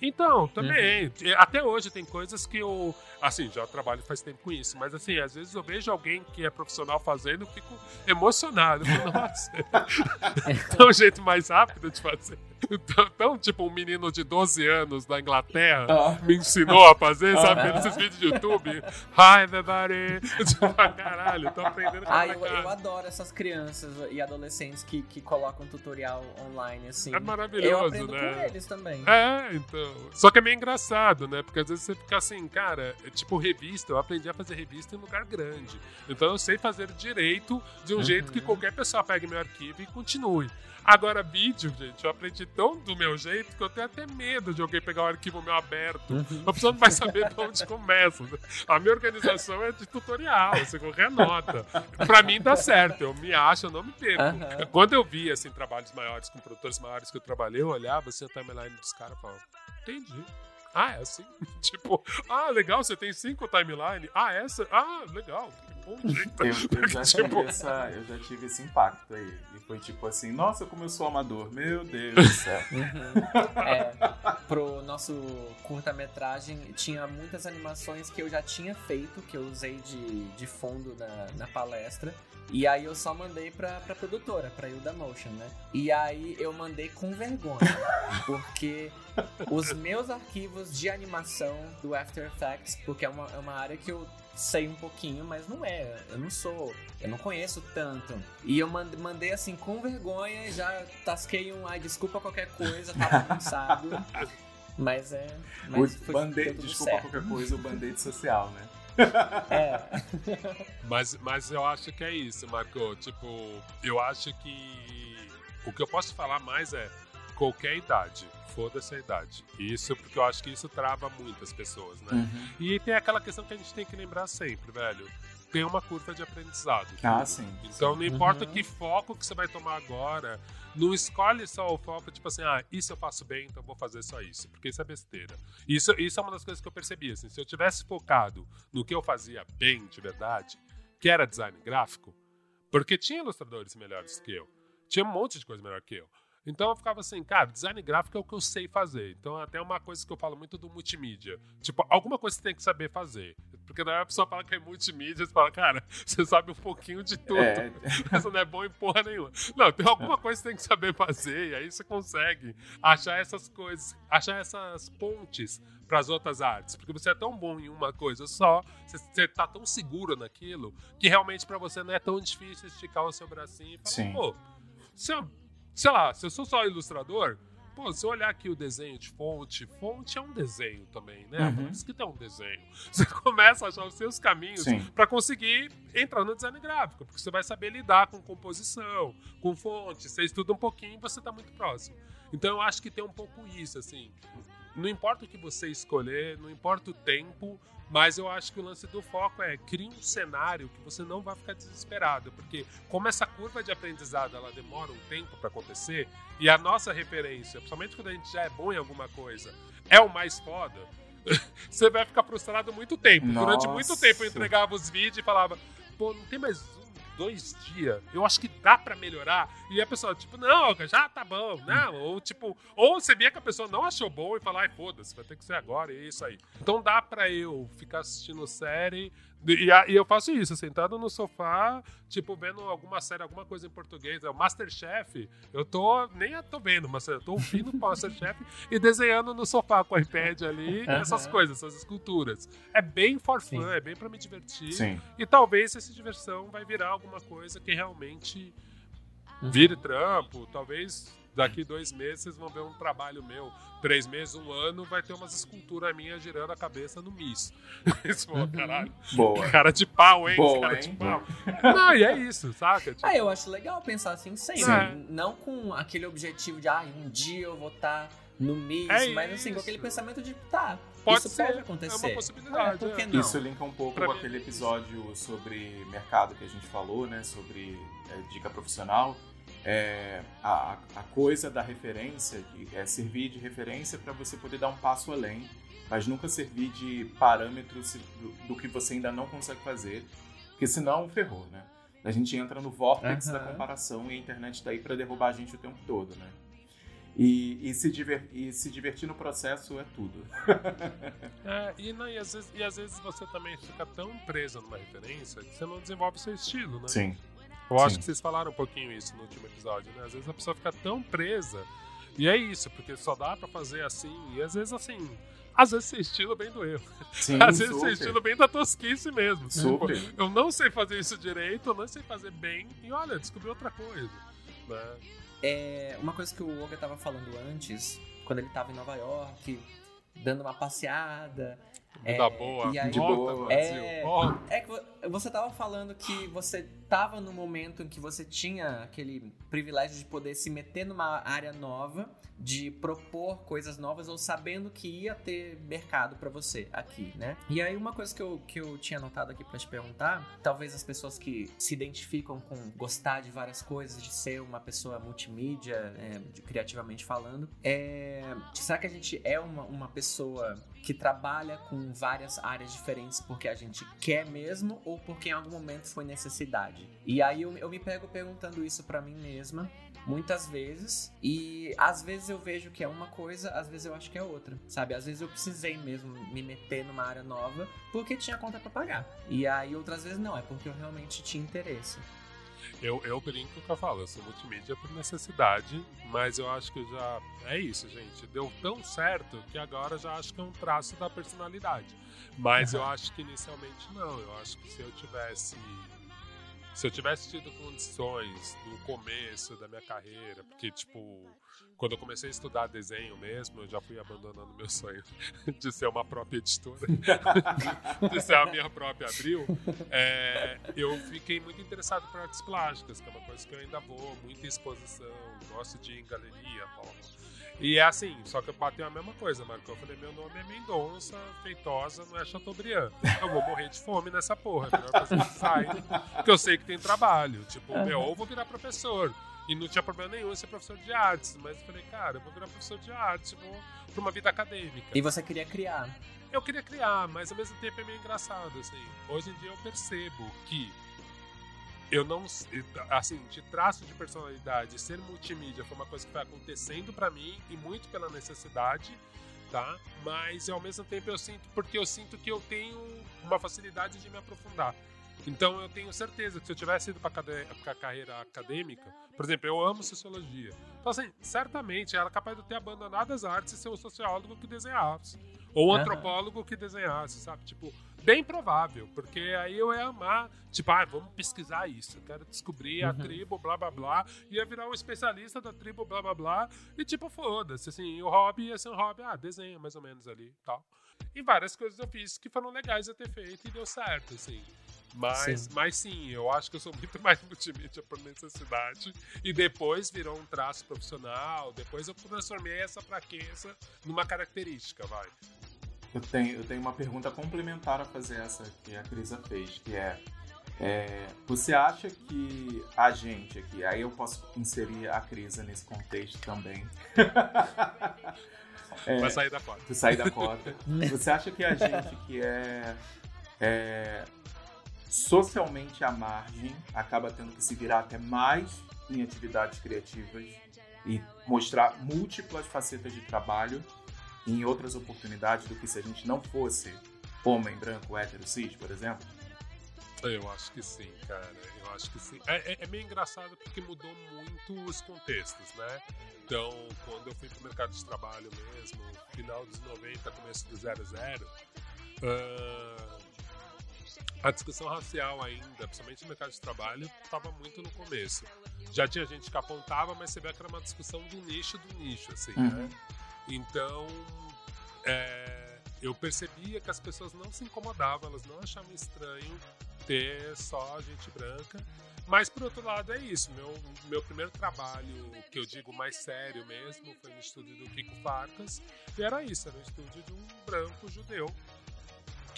Então, também. Uhum. Até hoje tem coisas que eu. Assim, já trabalho faz tempo com isso, mas assim, às vezes eu vejo alguém que é profissional fazendo e fico emocionado. Nossa, é um jeito mais rápido de fazer. Então, tipo, um menino de 12 anos da Inglaterra ah. me ensinou a fazer, ah. sabe? Esses vídeos de YouTube. Hi, everybody! Tipo, caralho, tô aprendendo com ah, eu, eu, adoro essas crianças e adolescentes que, que colocam tutorial online, assim. É maravilhoso, eu aprendo né? com eles também. É, então. Só que é meio engraçado, né? Porque às vezes você fica assim, cara, é tipo revista, eu aprendi a fazer revista em lugar grande. Então eu sei fazer direito de um uhum. jeito que qualquer pessoa pegue meu arquivo e continue. Agora, vídeo, gente, eu aprendi tão do meu jeito que eu tenho até medo de alguém pegar o arquivo meu aberto. Uhum. A pessoa não vai saber de onde começa. A minha organização é de tutorial, você qualquer nota. Pra mim dá certo, eu me acho, eu não me perco. Aham. Quando eu via assim, trabalhos maiores com produtores maiores que eu trabalhei, eu olhava assim a timeline dos caras e falava, entendi. Ah, é assim? tipo, ah, legal, você tem cinco timeline. Ah, essa? Ah, legal. Eu, eu já Tipo- tive essa, eu já tive esse impacto aí. E foi tipo assim, nossa, como eu sou amador. Meu Deus do céu. Uhum. É, pro nosso curta-metragem tinha muitas animações que eu já tinha feito, que eu usei de, de fundo na, na palestra. E aí eu só mandei pra, pra produtora, pra Hilda Motion, né? E aí eu mandei com vergonha, porque os meus arquivos de animação do After Effects, porque é uma, é uma área que eu sei um pouquinho, mas não é. Eu não sou. Eu não conheço tanto. E eu mand- mandei assim com vergonha, já tasquei um ai, desculpa qualquer coisa, tá bagunçado. Mas é. Mas o band-aid, desculpa certo. qualquer coisa, o band-aid social, né? É. Mas, mas eu acho que é isso, Marco. Tipo, eu acho que o que eu posso falar mais é qualquer idade. Foda-se a idade. Isso porque eu acho que isso trava muitas pessoas, né? Uhum. E tem aquela questão que a gente tem que lembrar sempre, velho. Tem uma curva de aprendizado. Ah, sim. Então não importa Uhum. que foco que você vai tomar agora, não escolhe só o foco, tipo assim, ah, isso eu faço bem, então vou fazer só isso, porque isso é besteira. Isso, isso é uma das coisas que eu percebi, assim, se eu tivesse focado no que eu fazia bem de verdade, que era design gráfico, porque tinha ilustradores melhores que eu, tinha um monte de coisa melhor que eu. Então eu ficava assim, cara, design gráfico é o que eu sei fazer. Então até uma coisa que eu falo muito do multimídia. Tipo, alguma coisa você tem que saber fazer. Porque daí a pessoa fala que é multimídia, você fala, cara, você sabe um pouquinho de tudo. É, não é bom em porra nenhuma. Não, tem alguma coisa que você tem que saber fazer, e aí você consegue achar essas coisas, achar essas pontes para as outras artes. Porque você é tão bom em uma coisa só, você, você tá tão seguro naquilo, que realmente para você não é tão difícil esticar o seu bracinho e falar, Sim. pô, se eu, sei lá, se eu sou só ilustrador. Pô, se eu olhar aqui o desenho de fonte, fonte é um desenho também, né? Uhum. Por isso que é um desenho. Você começa a achar os seus caminhos para conseguir entrar no design gráfico, porque você vai saber lidar com composição, com fonte, você estuda um pouquinho e você tá muito próximo. Então eu acho que tem um pouco isso, assim. Não importa o que você escolher, não importa o tempo, mas eu acho que o lance do foco é criar um cenário que você não vai ficar desesperado, porque como essa curva de aprendizado ela demora um tempo para acontecer e a nossa referência, principalmente quando a gente já é bom em alguma coisa, é o mais foda, você vai ficar frustrado muito tempo. Durante muito Nossa. tempo eu entregava os vídeos e falava, pô, não tem mais dois dias? Eu acho que dá pra melhorar. E a pessoa, tipo, não, já tá bom, não. Ou tipo, ou você via que a pessoa não achou bom e falar, ai, foda-se, vai ter que ser agora, e é isso aí. Então dá pra eu ficar assistindo série. E, e eu faço isso, sentado no sofá, tipo, vendo alguma série, alguma coisa em português. É o Masterchef. Eu tô. Nem tô vendo, mas eu tô ouvindo o Masterchef e desenhando no sofá com o iPad ali, essas Aham. coisas, essas esculturas. É bem for fun, Sim. é bem pra me divertir. Sim. E talvez essa diversão vai virar alguma coisa que realmente Uhum. vire trampo. Talvez daqui dois meses vocês vão ver um trabalho meu. Três meses, um ano, vai ter umas esculturas minhas girando a cabeça no Miss. Isso, pô, Uhum. caralho. Boa. Cara de pau, hein? Boa, cara hein? de pau. Não, e é isso, saca? Tipo, Ah, eu acho legal pensar assim sempre. Sim. Não com aquele objetivo de, ah, um dia eu vou estar no Miss, É mas assim, com aquele pensamento de, tá, Pode isso ser, pode é acontecer. uma possibilidade, É, por que é. não? Isso linka um pouco Pra com mim, aquele é episódio sobre mercado que a gente falou, né? Sobre é, dica profissional. É, a, a coisa da referência de, é servir de referência para você poder dar um passo além, mas nunca servir de parâmetro do, do que você ainda não consegue fazer, porque senão ferrou, né? A gente entra no vórtice da Aham. comparação e a internet tá aí para derrubar a gente o tempo todo, né? E, e se diver- e se divertir no processo é tudo. É, e, não, e, às vezes, e às vezes você também fica tão preso numa referência que você não desenvolve o seu estilo, né? Sim. Eu acho Sim. que vocês falaram um pouquinho isso no último episódio, né? Às vezes a pessoa fica tão presa. E é isso, porque só dá pra fazer assim. E às vezes assim. Às vezes seu estilo vem do erro. Sim, às vezes seu super. estilo vem da tosquice mesmo. Super. Tipo, eu não sei fazer isso direito, eu não sei fazer bem. E olha, descobri outra coisa. Né? É, uma coisa que o Olga tava falando antes, quando ele tava em Nova York, dando uma passeada, É, Tá boa. e aí- De Volta, boa. É. Volta. É que vo- você tava falando que você tava no momento em que você tinha aquele privilégio de poder se meter numa área nova, de propor coisas novas ou sabendo que ia ter mercado pra você aqui, né? E aí uma coisa que eu, que eu tinha anotado aqui pra te perguntar, talvez as pessoas que se identificam com gostar de várias coisas, de ser uma pessoa multimídia, é, de- criativamente falando, é, será que a gente é uma, uma pessoa que trabalha com várias áreas diferentes porque a gente quer mesmo ou porque em algum momento foi necessidade. E aí eu, eu me pego perguntando isso pra mim mesma muitas vezes e às vezes eu vejo que é uma coisa, às vezes eu acho que é outra, sabe? Às vezes eu precisei mesmo me meter numa área nova porque tinha conta pra pagar. E aí outras vezes não, é porque eu realmente tinha interesse. Eu, eu brinco que eu falo, eu sou multimídia por necessidade, mas eu acho que já. É isso, gente. Deu tão certo que agora já acho que é um traço da personalidade. Mas eu acho que inicialmente não. Eu acho que se eu tivesse. Se eu tivesse tido condições no começo da minha carreira, porque, tipo, quando eu comecei a estudar desenho mesmo, eu já fui abandonando meu sonho de ser uma própria editora, de ser a minha própria abril, é, eu fiquei muito interessado por artes plásticas, que é uma coisa que eu ainda vou, muita exposição, gosto de ir em galeria, Paulo. E é assim, só que bateu a mesma coisa, Marco. Eu falei, meu nome é Mendonça, Feitosa, não é Chateaubriand. Eu vou morrer de fome nessa porra, é melhor fazer design, porque eu sei que tem trabalho. Tipo, meu, ou vou virar professor. E não tinha problema nenhum em ser professor de artes, mas eu falei, cara, eu vou virar professor de artes, vou pra uma vida acadêmica. E você queria criar. Eu queria criar, mas ao mesmo tempo é meio engraçado, assim. Hoje em dia eu percebo que eu não, assim, de traço de personalidade, ser multimídia foi uma coisa que foi acontecendo pra mim e muito pela necessidade, tá? Mas ao mesmo tempo eu sinto, porque eu sinto que eu tenho uma facilidade de me aprofundar. Então eu tenho certeza que se eu tivesse ido para a carreira acadêmica, por exemplo, eu amo sociologia. Então, assim, certamente era capaz de eu ter abandonado as artes e ser um sociólogo que desenhasse. Ou um antropólogo que desenhasse, sabe? Tipo, bem provável, porque aí eu ia amar, tipo, ah, vamos pesquisar isso, eu quero descobrir a Uhum. tribo, blá blá blá, ia virar um especialista da tribo, blá blá blá, e tipo, foda-se, assim, o hobby ia ser um hobby, ah, desenha mais ou menos ali tal. E várias coisas eu fiz que foram legais eu ter feito e deu certo, assim. Mas Sim. mas sim, eu acho que eu sou muito mais multimídia por necessidade. E depois virou um traço profissional. Depois eu transformei essa fraqueza numa característica, vai. Eu tenho, eu tenho uma pergunta complementar a fazer essa que a Crisa fez, que é, é, você acha que a gente aqui, aí eu posso inserir a Crisa nesse contexto também, É. Vai sair da tu sair da cota, você acha que a gente que é, é socialmente à margem acaba tendo que se virar até mais em atividades criativas e mostrar múltiplas facetas de trabalho em outras oportunidades do que se a gente não fosse homem branco, hétero, cis, por exemplo? Eu acho que sim, cara. Eu acho que sim. É, é- é meio engraçado porque mudou muito os contextos, né? Então, quando eu fui pro mercado de trabalho mesmo, final dos 90, começo do 00, ah, a discussão racial ainda, principalmente no mercado de trabalho, estava muito no começo. Já tinha gente que apontava, mas você vê que era uma discussão do nicho do nicho, assim, Uhum. né? Então, é, eu percebia que as pessoas não se incomodavam, elas não achavam estranho ter só gente branca. Mas, por outro lado, é isso. Meu, meu primeiro trabalho, que eu digo mais sério mesmo, foi no estúdio do Kiko Farcas. E era isso, era um estúdio de um branco judeu.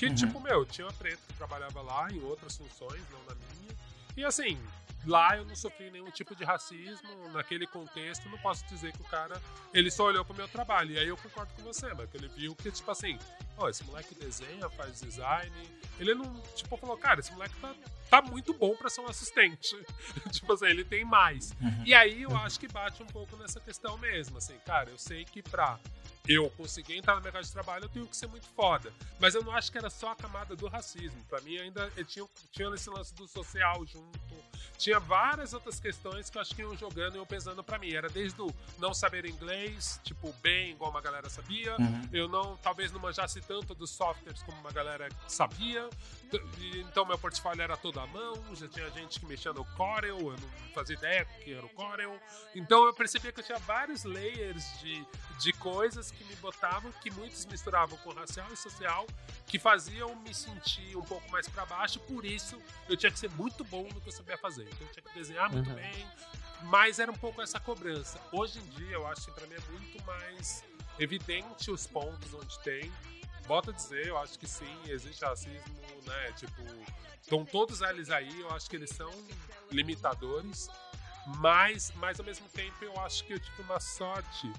Que, Uhum. tipo, meu, tinha uma preta que trabalhava lá em outras funções, não na minha. E assim, lá eu não sofri nenhum tipo de racismo. Naquele contexto, não posso dizer que o cara, ele só olhou pro meu trabalho. E aí eu concordo com você, mas que ele viu que, tipo assim, ó, esse moleque desenha, faz design. Ele não, tipo, falou, cara, esse moleque tá, tá muito bom pra ser um assistente. tipo assim, ele tem mais. E aí eu acho que bate um pouco nessa questão mesmo, assim, cara, eu sei que pra eu conseguir entrar no mercado de trabalho eu tenho que ser muito foda. Mas eu não acho que era só a camada do racismo. Pra mim ainda tinha, tinha esse lance do social junto. Tinha várias outras questões que eu acho que iam jogando e iam pesando pra mim. Era desde o não saber inglês, tipo, bem, igual uma galera sabia. Uhum. Eu não, talvez não manjasse tanto dos softwares como uma galera sabia. Então meu portfólio era todo à mão, já tinha gente que mexia no Corel, eu não fazia ideia que era o Corel. Então eu percebia que eu tinha vários layers de, de coisas que me botavam, que muitos misturavam com racial e social, que faziam me sentir um pouco mais para baixo. Por isso, eu tinha que ser muito bom no que eu sabia fazer. Então, eu tinha que desenhar muito Uhum. bem, mas era um pouco essa cobrança. Hoje em dia, eu acho que para mim é muito mais evidente os pontos onde tem. Bota a dizer, eu acho que sim, existe racismo, né? Tipo, estão todos eles aí, eu acho que eles são limitadores, mas, mas ao mesmo tempo eu acho que eu tive uma sorte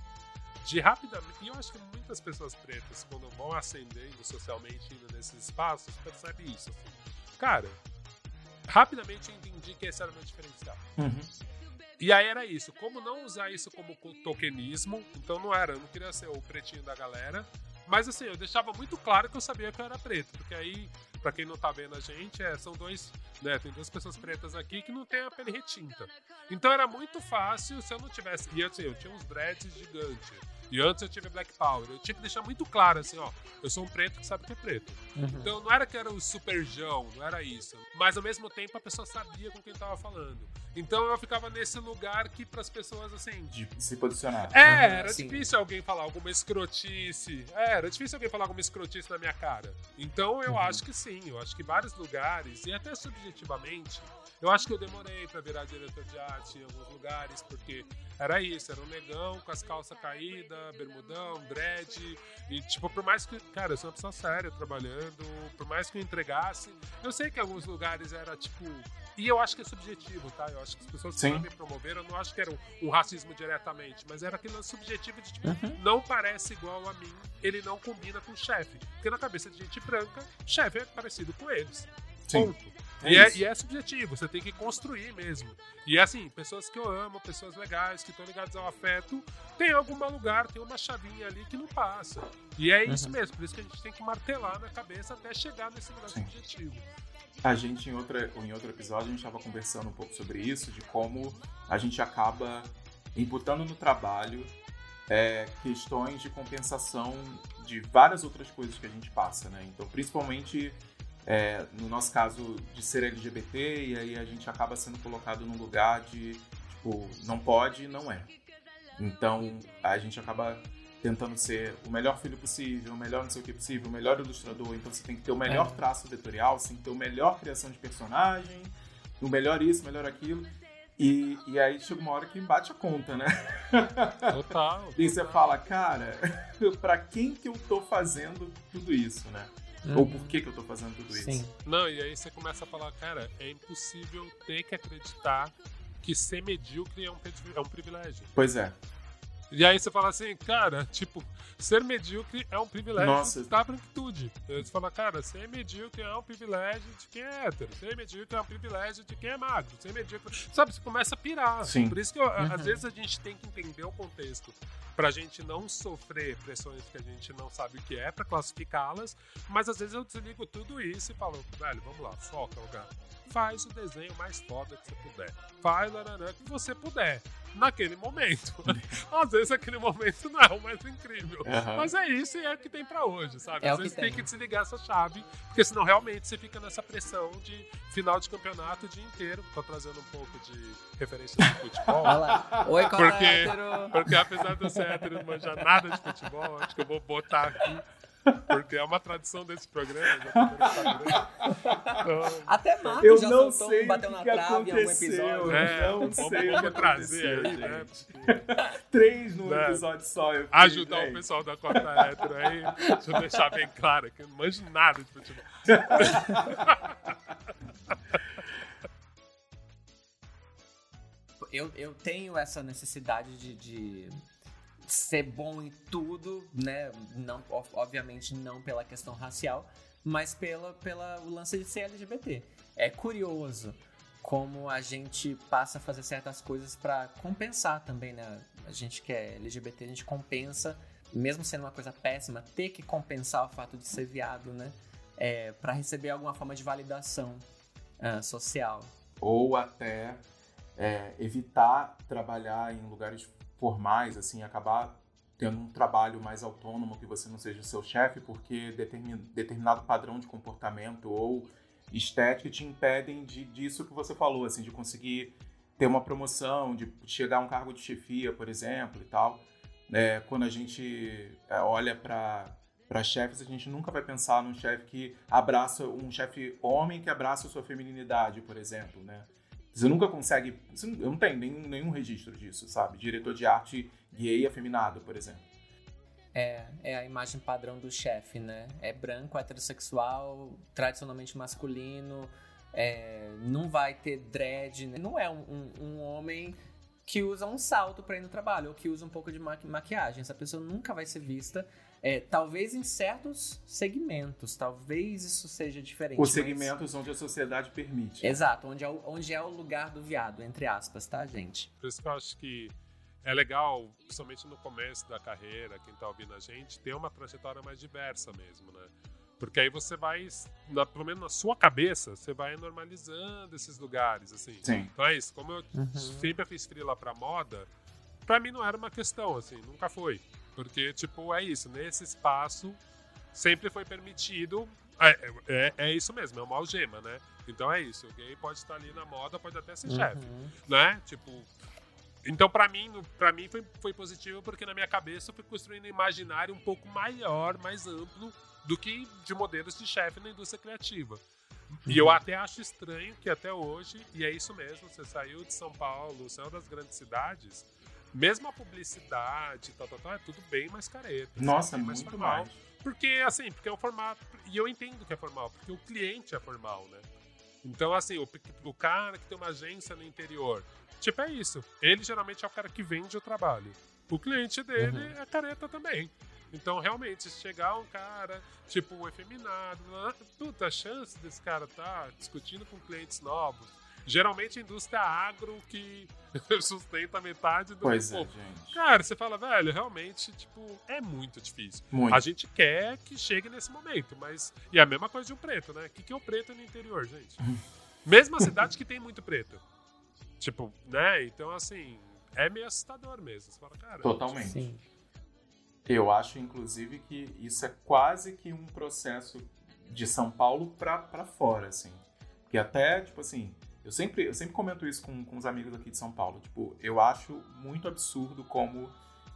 de rapidamente. E eu acho que muitas pessoas pretas, quando vão ascendendo socialmente indo nesses espaços, percebem isso. Assim. Cara, rapidamente eu entendi que esse era o meu diferencial. Uhum. E aí era isso. Como não usar isso como co- tokenismo, então não era, eu não queria ser o pretinho da galera. Mas assim, eu deixava muito claro que eu sabia que eu era preto. Porque aí, pra quem não tá vendo a gente, é, são dois, né? Tem duas pessoas pretas aqui que não tem a pele retinta. Então era muito fácil se eu não tivesse. E assim, eu tinha uns dreads gigantes. E antes eu tive Black Power. Eu tinha que deixar muito claro, assim, ó. Eu sou um preto que sabe que é preto. Uhum. Então não era que era o superjão, não era isso. Mas ao mesmo tempo a pessoa sabia com quem tava falando. Então eu ficava nesse lugar que pras pessoas, assim. De se posicionar. É, Uhum, era sim. difícil alguém falar alguma escrotice. É, era difícil alguém falar alguma escrotice na minha cara. Então eu Uhum. acho que sim, eu acho que vários lugares, e até subjetivamente, eu acho que eu demorei pra virar diretor de arte em alguns lugares, porque era isso, era um negão com as calças caídas, bermudão, dread, e tipo, por mais que, cara, eu sou uma pessoa séria trabalhando, por mais que eu entregasse, eu sei que em alguns lugares era tipo. E eu acho que é subjetivo, tá? Eu acho que as pessoas que me promoveram, eu não acho que era um, um racismo diretamente, mas era aquele subjetivo de tipo, Uhum. não parece igual a mim, ele não combina com o chefe. Porque na cabeça de gente branca, chefe é parecido com eles. Sim. Ponto. É e, é, e é subjetivo, você tem que construir mesmo. E é assim, pessoas que eu amo, pessoas legais, que estão ligadas ao afeto, tem algum lugar, tem uma chavinha ali que não passa. E é isso Uhum. mesmo, por isso que a gente tem que martelar na cabeça até chegar nesse lugar Sim. subjetivo. A gente, em, outra, em outro episódio, a gente estava conversando um pouco sobre isso, de como a gente acaba imputando no trabalho é, questões de compensação de várias outras coisas que a gente passa, né? Então, principalmente é, no nosso caso de ser LGBT, e aí a gente acaba sendo colocado num lugar de, tipo, não pode e não é. Então, a gente acaba tentando ser o melhor filho possível, o melhor não sei o que possível, o melhor ilustrador. Então você tem que ter o melhor É. traço vetorial, você tem que ter o melhor criação de personagem, o melhor isso, o melhor aquilo. E, e aí chega uma hora que bate a conta, né? Total. E você fala, cara, pra quem que eu tô fazendo tudo isso, né? Ou por que que eu tô fazendo tudo isso? Sim. Não, e aí você começa a falar, cara, é impossível ter que acreditar que ser medíocre é um, é um privilégio. Pois é. E aí você fala assim, cara, tipo, ser medíocre é um privilégio Nossa. da branquitude. Você fala, cara, ser medíocre é um privilégio de quem é hétero. Ser medíocre é um privilégio de quem é magro. Ser medíocre. Sabe, você começa a pirar. Sim. Por isso que eu- Uhum. às vezes a gente tem que entender o contexto pra gente não sofrer pressões que a gente não sabe o que é, pra classificá-las. Mas às vezes eu desligo tudo isso e falo, velho, vamos lá, foca, lugar. Faz o desenho mais foda que você puder. Faz laranã que você puder. Naquele momento. Às vezes aquele momento não é o mais incrível. Aham. Mas é isso e é o que tem pra hoje, sabe? É Às o que vezes tem. tem que desligar essa chave, porque senão realmente você fica nessa pressão de final de campeonato o dia inteiro. Tô trazendo um pouco de referência de futebol. Oi, Porque- hétero. Porque apesar de eu ser hétero e não manjar nada de futebol, acho que eu vou botar aqui. Porque é uma tradição desse programa. Então, Até Marcos Eu já não soltou sei um bateu na que trave em algum episódio. é, não sei o que trazer aí, né? Três num Né? episódio só. Ajudar o "Véi, pessoal da cota hétero aí. Deixa eu deixar bem claro que eu não manjo nada de futebol. eu, eu tenho essa necessidade de, de ser bom em tudo, né? Não, ob- obviamente não pela questão racial, mas pela, pela o lance de ser LGBT. É curioso como a gente passa a fazer certas coisas pra compensar também, né? A gente que é LGBT, a gente compensa, mesmo sendo uma coisa péssima, ter que compensar o fato de ser viado, né? É, para receber alguma forma de validação ah, social. ou até é, evitar trabalhar em lugares formais, assim, acabar tendo um trabalho mais autônomo, que você não seja o seu chefe, porque determin, determinado padrão de comportamento ou estética te impedem de, disso que você falou, assim, de conseguir ter uma promoção, de chegar a um cargo de chefia, por exemplo, e tal. É, quando a gente é, olha para para chefes, a gente nunca vai pensar num chefe que abraça um chefe homem que abraça a sua feminilidade, por exemplo, né? Você nunca consegue, você não, eu não tenho nenhum, nenhum registro disso, sabe? Diretor de arte gay afeminado, por exemplo. É, é a imagem padrão do chefe, né? É branco, heterossexual, tradicionalmente masculino, é, não vai ter dread, né? não é um, um, um, homem que usa um salto para ir no trabalho ou que usa um pouco de maqui maquiagem. Essa pessoa nunca vai ser vista é, talvez em certos segmentos, talvez isso seja diferente. Os segmentos mas... onde a sociedade permite. Exato, onde é, o, onde é o lugar do viado, entre aspas, tá, gente? Por isso que eu acho que é legal, principalmente no começo da carreira, quem tá ouvindo a gente, ter uma trajetória mais diversa mesmo, né? Porque aí você vai, na, pelo menos na sua cabeça, você vai normalizando esses lugares, assim. Sim. Então é isso. Como eu uhum. sempre fiz frila pra moda, pra mim não era uma questão, assim, nunca foi. Porque, tipo, é isso. Nesse espaço sempre foi permitido. É, é, é isso mesmo, é uma algema, né? Então é isso. O gay pode estar ali na moda, pode até ser uhum. chefe, né? Tipo. Então, para mim, para mim foi, foi positivo porque na minha cabeça eu fui construindo um imaginário um pouco maior, mais amplo do que de modelos de chefe na indústria criativa. E eu uhum. até acho estranho que até hoje, e é isso mesmo, você saiu de São Paulo, saiu das grandes cidades, mesmo a publicidade, tal, tal, tal, é tudo bem mais careta. Assim, Nossa, assim, muito formal. Mais. Porque, assim, porque é um formato. E eu entendo que é formal, porque o cliente é formal, né? Então, assim, o, o cara que tem uma agência no interior, tipo, é isso. Ele geralmente é o cara que vende o trabalho. O cliente dele uhum. é careta também. Então, realmente, se chegar um cara, tipo, efeminado, puta, a chance desse cara tá discutindo com clientes novos, Geralmente a indústria agro que sustenta metade do pois é, gente. Cara, você fala, velho, realmente, tipo, é muito difícil. Muito. A gente quer que chegue nesse momento, mas. E a mesma coisa de um preto, né? O que, que é o preto no interior, gente? Mesma cidade que tem muito preto. Tipo, né? Então, assim, é meio assustador mesmo. Você fala, cara. Totalmente. Sim. Eu acho, inclusive, que isso é quase que um processo de São Paulo pra, pra fora, assim. Que até, tipo assim, eu sempre, eu sempre comento isso com, com os amigos aqui de São Paulo. Tipo, eu acho muito absurdo como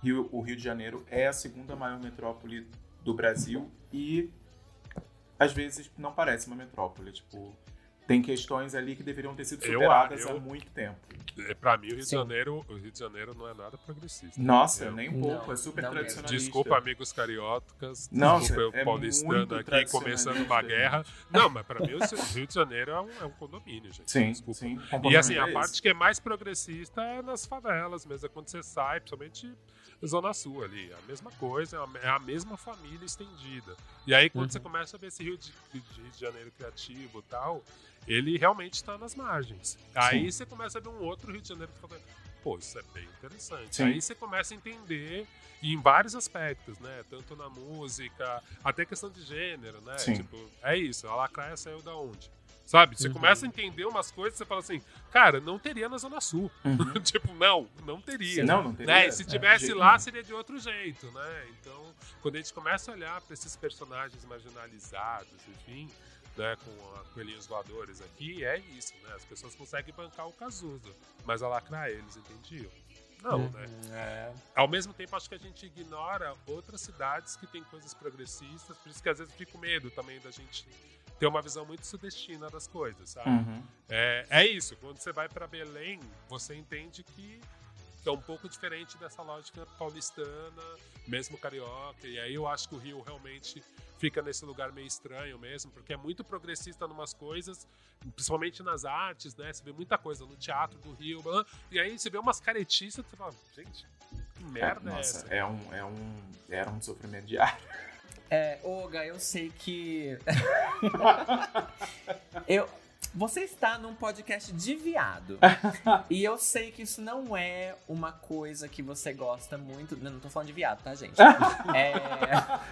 Rio, o Rio de Janeiro é a segunda maior metrópole do Brasil e às vezes não parece uma metrópole. Tipo, tem questões ali que deveriam ter sido superadas eu, eu, há muito tempo. É, pra mim, o Rio, de Janeiro, o Rio de Janeiro não é nada progressista. Nossa, nem um pouco, não, é super tradicionalista. Desculpa, amigos cariocas. Não, desculpa, é eu paulistano aqui começando uma guerra. Não, mas pra mim, o Rio de Janeiro é um, é um condomínio, gente. Sim, desculpa. sim. E assim, a parte que é mais progressista é nas favelas mesmo, é quando você sai, principalmente Zona Sul ali. A mesma coisa, é a mesma família estendida. E aí, quando uhum. você começa a ver esse Rio de, Rio de Janeiro criativo e tal, ele realmente está nas margens. Aí você começa a ver um outro Rio de Janeiro que fala, pô, isso é bem interessante. Sim. Aí você começa a entender em vários aspectos, né? Tanto na música, até questão de gênero, né? Sim. Tipo, é isso, a Lacraia saiu da onde? Sabe? Você uhum. começa a entender umas coisas, você fala assim, cara, não teria na Zona Sul. Uhum. tipo, não, não teria. Não, não teria. Né? Se é, tivesse é, lá, seria de outro jeito, né? Então, quando a gente começa a olhar para esses personagens marginalizados, enfim, né, com a coelhinhos voadores aqui, é isso, né? As pessoas conseguem bancar o Cazuza, mas a lacrar eles, entendiam? Não, uhum, né? É. Ao mesmo tempo, acho que a gente ignora outras cidades que têm coisas progressistas, por isso que às vezes eu fico medo também da gente ter uma visão muito sudestina das coisas, sabe? Uhum. É, é isso, quando você vai para Belém, você entende que é um pouco diferente dessa lógica paulistana, mesmo carioca, e aí eu acho que o Rio realmente fica nesse lugar meio estranho mesmo, porque é muito progressista em umas coisas, principalmente nas artes, né? Você vê muita coisa no teatro do Rio, e aí você vê umas caretices, você fala, gente, que merda é, é essa? É um, é um, era um sofrimento diário. É, Olga, eu sei que. eu, você está num podcast de viado. e eu sei que isso não é uma coisa que você gosta muito. Não, não tô falando de viado, tá, gente? é...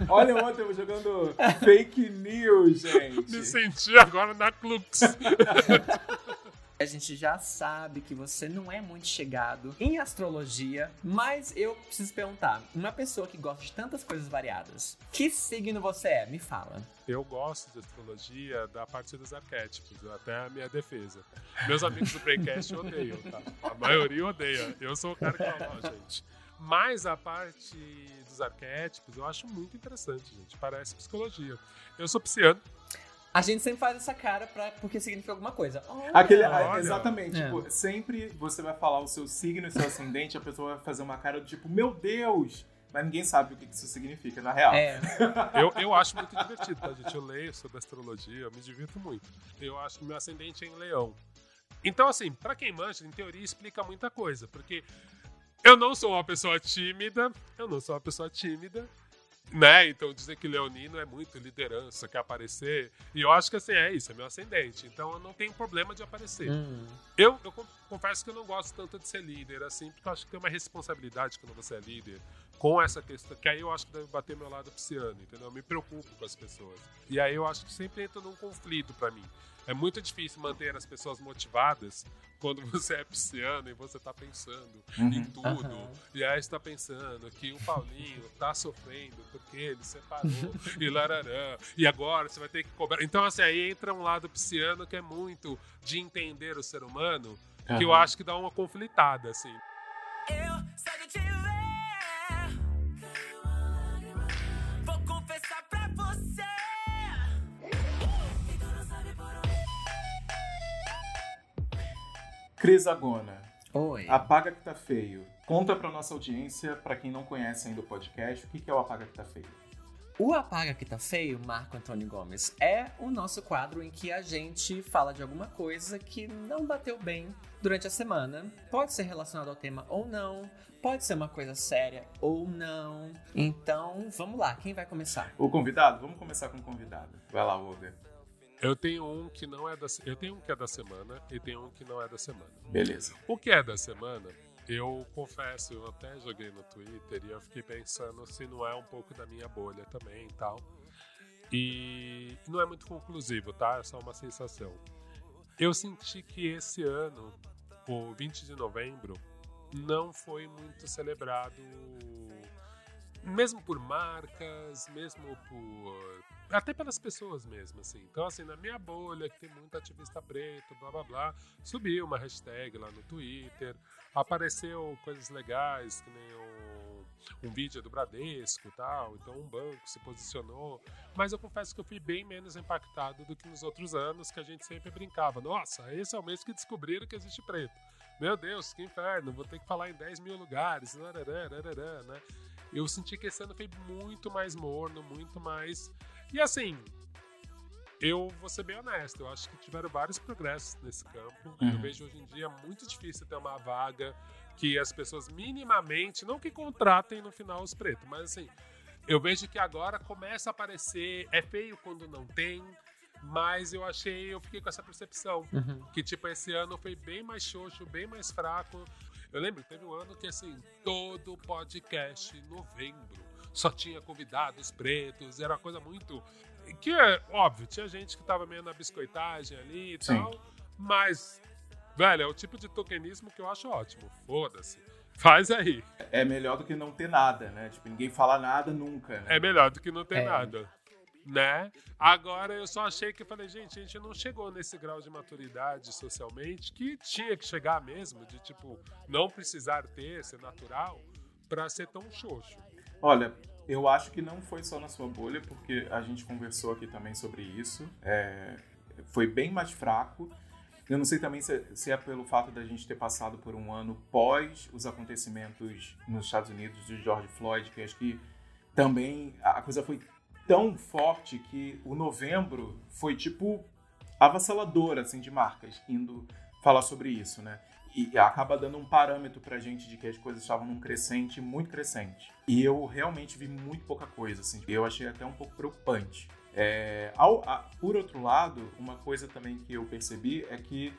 Olha ontem eu jogando fake news, gente. Me senti agora na Clux. A gente já sabe que você não é muito chegado em astrologia, mas eu preciso perguntar: uma pessoa que gosta de tantas coisas variadas, que signo você é? Me fala. Eu gosto de astrologia da parte dos arquétipos, até a minha defesa. Meus amigos do Braincast odeiam, tá? A maioria odeia. Eu sou o cara que fala, gente. Mas a parte dos arquétipos eu acho muito interessante, gente. Parece psicologia. Eu sou pisciano. A gente sempre faz essa cara pra, porque significa alguma coisa. Olha. Aquele, Olha. exatamente. É. Tipo, sempre você vai falar o seu signo e seu ascendente, a pessoa vai fazer uma cara do tipo, meu Deus! Mas ninguém sabe o que isso significa, na real. É, Eu, eu acho muito divertido, tá, gente? Eu leio sobre astrologia, eu me divirto muito. Eu acho que meu ascendente é em leão. Então, assim, pra quem manja, em teoria explica muita coisa, porque eu não sou uma pessoa tímida, eu não sou uma pessoa tímida, né? Então dizer que leonino é muito liderança, quer aparecer. E eu acho que assim, é isso, é meu ascendente. Então eu não tenho problema de aparecer. hum, Eu, eu con- confesso que eu não gosto tanto de ser líder, assim, porque eu acho que tem uma responsabilidade quando você é líder com essa questão, que aí eu acho que deve bater meu lado pisciano, entendeu? Eu me preocupo com as pessoas. E aí eu acho que sempre entra num conflito pra mim. É muito difícil manter as pessoas motivadas quando você é pisciano e você tá pensando em Uhum. tudo. Aham. E aí você tá pensando que o Paulinho tá sofrendo porque ele separou e lararã. E agora você vai ter que cobrar. Então, assim, aí entra um lado pisciano que é muito de entender o ser humano, que eu acho que dá uma conflitada, assim. Cris Agona, oi. Apaga que tá feio. Conta pra nossa audiência, pra quem não conhece ainda o podcast, o que é o Apaga que tá feio. O Apaga Que Tá Feio, Marco Antônio Gomes, é o nosso quadro em que a gente fala de alguma coisa que não bateu bem durante a semana. Pode ser relacionado ao tema ou não, pode ser uma coisa séria ou não. Então, vamos lá, quem vai começar? O convidado? Vamos começar com o convidado. Vai lá, Olga. Eu tenho um que não é da eu tenho um que é da semana e tenho um que não é da semana. Beleza. O que é da semana, eu confesso, eu até joguei no Twitter e eu fiquei pensando se não é um pouco da minha bolha também e tal. E não é muito conclusivo, tá? É só uma sensação. Eu senti que esse ano, o 20 de novembro, não foi muito celebrado, mesmo por marcas, mesmo por. Até pelas pessoas mesmo, assim. Então, assim, na minha bolha, que tem muito ativista preto, blá blá blá, subiu uma hashtag lá no Twitter, apareceu coisas legais, que nem um, vídeo do Bradesco e tal, então um banco se posicionou. Mas eu confesso que eu fui bem menos impactado do que nos outros anos, que a gente sempre brincava. Nossa, esse é o mês que descobriram que existe preto. Meu Deus, que inferno, vou ter que falar em 10 mil lugares, né? Eu senti que esse ano foi muito mais morno, muito mais. E assim, eu vou ser bem honesto, eu acho que tiveram vários progressos nesse campo. Eu Uhum. vejo hoje em dia muito difícil ter uma vaga que as pessoas minimamente, não que contratem no final os pretos, mas assim, eu vejo que agora começa a aparecer, é feio quando não tem, mas eu achei, eu fiquei com essa percepção Uhum. que tipo esse ano foi bem mais xoxo, bem mais fraco. Eu lembro que teve um ano que assim, todo podcast em novembro só tinha convidados pretos, era uma coisa muito que é óbvio, tinha gente que tava meio na biscoitagem ali e Sim. tal, mas velho, é o tipo de tokenismo que eu acho ótimo. Foda-se. Faz aí. É melhor do que não ter nada, né? Tipo, ninguém fala nada nunca, né? É melhor do que não ter É. nada. Né? Agora eu só achei que falei, gente, a gente não chegou nesse grau de maturidade socialmente que tinha que chegar mesmo, de tipo, não precisar ter, ser natural, pra ser tão xoxo. Olha, eu acho que não foi só na sua bolha, porque a gente conversou aqui também sobre isso. É, foi bem mais fraco. Eu não sei também se, se é pelo fato da gente ter passado por um ano pós os acontecimentos nos Estados Unidos de George Floyd, que acho que também a coisa foi tão forte que o novembro foi tipo avassalador assim de marcas indo falar sobre isso, né? E acaba dando um parâmetro pra gente de que as coisas estavam num crescente muito crescente. E eu realmente vi muito pouca coisa, assim. Eu achei até um pouco preocupante. É, ao- a- por outro lado, uma coisa também que eu percebi é que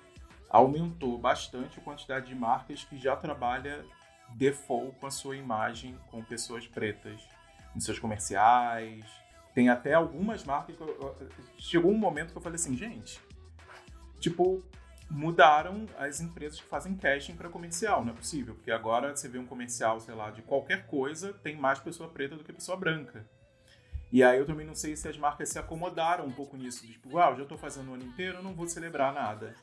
aumentou bastante a quantidade de marcas que já trabalha default com a sua imagem com pessoas pretas nos seus comerciais. Tem até algumas marcas que eu- chegou um momento que eu falei assim, gente, tipo, mudaram as empresas que fazem casting para comercial, não é possível, porque agora você vê um comercial, sei lá, de qualquer coisa, tem mais pessoa preta do que pessoa branca. E aí eu também não sei se as marcas se acomodaram um pouco nisso, tipo, eu já tô fazendo o ano inteiro, não vou celebrar nada.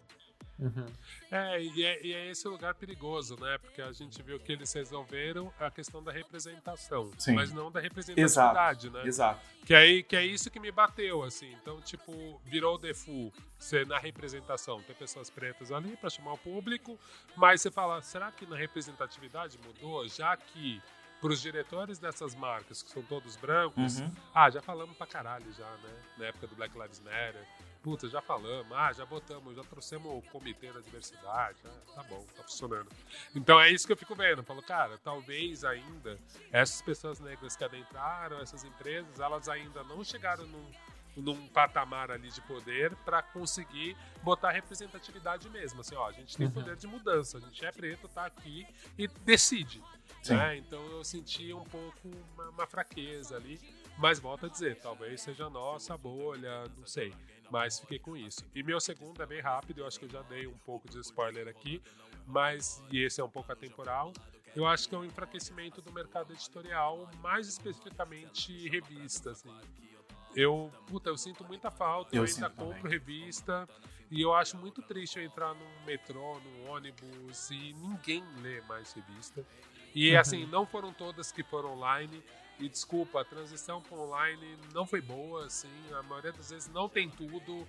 Uhum. É e, é, e é esse lugar perigoso, né? Porque a gente viu que eles resolveram a questão da representação, Sim. mas não da representatividade, né? Exato. Que, aí, que é isso que me bateu, assim. Então, tipo, virou o default ser na representação. Ter pessoas pretas ali para chamar o público, mas você fala, será que na representatividade mudou? Já que para os diretores dessas marcas, que são todos brancos, Uhum. ah, já falamos pra caralho já, né? Na época do Black Lives Matter. Puta, já falamos, ah, já botamos, já trouxemos o comitê da diversidade. Ah, tá bom, tá funcionando. Então é isso que eu fico vendo. Eu falo, cara, talvez ainda essas pessoas negras que adentraram essas empresas, elas ainda não chegaram num, num patamar ali de poder para conseguir botar representatividade mesmo. Assim, ó, a gente tem Uhum. poder de mudança, a gente é preto, tá aqui e decide. Né? Então eu senti um pouco uma, uma fraqueza ali. Mas volto a dizer, talvez seja nossa bolha, não sei. Mas fiquei com isso. E meu segundo é bem rápido, eu acho que eu já dei um pouco de spoiler aqui, mas, e esse é um pouco atemporal, eu acho que é um enfraquecimento do mercado editorial, mais especificamente revista, assim. Eu, puta, eu sinto muita falta, eu, Eu ainda sinto também. compro revista, e eu acho muito triste eu entrar num metrô, num ônibus, e ninguém lê mais revista. E assim, não foram todas que foram online. E desculpa, a transição para online não foi boa, assim. A maioria das vezes não tem tudo.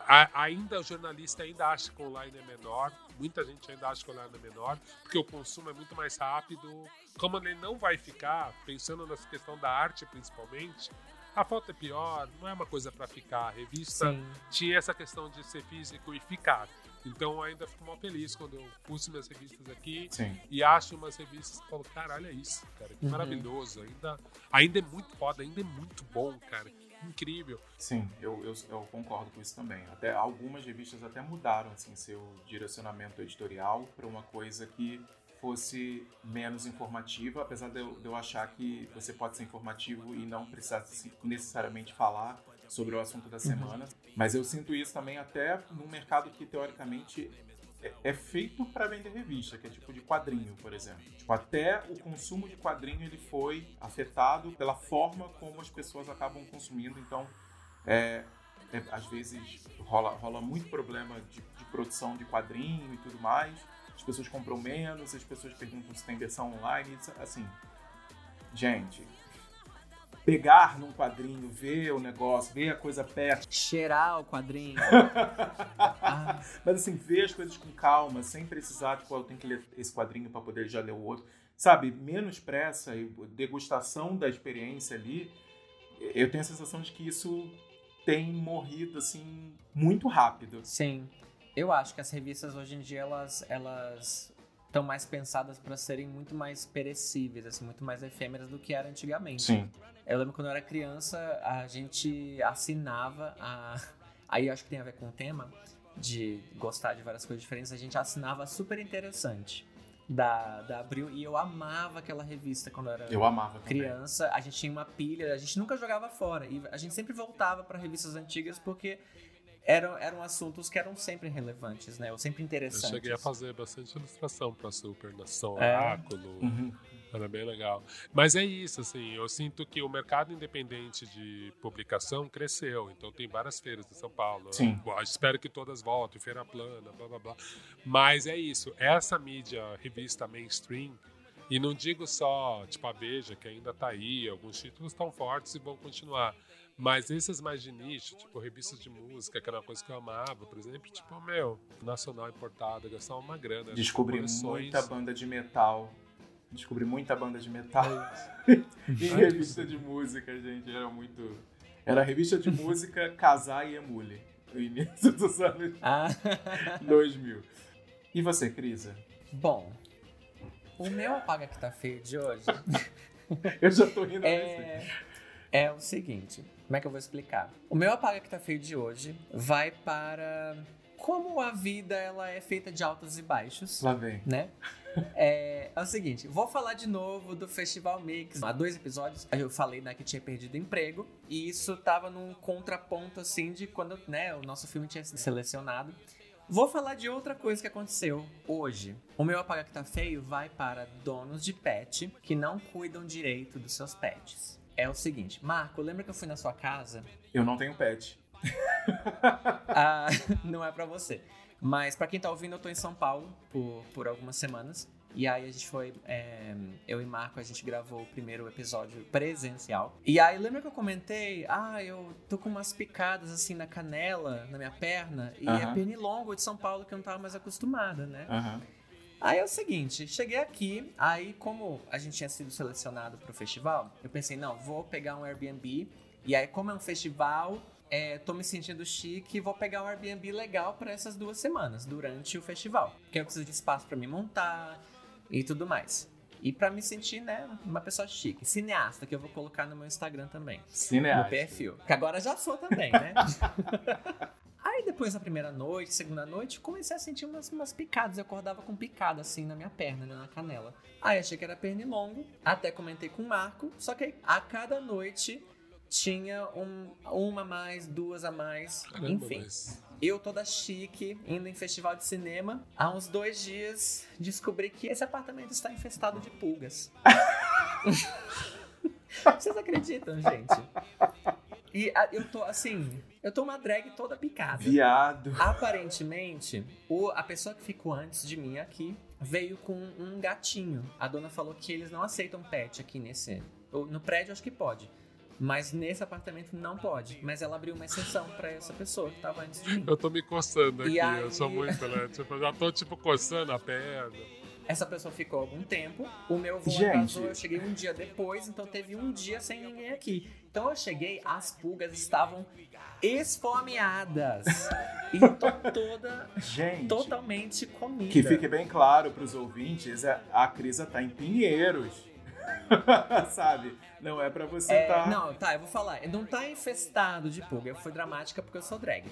A- ainda o jornalista ainda acha que online é menor. Muita gente ainda acha que online é menor, porque o consumo é muito mais rápido. Como ele não vai ficar, pensando nessa questão da arte principalmente, a foto é pior, não é uma coisa para ficar. A revista Sim. tinha essa questão de ser físico e ficar. Então eu ainda fico mal feliz quando eu pulso minhas revistas aqui Sim. e acho umas revistas e falo, caralho, é isso, cara, que Uhum. maravilhoso. Ainda, ainda é muito foda, ainda é muito bom, cara. Que incrível. Sim, eu, eu, eu concordo com isso também. Até algumas revistas até mudaram assim seu direcionamento editorial para uma coisa que fosse menos informativa, apesar de eu, de eu achar que você pode ser informativo e não precisar necessariamente falar sobre o assunto da semana. Mas eu sinto isso também até num mercado que teoricamente é, é feito para vender revista, que é tipo de quadrinho, por exemplo. Tipo, até o consumo de quadrinho ele foi afetado pela forma como as pessoas acabam consumindo. Então, é, é, às vezes rola, rola muito problema de, de produção de quadrinho e tudo mais. As pessoas compram menos, as pessoas perguntam se tem versão online. Assim, gente, pegar num quadrinho, ver o negócio, ver a coisa perto, Cheirar o quadrinho. Ah, Mas assim, ver as coisas com calma, sem precisar, tipo, eu tenho que ler esse quadrinho para poder já ler o outro. Sabe, menos pressa e degustação da experiência ali, eu tenho a sensação de que isso tem morrido, assim, muito rápido. sim. Eu acho que as revistas hoje em dia elas elas estão mais pensadas para serem muito mais perecíveis, assim, muito mais efêmeras do que era antigamente. Sim. Eu lembro quando eu era criança, a gente assinava a. Aí acho que tem a ver com o tema de gostar de várias coisas diferentes. A gente assinava super interessante da, da Abril e eu amava aquela revista quando eu era Eu também. criança. A gente tinha uma pilha, a gente nunca jogava fora. E a gente sempre voltava para revistas antigas porque eram, eram assuntos que eram sempre relevantes, né? Ou sempre Eu interessantes. cheguei a fazer bastante ilustração pra Super Nação É. Oráculo. Uhum. Era bem legal. Mas é isso, assim, eu sinto que o mercado independente de publicação cresceu. Então tem várias feiras de São Paulo. Sim. Eu espero que todas voltem, feira plana, blá blá blá. Mas é isso, essa mídia, revista mainstream, e não digo só, tipo, a Veja, que ainda tá aí, alguns títulos estão fortes e vão continuar. Mas esses mais de nicho, tipo revistas de música, que era uma coisa que eu amava, por exemplo, tipo, meu, nacional importada, gastar uma grana. Descobri coleções. muita banda de metal. Descobri muita banda de metal É em revista de música, gente. Era muito. Era revista de música Casar e Emule. No início dos anos Ah, 2000. E você, Crisa? bom. O meu apaga que tá feio de hoje Eu já tô rindo é, é o seguinte. Como é que eu vou explicar? O meu apaga que tá feio de hoje vai para como a vida ela é feita de altos e baixos. Lá vem. né? É, é o seguinte, vou falar de novo do Festival Mix. Há dois episódios eu falei né, que tinha perdido emprego e isso tava num contraponto assim de quando né, o nosso filme tinha sido selecionado. Vou falar de outra coisa que aconteceu hoje. O meu apaga que tá feio vai para donos de pet que não cuidam direito dos seus pets. É o seguinte, Marco, lembra que eu fui na sua casa Eu não tenho pet. ah, não é pra você. Mas pra quem tá ouvindo, eu tô em São Paulo por, por algumas semanas. E aí a gente foi. é, eu e Marco, a gente gravou o primeiro episódio presencial. E aí lembra que eu comentei? Ah, eu tô com umas picadas assim na canela, na minha perna. E é Aham. pernilongo de São Paulo que eu não tava mais acostumada, né? Aham. Aí é o seguinte, cheguei aqui, aí como a gente tinha sido selecionado pro festival, eu pensei, não, vou pegar um Airbnb, e aí como é um festival, é, tô me sentindo chique, vou pegar um Airbnb legal para essas duas semanas, durante o festival. Porque eu preciso de espaço para me montar e tudo mais. E pra me sentir, né, uma pessoa chique, cineasta, que eu vou colocar no meu Instagram também no Cineasta. perfil. Que agora já sou também, né? Aí depois da primeira noite, segunda noite, comecei a sentir umas, umas picadas. Eu acordava com picada assim na minha perna, né, na canela. Aí achei que era pernilongo, até comentei com o Marco. Só que aí, a cada noite tinha um, uma a mais, duas a mais, Caramba, enfim. mas- Eu toda chique, indo em festival de cinema. Há uns dois dias descobri que esse apartamento está infestado de pulgas. Vocês acreditam, gente? E ah, eu tô assim, eu tô uma drag toda picada. Viado. Aparentemente, o, a pessoa que ficou antes de mim aqui veio com um gatinho. A dona falou que eles não aceitam pet aqui nesse. No prédio acho que pode. Mas nesse apartamento não pode. Mas ela abriu uma exceção pra essa pessoa que tava antes de mim. Eu tô me coçando aqui, E aí- eu sou muito, né? Tipo, eu já tô tipo coçando a perna. Essa pessoa ficou algum tempo. O meu voo Gente. atrasou, eu cheguei um dia depois, então teve um dia sem ninguém aqui. Então eu cheguei, as pulgas estavam esfomeadas. e tô toda Gente. totalmente comida. Que fique bem claro pros ouvintes, a, a Crisa tá em Pinheiros. Sabe? Não é pra você É, tá. Não, tá, eu vou falar. Não tá infestado de pulga. Eu fui dramática porque eu sou drag.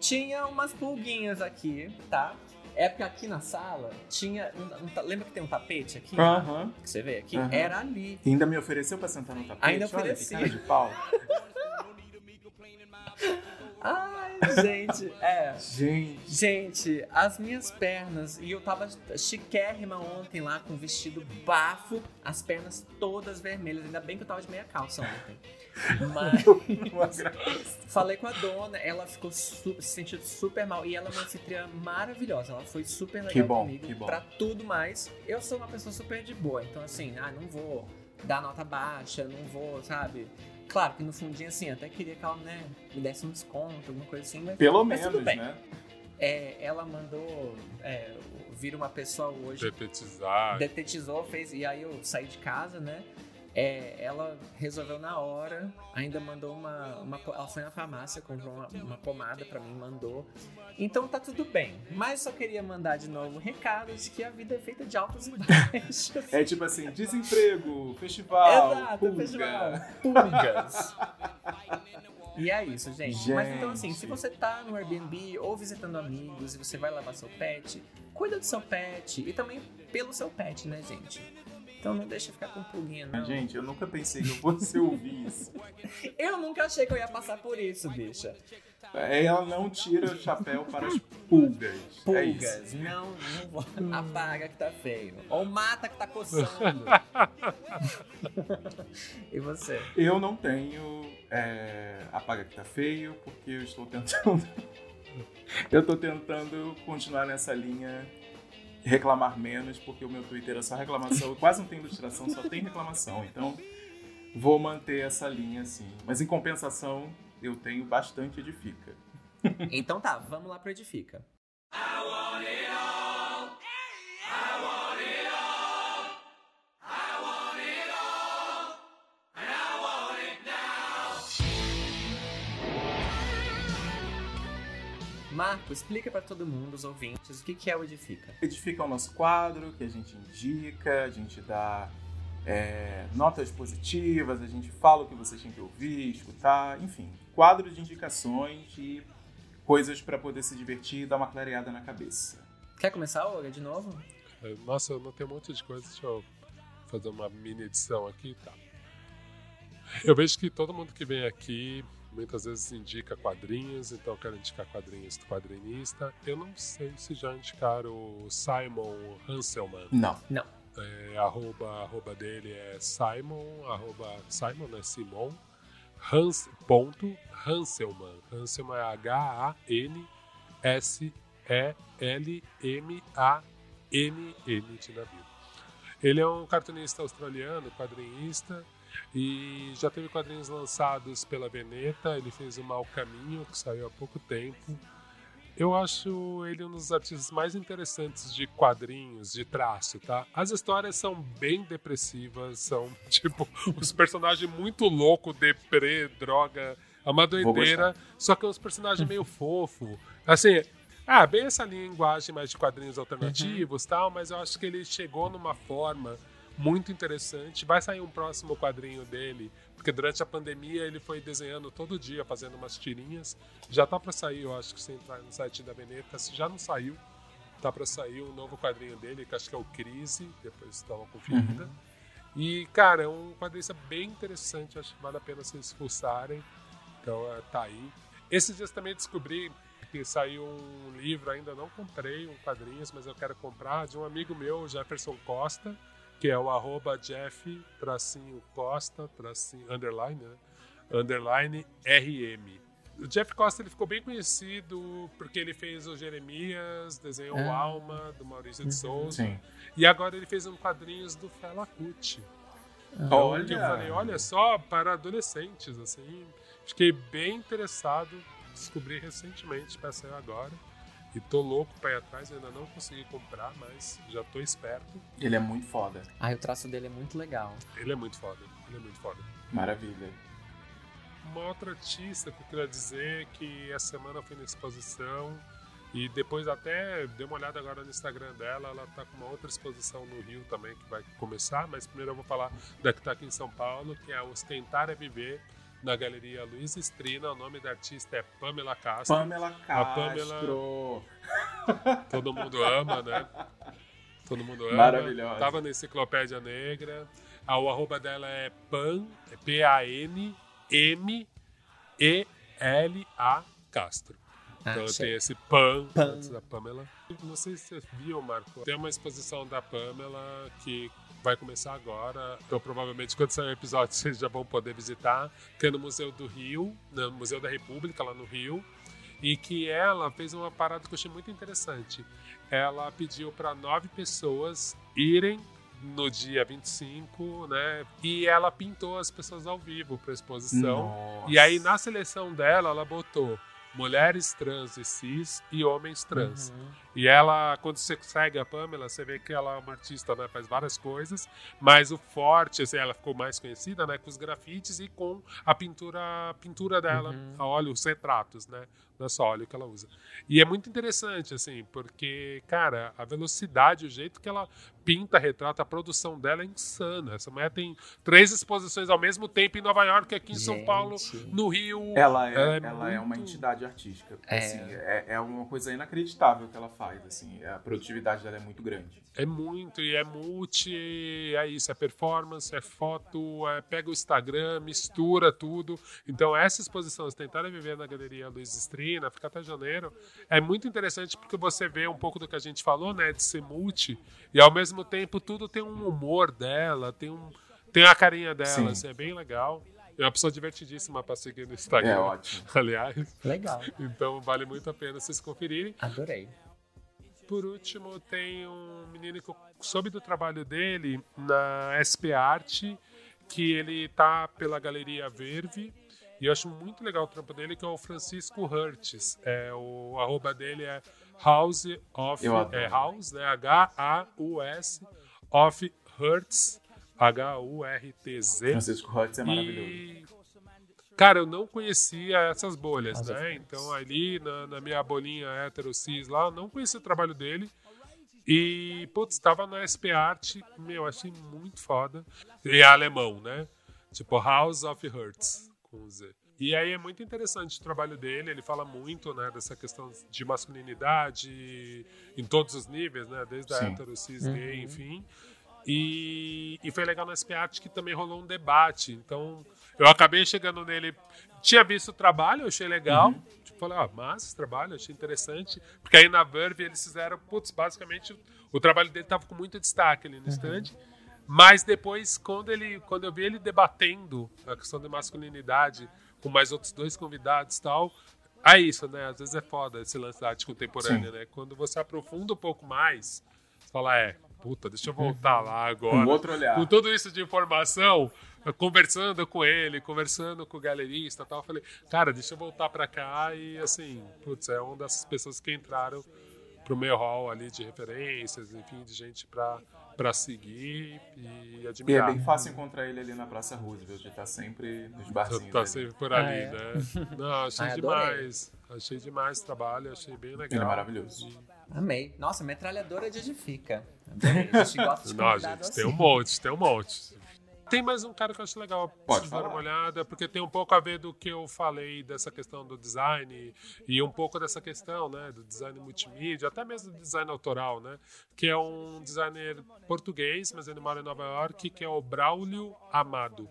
Tinha umas pulguinhas aqui, tá? É porque aqui na sala tinha. um- um lembra que tem um tapete aqui? Aham. Que você vê aqui? Aham. Era ali. Ainda me ofereceu pra sentar no tapete? Ainda ofereci. de pau. Ai, gente. É. Gente. Gente, as minhas pernas, e eu tava chiquérrima ontem lá com vestido bafo, as pernas todas vermelhas. Ainda bem que eu tava de meia calça ontem. Mas falei com a dona, ela ficou su- se sentindo super mal. E ela é uma anfitriã maravilhosa. Ela foi super legal Que bom, comigo que bom. pra tudo mais. Eu sou uma pessoa super de boa, então assim, ah, não vou dar nota baixa, não vou, sabe? Claro que no fundinho, assim, até queria que ela, né, me desse um desconto, alguma coisa assim, mas Pelo Mas menos, né? é, ela mandou é, vir uma pessoa hoje, Detetizar. detetizou, fez, e aí eu saí de casa, né? É, ela resolveu na hora, ainda mandou uma, uma. Ela foi na farmácia, comprou uma, uma pomada pra mim, mandou. Então tá tudo bem. Mas só queria mandar de novo um recado de que a vida é feita de altos e baixos. É tipo assim, desemprego, festival, Exato, pulga. festival. Pulgas. E é isso, gente. Mas então, assim, Gente. se você tá no Airbnb ou visitando amigos e você vai lavar seu pet, cuida do seu pet e também pelo seu pet, né, gente? Então não deixa ficar com pulguinha, não. Gente, eu nunca pensei que eu fosse ouvir isso. Eu nunca achei que eu ia passar por isso, bicha. Ela não tira o chapéu para as pulgas. É. Pulgas, não, não vou. Apaga que tá feio. Ou mata que tá coçando. e você? Eu não tenho é, apaga que tá feio, porque eu estou tentando. eu tô tentando continuar nessa linha reclamar menos, porque o meu Twitter é só reclamação. Quase não tem ilustração, só tem reclamação. Então vou manter essa linha assim. Mas em compensação, eu tenho bastante edifica. Então tá, vamos lá pro Edifica. Marco, explica pra todo mundo, os ouvintes, o que que é o Edifica. Edifica é o nosso quadro que a gente indica, a gente dá é, notas positivas, a gente fala o que vocês têm que ouvir, escutar, enfim, quadro de indicações e coisas para poder se divertir e dar uma clareada na cabeça. Quer começar, Olga, de novo? É, Nossa, eu notei um monte de coisa. Deixa eu fazer uma mini edição aqui, tá? Eu vejo que todo mundo que vem aqui muitas vezes indica quadrinhos, então eu quero indicar quadrinhos do quadrinista. Eu não sei se já indicaram o Simon Hanselman. Não. É, arroba, arroba dele é Simon, arroba Simon é Simon, Hans, ponto, Hanselman. Hanselman é H-A-N-S é L-M-A-N-N de navio. Ele é um cartunista australiano, quadrinista, e já teve quadrinhos lançados pela Veneta. Ele fez o Mau Caminho, que saiu há pouco tempo. Eu acho ele um dos artistas mais interessantes de quadrinhos, de traço, tá? As histórias são bem depressivas, são, tipo, os personagens muito louco, deprê, droga, é uma doideira, só que é uns personagens meio fofo. Assim, ah, bem essa linguagem mais de quadrinhos alternativos tal, mas eu acho que ele chegou numa forma muito interessante. Vai sair um próximo quadrinho dele, porque durante a pandemia ele foi desenhando todo dia, fazendo umas tirinhas. Já tá para sair, eu acho que se entrar no site da Veneta, se já não saiu, tá para sair um novo quadrinho dele, que acho que é o Crise, depois dá uma conferida. E, cara, é um quadrinista bem interessante, acho que vale a pena se expulsarem. Então, é, tá aí. Esses dias também descobri que saiu um livro, ainda não comprei um quadrinhos, mas eu quero comprar, de um amigo meu, Jefferson Costa, que é o arroba Jeff, tracinho Costa, tracinho, underline, né? Underline RM. O Jeff Costa ele ficou bem conhecido porque ele fez o Jeremias, desenhou o Ah. Alma, do Maurício de Souza. Sim. E agora ele fez um quadrinhos do Fela Kuti. Olha. Que eu falei, olha só, para adolescentes, assim. Fiquei bem interessado, descobri recentemente, pra sair agora. E tô louco pra ir atrás, ainda não consegui comprar, mas já tô esperto. Ele é muito foda. Ah, o traço dele é muito legal. Ele é muito foda, ele é muito foda. Maravilha. Uma outra artista que eu queria dizer que essa semana foi na exposição e depois até dei uma olhada agora no Instagram dela, ela tá com uma outra exposição no Rio também que vai começar, mas primeiro eu vou falar da que tá aqui em São Paulo, que é Ostentar é Viver, na Galeria Luiz Estrina, o nome da artista é Pamela Castro. Pamela A Castro. Pamela- Todo mundo ama, né? Todo mundo ama. Maravilhosa. Tava na Enciclopédia Negra. Ah, o arroba dela é Pan, é P-A-N-M-E-L-A Castro. Ah, Então sei. tem esse Pan, Pan. antes da Pamela. Não sei se você viu, Marco. Tem uma exposição da Pamela que vai começar agora. Então, provavelmente, quando sair o episódio, vocês já vão poder visitar. Que é no Museu do Rio, no Museu da República, lá no Rio. E que ela fez uma parada que eu achei muito interessante. Ela pediu para nove pessoas irem no dia 25, né? E ela pintou as pessoas ao vivo para exposição. Nossa. E aí, na seleção dela, ela botou mulheres trans e cis e homens trans. Uhum. E ela, quando você segue a Pamela, você vê que ela é uma artista, né? Faz várias coisas, mas o forte, assim, ela ficou mais conhecida, né? Com os grafites e com a pintura, a pintura dela, a óleo, os retratos, né? Não é só óleo que ela usa. E é muito interessante, assim, porque, cara, a velocidade, o jeito que ela pinta, retrata, a produção dela é insana. Essa mulher tem três exposições ao mesmo tempo em Nova York, aqui em São Gente. Paulo, no Rio. Ela é, Ela ela é é, uma muito- entidade artística. É. Assim, é, é uma coisa inacreditável que ela faz. Assim, a produtividade dela é muito grande. É muito, e é multi, é isso, é performance, é foto, é pega o Instagram, mistura tudo. Então, essa exposição, Tentar Viver na Galeria Luiz Estrina, fica até janeiro, é muito interessante porque você vê um pouco do que a gente falou, né, de ser multi, e ao mesmo tempo tudo tem um humor dela, tem, um, tem a carinha dela, Sim. assim, é bem legal. É uma pessoa divertidíssima para seguir no Instagram, É ótimo. aliás. Legal. Então, vale muito a pena vocês conferirem. Adorei. Por último, tem um menino que eu soube do trabalho dele na SP Arte, que ele tá pela Galeria Verve. E eu acho muito legal o trampo dele, que é o Francisco Hertz. É, o arroba dele é House of... É House, né? H-A-U-S of Hertz. H-U-R-T-Z. Francisco Hutz é maravilhoso. E, cara, eu não conhecia essas bolhas, As né? Então, ali na, na minha bolinha hétero cis lá, eu não conhecia o trabalho dele. E, putz, estava na SP Art, meu, achei muito foda. E é alemão, né? Tipo, House of Hertz, com Z. E aí é muito interessante o trabalho dele, ele fala muito, né, dessa questão de masculinidade em todos os níveis, né, desde a Sim. hétero, cis, gay, enfim. E, e foi legal na SP Art que também rolou um debate. Então, eu acabei chegando nele. Tinha visto o trabalho, achei legal. Tipo, falei, ah, massa esse trabalho, achei interessante. Porque aí na Verve eles fizeram, putz, basicamente o, trabalho dele tava com muito destaque ali no stand. Mas depois, quando, ele, quando eu vi ele debatendo a questão de masculinidade com mais outros dois convidados e tal, É isso, né? Às vezes é foda esse lance da arte contemporânea, né? Quando você aprofunda um pouco mais, você fala, é, puta, deixa eu voltar lá agora. Um outro olhar. Com tudo isso de informação, conversando com ele, conversando com o galerista e tal, eu falei, cara, deixa eu voltar pra cá e assim, putz, é uma dessas pessoas que entraram pro meu hall ali de referências, enfim, de gente pra, pra seguir e E é admirar. bem fácil encontrar ele ali na Praça Roosevelt, ele tá sempre nos Tá, barzinhos. tá ali. sempre por ali, Ah, é? né? Não, achei Ai, adorei. demais. Achei demais o trabalho, achei bem legal. Ele é maravilhoso. Amei. Nossa, metralhadora de edifica. Adorei. A gente gosta de Não, gente, tem assim. um monte, tem um monte. Tem mais um cara que eu acho legal Pode de dar uma olhada, porque tem um pouco a ver do que eu falei dessa questão do design e um pouco dessa questão, né, do design multimídia, até mesmo do design autoral, né, que é um designer português, mas ele mora em Nova York, que é o Braulio Amado.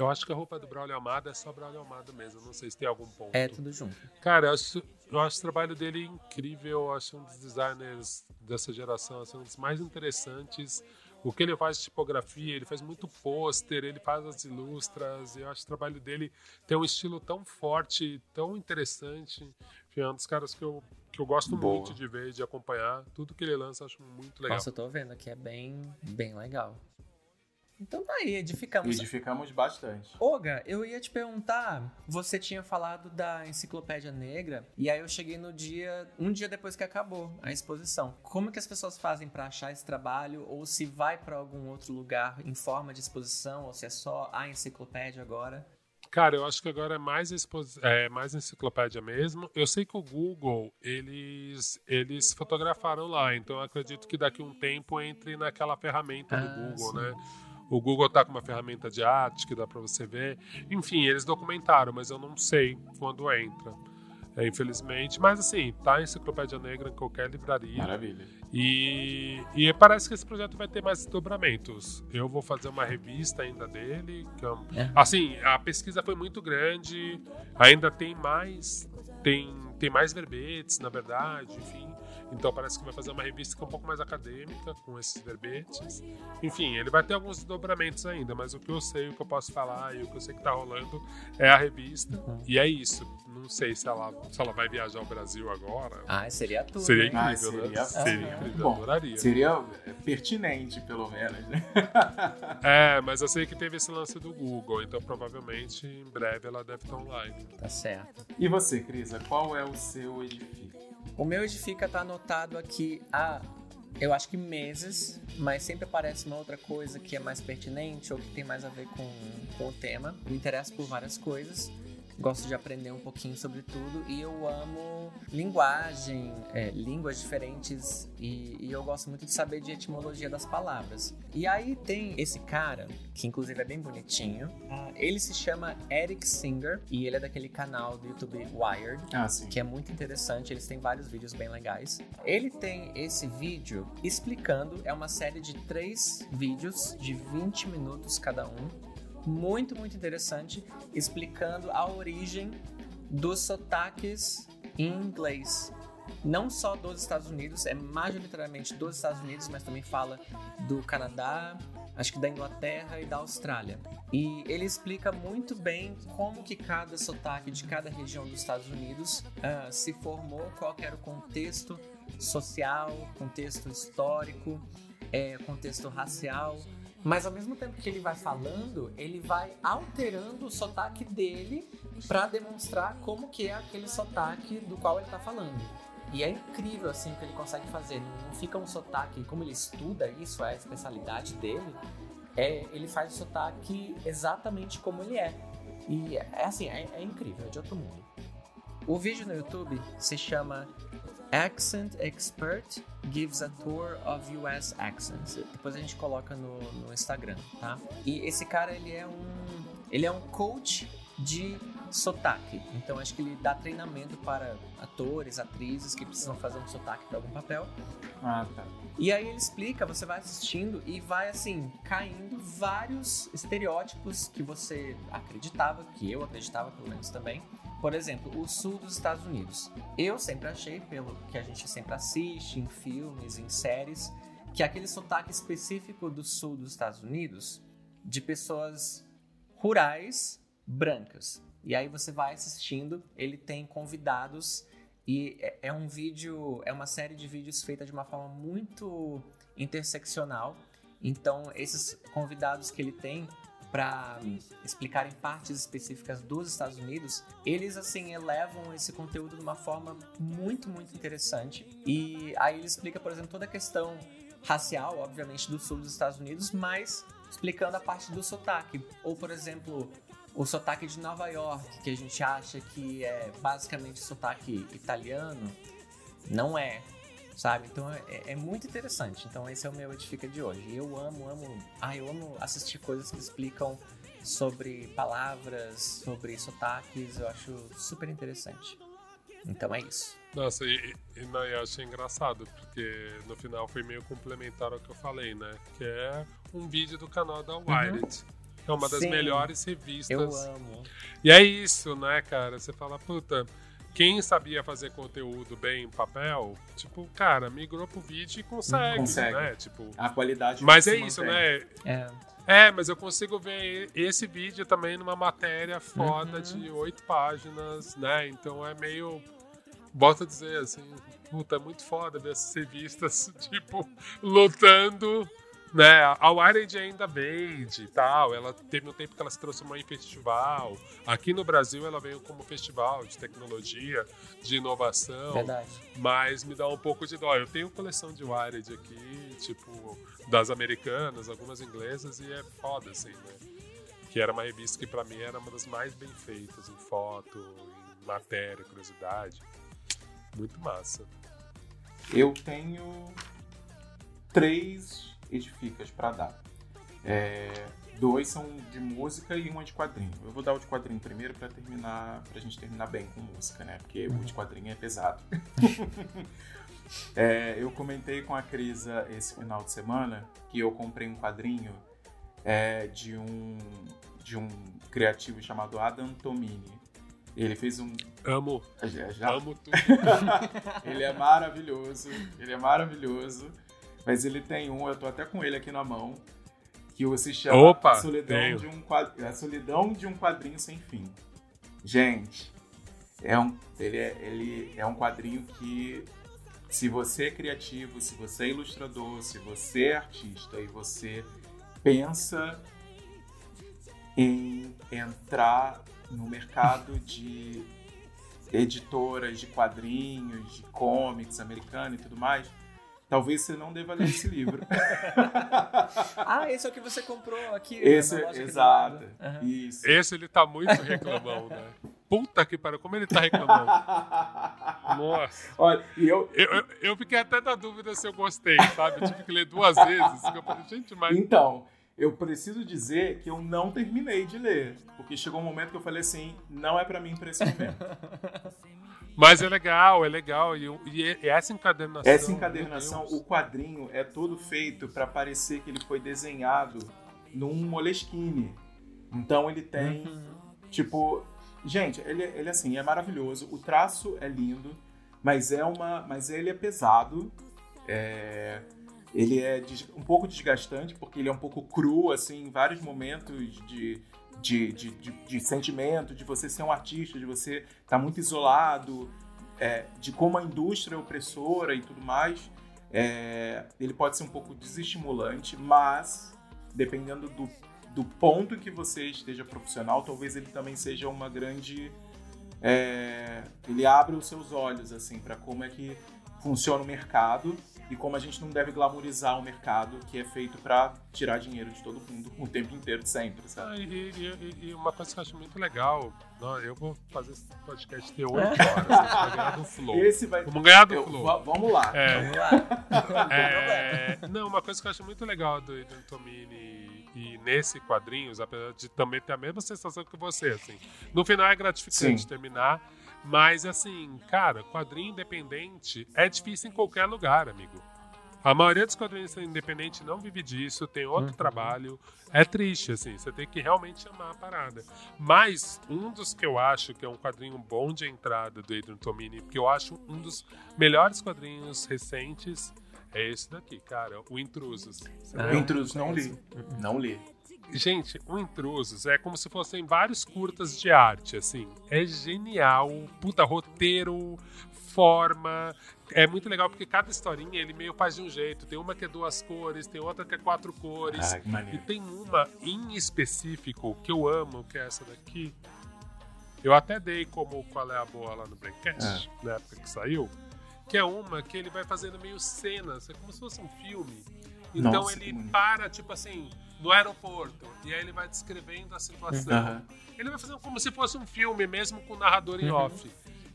Eu acho que a roupa do Braulio Amado é só Braulio Amado mesmo, não sei se tem algum ponto. É tudo junto. Cara, eu acho, eu acho o trabalho dele incrível. Eu acho um dos designers dessa geração assim, um dos mais interessantes. O que ele faz de tipografia, ele faz muito pôster, ele faz as ilustras. Eu acho que o trabalho dele tem um estilo tão forte, tão interessante. Enfim, é um dos caras que eu, que eu gosto Boa. muito de ver, de acompanhar. Tudo que ele lança eu acho muito legal. Nossa, eu tô vendo aqui, é bem, bem legal. Então tá aí, edificamos. Edificamos bastante. Olga, eu ia te perguntar, você tinha falado da Enciclopédia Negra, e aí eu cheguei no dia, um dia depois que acabou a exposição. Como que as pessoas fazem pra achar esse trabalho, ou se vai pra algum outro lugar em forma de exposição, ou se é só a enciclopédia agora? Cara, eu acho que agora é mais, expos- é mais enciclopédia mesmo. Eu sei que o Google, eles, eles fotografaram lá, então eu acredito que daqui a um tempo entre naquela ferramenta do Ah, Google, sim. né? O Google tá com uma ferramenta de arte que dá para você ver. Enfim, eles documentaram, mas eu não sei quando entra. É, infelizmente. Mas assim, tá a Enciclopédia Negra em qualquer livraria. Maravilha. E, e parece que esse projeto vai ter mais desdobramentos. Eu vou fazer uma revista ainda dele. um- É. Assim, a pesquisa foi muito grande, ainda tem mais. Tem, tem mais verbetes, na verdade, enfim. Então parece que vai fazer uma revista que é um pouco mais acadêmica, com esses verbetes. Enfim, ele vai ter alguns desdobramentos ainda, mas o que eu sei, o que eu posso falar e o que eu sei que tá rolando é a revista. Uhum. E é isso. Não sei se ela, se ela vai viajar ao Brasil agora. Ah, seria tudo, Seria hein? Ah, incrível, seria- né? Seria incrível, Bom, adoraria. Seria é, pertinente, pelo menos, né? É, mas eu sei que teve esse lance do Google, então provavelmente em breve ela deve estar online. Tá certo. E você, Crisa, qual é o seu edifício? O meu edifica tá anotado aqui há, eu acho que meses, mas sempre aparece uma outra coisa que é mais pertinente ou que tem mais a ver com, com o tema. Me interesso por várias coisas. Gosto de aprender um pouquinho sobre tudo e eu amo linguagem, é, línguas diferentes e, e eu gosto muito de saber de etimologia das palavras. E aí tem esse cara, que inclusive é bem bonitinho, ah, ele se chama Eric Singer e ele é daquele canal do YouTube Wired Ah, que é muito interessante. Eles têm vários vídeos bem legais. Ele tem esse vídeo explicando, é uma série de três vídeos de 20 minutos cada um. Muito, muito interessante, explicando a origem dos sotaques em inglês. Não só dos Estados Unidos, é majoritariamente dos Estados Unidos, mas também fala do Canadá, acho que da Inglaterra e da Austrália. E ele explica muito bem como que cada sotaque de cada região dos Estados Unidos ah, se formou, qual era o contexto social, contexto histórico, é, contexto racial. Mas ao mesmo tempo que ele vai falando, ele vai alterando o sotaque dele para demonstrar como que é aquele sotaque do qual ele tá falando. E é incrível assim o que ele consegue fazer. Não fica um sotaque, como ele estuda isso, é a especialidade dele. É, ele faz o sotaque exatamente como ele é. E é assim, é, é incrível, é de outro mundo. O vídeo no YouTube se chama Accent Expert Gives a Tour of US Accents. Depois a gente coloca no, no Instagram, tá? E esse cara, ele é um, ele é um coach de sotaque. Então acho que ele dá treinamento para atores, atrizes que precisam fazer um sotaque para algum papel. Ah, tá. E aí ele explica, você vai assistindo e vai assim, caindo vários estereótipos que você acreditava, que eu acreditava pelo menos também. Por exemplo, o sul dos Estados Unidos. Eu sempre achei, pelo que a gente sempre assiste em filmes, em séries, que aquele sotaque específico do sul dos Estados Unidos, de pessoas rurais brancas. E aí você vai assistindo, ele tem convidados e é, é um vídeo, é uma série de vídeos feita de uma forma muito interseccional. Então, esses convidados que ele tem para explicarem partes específicas dos Estados Unidos, eles assim elevam esse conteúdo de uma forma muito, muito interessante. E aí ele explica, por exemplo, toda a questão racial, obviamente, do sul dos Estados Unidos, mas explicando a parte do sotaque. Ou, por exemplo, o sotaque de Nova York, que a gente acha que é basicamente sotaque italiano, não é, sabe? Então é, é muito interessante. Então esse é o meu Edifica de hoje. Eu amo, amo. Ah, eu amo assistir coisas que explicam sobre palavras, sobre sotaques. Eu acho super interessante. Então é isso. Nossa, e, e, não, eu achei engraçado, porque no final foi meio complementar ao que eu falei, né? Que é um vídeo do canal da Wired. Que é uma das Sim. melhores revistas. Eu amo. E é isso, né, cara? Você fala, puta, quem sabia fazer conteúdo bem em papel, tipo, cara, migrou pro vídeo e consegue, Consegue. né? Tipo, A qualidade mas é isso, mantém. né? É, É, mas eu consigo ver esse vídeo também numa matéria foda Uhum. de oito páginas, né? Então é meio. Volto a dizer assim, puta, é muito foda ver essas revistas, tipo, lutando. Né, a Wired ainda vende e tal. Ela teve um tempo que ela se transformou em festival. Aqui no Brasil ela veio como festival de tecnologia, de inovação. verdade. Mas me dá um pouco de dó. Eu tenho coleção de Wired aqui, tipo, das americanas, algumas inglesas, e é foda, assim, né? Que era uma revista que pra mim era uma das mais bem feitas em foto, em matéria, curiosidade. Muito massa. Eu tenho três edificas pra dar. É, dois são de música e um é de quadrinho. Eu vou dar o de quadrinho primeiro pra terminar, pra gente terminar bem com música, né? Porque o de quadrinho é pesado. É, eu comentei com a Crisa esse final de semana que eu comprei um quadrinho é, de um de um criativo chamado Adam Tomini. Ele fez um Amo, já, já- amo tudo. ele é maravilhoso, ele é maravilhoso. Mas ele tem um, eu tô até com ele aqui na mão, que se chama Opa, solidão tenho. de um quad- a Solidão de um Quadrinho Sem Fim. Gente, é um, ele, é, ele é um quadrinho que, se você é criativo, se você é ilustrador, se você é artista e você pensa em entrar no mercado de editoras de quadrinhos, de comics americano e tudo mais, talvez você não deva ler esse livro. Ah, esse é o que você comprou aqui esse, na loja exato. Aham. Isso. Esse ele tá muito reclamão, né? Puta que pariu, como ele tá reclamando. Nossa. Olha, e eu, Eu, eu, eu fiquei até na dúvida se eu gostei, sabe? Eu tive que ler duas vezes. Eu falei, gente, mas. Então, eu preciso dizer que eu não terminei de ler. Porque chegou um momento que eu falei assim, não é pra mim pra esse momento. Mas é legal, é legal. E, e e essa encadernação. Essa encadernação, o quadrinho é todo feito pra parecer que ele foi desenhado num Moleskine. Então ele tem, tipo... Gente, ele, ele assim, é maravilhoso. O traço é lindo, mas é uma... Mas ele é pesado. É... Ele é um pouco desgastante, porque ele é um pouco cru, assim, em vários momentos de, de, de, de, de sentimento, de você ser um artista, de você estar muito isolado, é, de como a indústria é opressora e tudo mais. É, ele pode ser um pouco desestimulante, mas dependendo do, do ponto que você esteja profissional, talvez ele também seja uma grande. é, ele abre os seus olhos assim para como é que funciona o mercado e como a gente não deve glamorizar o mercado que é feito para tirar dinheiro de todo mundo o tempo inteiro, sempre, sabe? Ah, e, e- e- uma coisa que eu acho muito legal, não, eu vou fazer esse podcast ter 8 horas, vai ganhar do Flow. Esse vai. Vamos ganhar do eu- Flow. va- vamos lá. É, Vamos lá. é, não, uma coisa que eu acho muito legal do Adrian Tomini e nesse quadrinhos, apesar de também ter a mesma sensação que você, assim. No final é gratificante Sim. terminar, mas assim, cara, quadrinho independente é difícil em qualquer lugar, amigo. A maioria dos quadrinhos independentes não vive disso, tem outro trabalho. É triste, assim, você tem que realmente amar a parada. Mas um dos que eu acho que é um quadrinho bom de entrada do Adrian Tomini, que eu acho um dos melhores quadrinhos recentes, É esse daqui, cara, o Intrusos. Você Ah, O Intrusos não li. Não li. Gente, o Intrusos é como se fossem vários curtas de arte, assim. É genial. Puta, roteiro, forma. É muito legal porque cada historinha ele meio faz de um jeito. Tem uma que é duas cores, tem outra que é quatro cores. Ah, E tem uma em específico que eu amo, que é essa daqui. Eu até dei como qual é a boa lá no Braincast, na época que saiu. Que é uma que ele vai fazendo meio cenas, é como se fosse um filme. Então Nossa, ele para, tipo assim, no aeroporto, e aí ele vai descrevendo a situação. Aham. Ele vai fazendo como se fosse um filme, mesmo com o narrador em Uhum. off.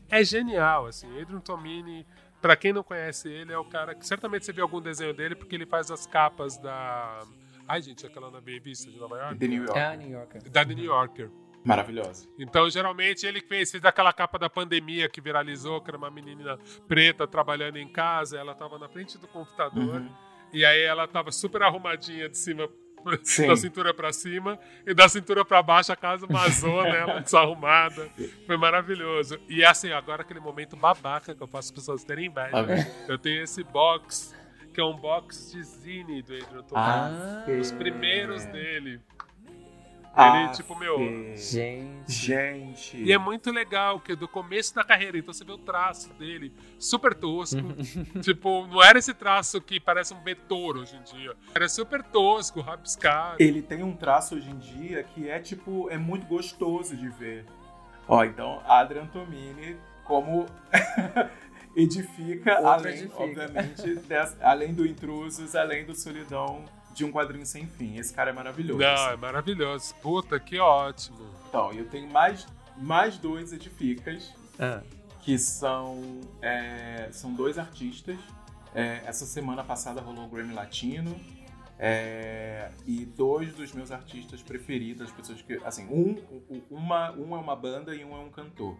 É genial, assim. Adrian Tomini, pra quem não conhece ele, é o cara que certamente você viu algum desenho dele, porque ele faz as capas da. Ai, gente, aquela na Babyista de Nova York? The New York. É a New Yorker. Da The New Yorker. Maravilhosa. Então, geralmente, ele fez, fez aquela capa da pandemia que viralizou, que era uma menina preta trabalhando em casa, ela tava na frente do computador, Uhum. e aí ela tava super arrumadinha de cima, Sim. da cintura pra cima, e da cintura pra baixo a casa uma zona, ela desarrumada. Foi maravilhoso. E assim, agora aquele momento babaca que eu faço as pessoas terem inveja. Tá vendo? Eu tenho esse box, que é um box de zine do Adrian Tomini. Ah, Os primeiros dele. Ah, Ele, tipo, meu, gente. Gente. E é muito legal, que é do começo da carreira, então você vê o traço dele, super tosco. tipo, não era esse traço que parece um vetor hoje em dia. Era super tosco, rabiscado. Ele tem um traço hoje em dia que é tipo, é muito gostoso de ver. Ó, então, Adrian Tomini, como edifica, além, edifica. obviamente, dessa- além do Intrusos, além do Solidão de um quadrinho sem fim. Esse cara é maravilhoso. Não, assim. é maravilhoso. Puta, que ótimo. Então, eu tenho mais, mais dois edificas, Ah, que são, é, são dois artistas. É, essa semana passada rolou o Grammy Latino. é, e dois dos meus artistas preferidos, as pessoas que. Assim, um, um- uma, um é uma banda e um é um cantor.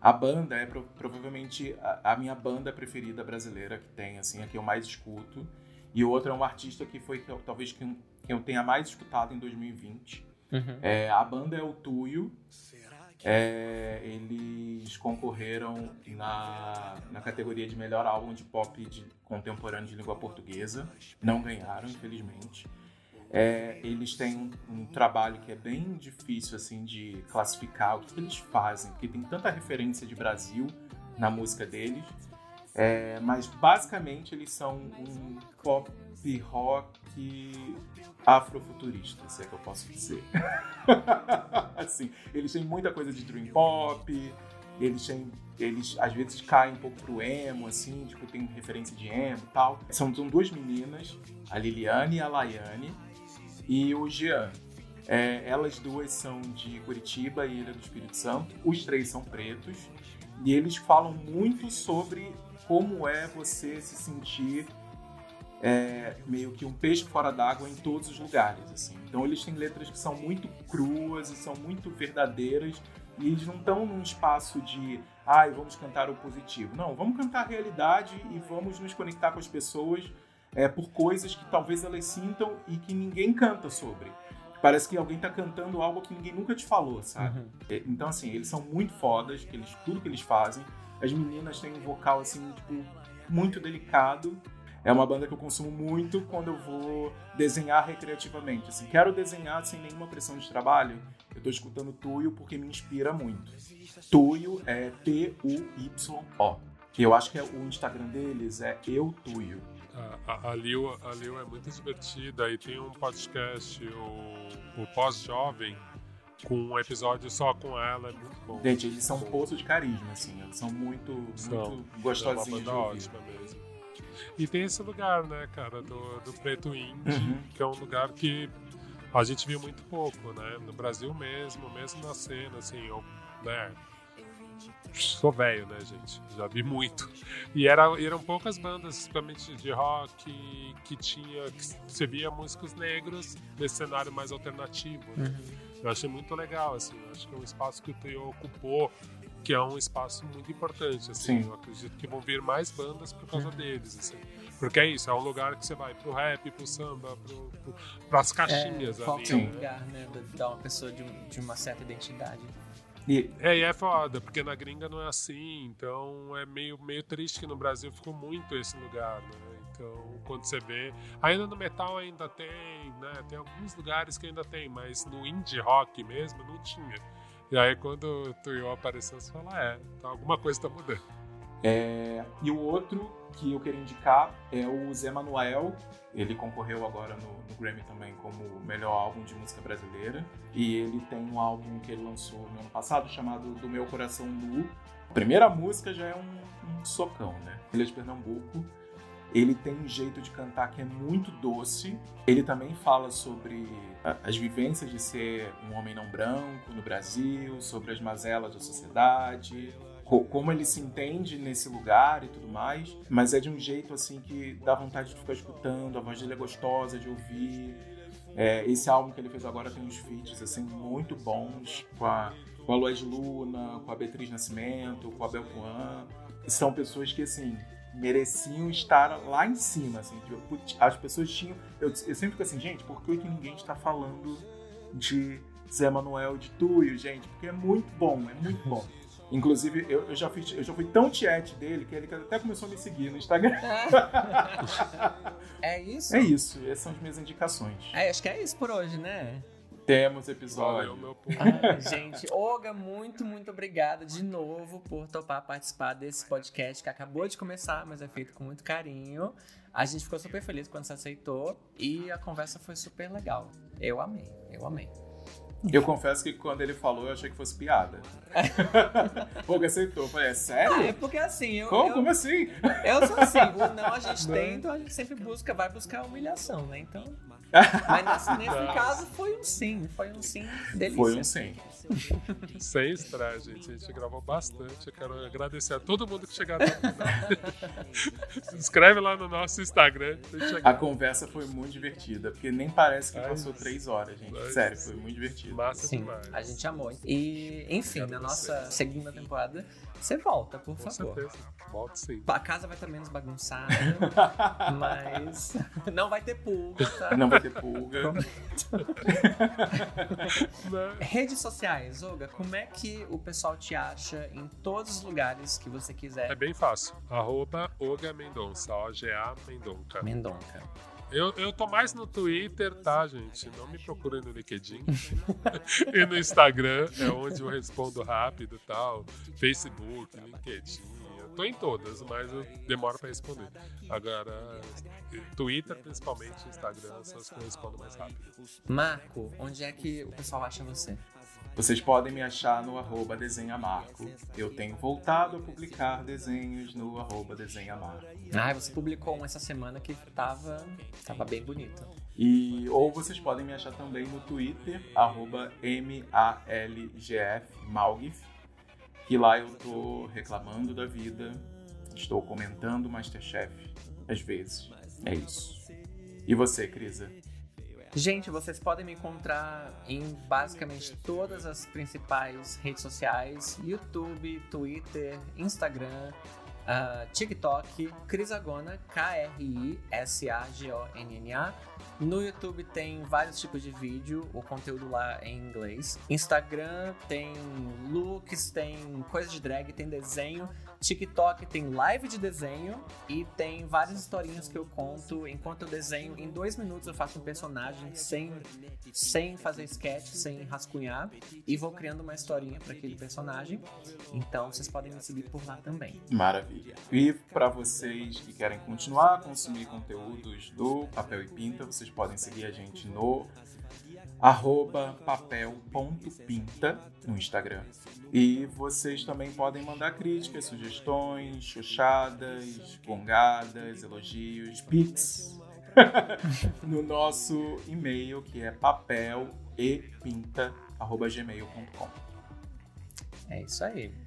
A banda é pro- provavelmente a, a minha banda preferida brasileira que tem, assim, a que eu mais escuto. E o outro é um artista que foi que eu- talvez quem, quem eu tenha mais escutado em 2020. uhum. É, a banda é o Tuyo. É, eles concorreram na, na categoria de melhor álbum de pop de, contemporâneo de língua portuguesa. Não ganharam, infelizmente. É, eles têm um, um trabalho que é bem difícil assim de classificar o que, que eles fazem, porque tem tanta referência de Brasil na música deles. É, mas basicamente eles são um pop rock afrofuturista, se é que eu posso dizer. assim, eles têm muita coisa de dream pop, eles têm eles às vezes caem um pouco pro emo assim, tipo tem referência de emo e tal. São, são duas meninas, a Liliane e a Laiane e o Jean. É, elas duas são de Curitiba e ele é do Espírito Santo. Os três são pretos e eles falam muito sobre como é você se sentir é, meio que um peixe fora d'água em todos os lugares, assim. Então eles têm letras que são muito cruas e são muito verdadeiras e eles não estão num espaço de, ai, vamos cantar o positivo. Não, vamos cantar a realidade e vamos nos conectar com as pessoas é, por coisas que talvez elas sintam e que ninguém canta sobre. Parece que alguém tá cantando algo que ninguém nunca te falou, sabe? Uhum. É, Então, assim, eles são muito fodas, eles, tudo que eles fazem. As meninas têm um vocal, assim, tipo, muito delicado. É uma banda que eu consumo muito quando eu vou desenhar recreativamente. Assim, quero desenhar sem nenhuma pressão de trabalho. Eu tô escutando Tuyo porque me inspira muito. Tuyo é T-U-Y-O. Que eu acho que é, o Instagram deles é Eu Tuyo. A, a, a, Lil, a Lil é muito divertida e tem um podcast, o, o Pós-Jovem, com um episódio só com ela, é muito bom. Gente, eles são um poço de carisma, assim. Eles são muito, São. muito É uma gostosinhos de banda ouvir. ótima mesmo. E tem esse lugar, né, cara, do, do preto indie, Uhum. que é um lugar que a gente viu muito pouco, né? No Brasil mesmo, mesmo na cena, assim, eu, né? Sou velho, né, gente? Já vi muito. E era, eram poucas bandas, principalmente de rock, que tinha. que você via músicos negros nesse cenário mais alternativo. né? Eu achei muito legal, assim. Eu acho que é um espaço que o Teo ocupou, que é um espaço muito importante, assim. Sim. Eu acredito que vão vir mais bandas por causa deles, assim. Porque é isso, é um lugar que você vai pro rap, pro samba, pro, pro, pras caixinhas é, ali. falta Sim. um lugar, né? da- Dar uma pessoa de, de uma certa identidade. E É, e é foda, porque na gringa não é assim, então é meio, meio triste que no Brasil ficou muito esse lugar, né? Então, quando você vê. Ainda no metal ainda tem, né? Tem alguns lugares que ainda tem, mas no indie rock mesmo não tinha. E aí quando o Tuyo apareceu, você fala, é, então alguma coisa tá mudando. É, e o outro que eu queria indicar é o Zé Manuel. Ele concorreu agora no, no Grammy também como melhor álbum de música brasileira. E ele tem um álbum que ele lançou no ano passado chamado Do Meu Coração Nu. A primeira música já é um, um socão, né? Ele é de Pernambuco. Ele tem um jeito de cantar que é muito doce. Ele também fala sobre as vivências de ser um homem não branco no Brasil, sobre as mazelas da sociedade, co- como ele se entende nesse lugar e tudo mais, mas é de um jeito assim que dá vontade de ficar escutando, a voz dele é gostosa de ouvir. É, esse álbum que ele fez agora tem uns feats assim muito bons com a, com a Luna, com a Beatriz Nascimento, com a Bel Juan, que são pessoas que assim mereciam estar lá em cima, assim, tipo, as pessoas tinham, eu, eu sempre fico assim, gente, por que, que ninguém está falando de Zé Manuel de Tuyo, gente? Porque é muito bom, é muito bom. Inclusive, eu, eu já fiz, eu já fui tão tiete dele que ele até começou a me seguir no Instagram. É isso? É isso, essas são as minhas indicações. É, acho que é isso por hoje, né? Temos Valeu, episódio. meu povo. Ai, gente, Olga, muito, muito obrigada de novo por topar participar desse podcast que acabou de começar, mas é feito com muito carinho. A gente ficou super feliz quando você aceitou e a conversa foi super legal. Eu amei, eu amei. Eu confesso que quando ele falou, eu achei que fosse piada. Pouco aceitou. Eu falei, é Ah, é sério? porque assim, eu, Como? eu, Como assim? eu sou assim, o não a gente Não. tem, então a gente sempre busca, vai buscar a humilhação, né? Então. Mas nesse, nesse caso foi um sim, foi um sim delícia. Foi um sim. Sem estresse, gente. A gente gravou bastante. Eu quero agradecer a todo mundo que chegou até o final. Se inscreve lá no nosso Instagram. pra gente chegar A conversa foi muito divertida, porque nem parece que Ai, passou três horas, gente. ai, Sério, foi muito divertido. Massa Sim, demais. a gente amou. E, enfim, na nossa segunda temporada, você volta, por Com favor. certeza. Volto sim. A casa vai estar menos bagunçada, mas não vai ter pulga? Não vai ter pulga. Redes sociais, Olga, como é que o pessoal te acha em todos os lugares que você É quiser? bem fácil. Arroba Oga Mendonça. O-G-A Mendonça. Mendonca. Eu, eu tô mais no Twitter, tá, gente? Não me procurem no LinkedIn. e no Instagram é onde eu respondo rápido tal. Facebook, LinkedIn. Eu tô em todas, mas eu demoro pra responder. Agora, Twitter, principalmente, Instagram, são as que eu respondo mais rápido. Marco, onde é que o pessoal acha você? Vocês podem me achar no arroba desenhamarco. Eu tenho voltado a publicar desenhos no arroba desenhamarco. Ah, você publicou um essa semana que tava, tava bem bonito. E, ou vocês podem me achar também no Twitter, arroba M-A-L-G-F, Malgif, que lá eu tô reclamando da vida, estou comentando Masterchef, às vezes. É isso. E você, Crisa? Gente, vocês podem me encontrar em basicamente todas as principais redes sociais: YouTube, Twitter, Instagram, ah, TikTok, Crisagona, K-R-I-S-A-G-O-N-N-A. No YouTube tem vários tipos de vídeo, o conteúdo lá é em inglês. Instagram tem looks, tem coisa de drag, tem desenho. TikTok tem live de desenho e tem várias historinhas que eu conto enquanto eu desenho. Em dois minutos eu faço um personagem sem, sem fazer sketch, sem rascunhar e vou criando uma historinha para aquele personagem. Então vocês podem me seguir por lá também. Maravilha. E para vocês que querem continuar a consumir conteúdos do Papel e Pinta, vocês podem seguir a gente no arroba papel.pinta no Instagram. E vocês também podem mandar críticas, sugestões, chuchadas, gongadas, elogios, pics no nosso e-mail que é papelepinta.gmail.com É isso aí.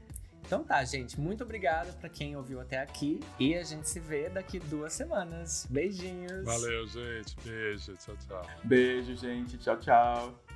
Então tá, gente. Muito obrigado para quem ouviu até aqui e a gente se vê daqui duas semanas. Beijinhos. Valeu, gente. Beijo. Tchau, tchau. Beijo, gente. Tchau, tchau.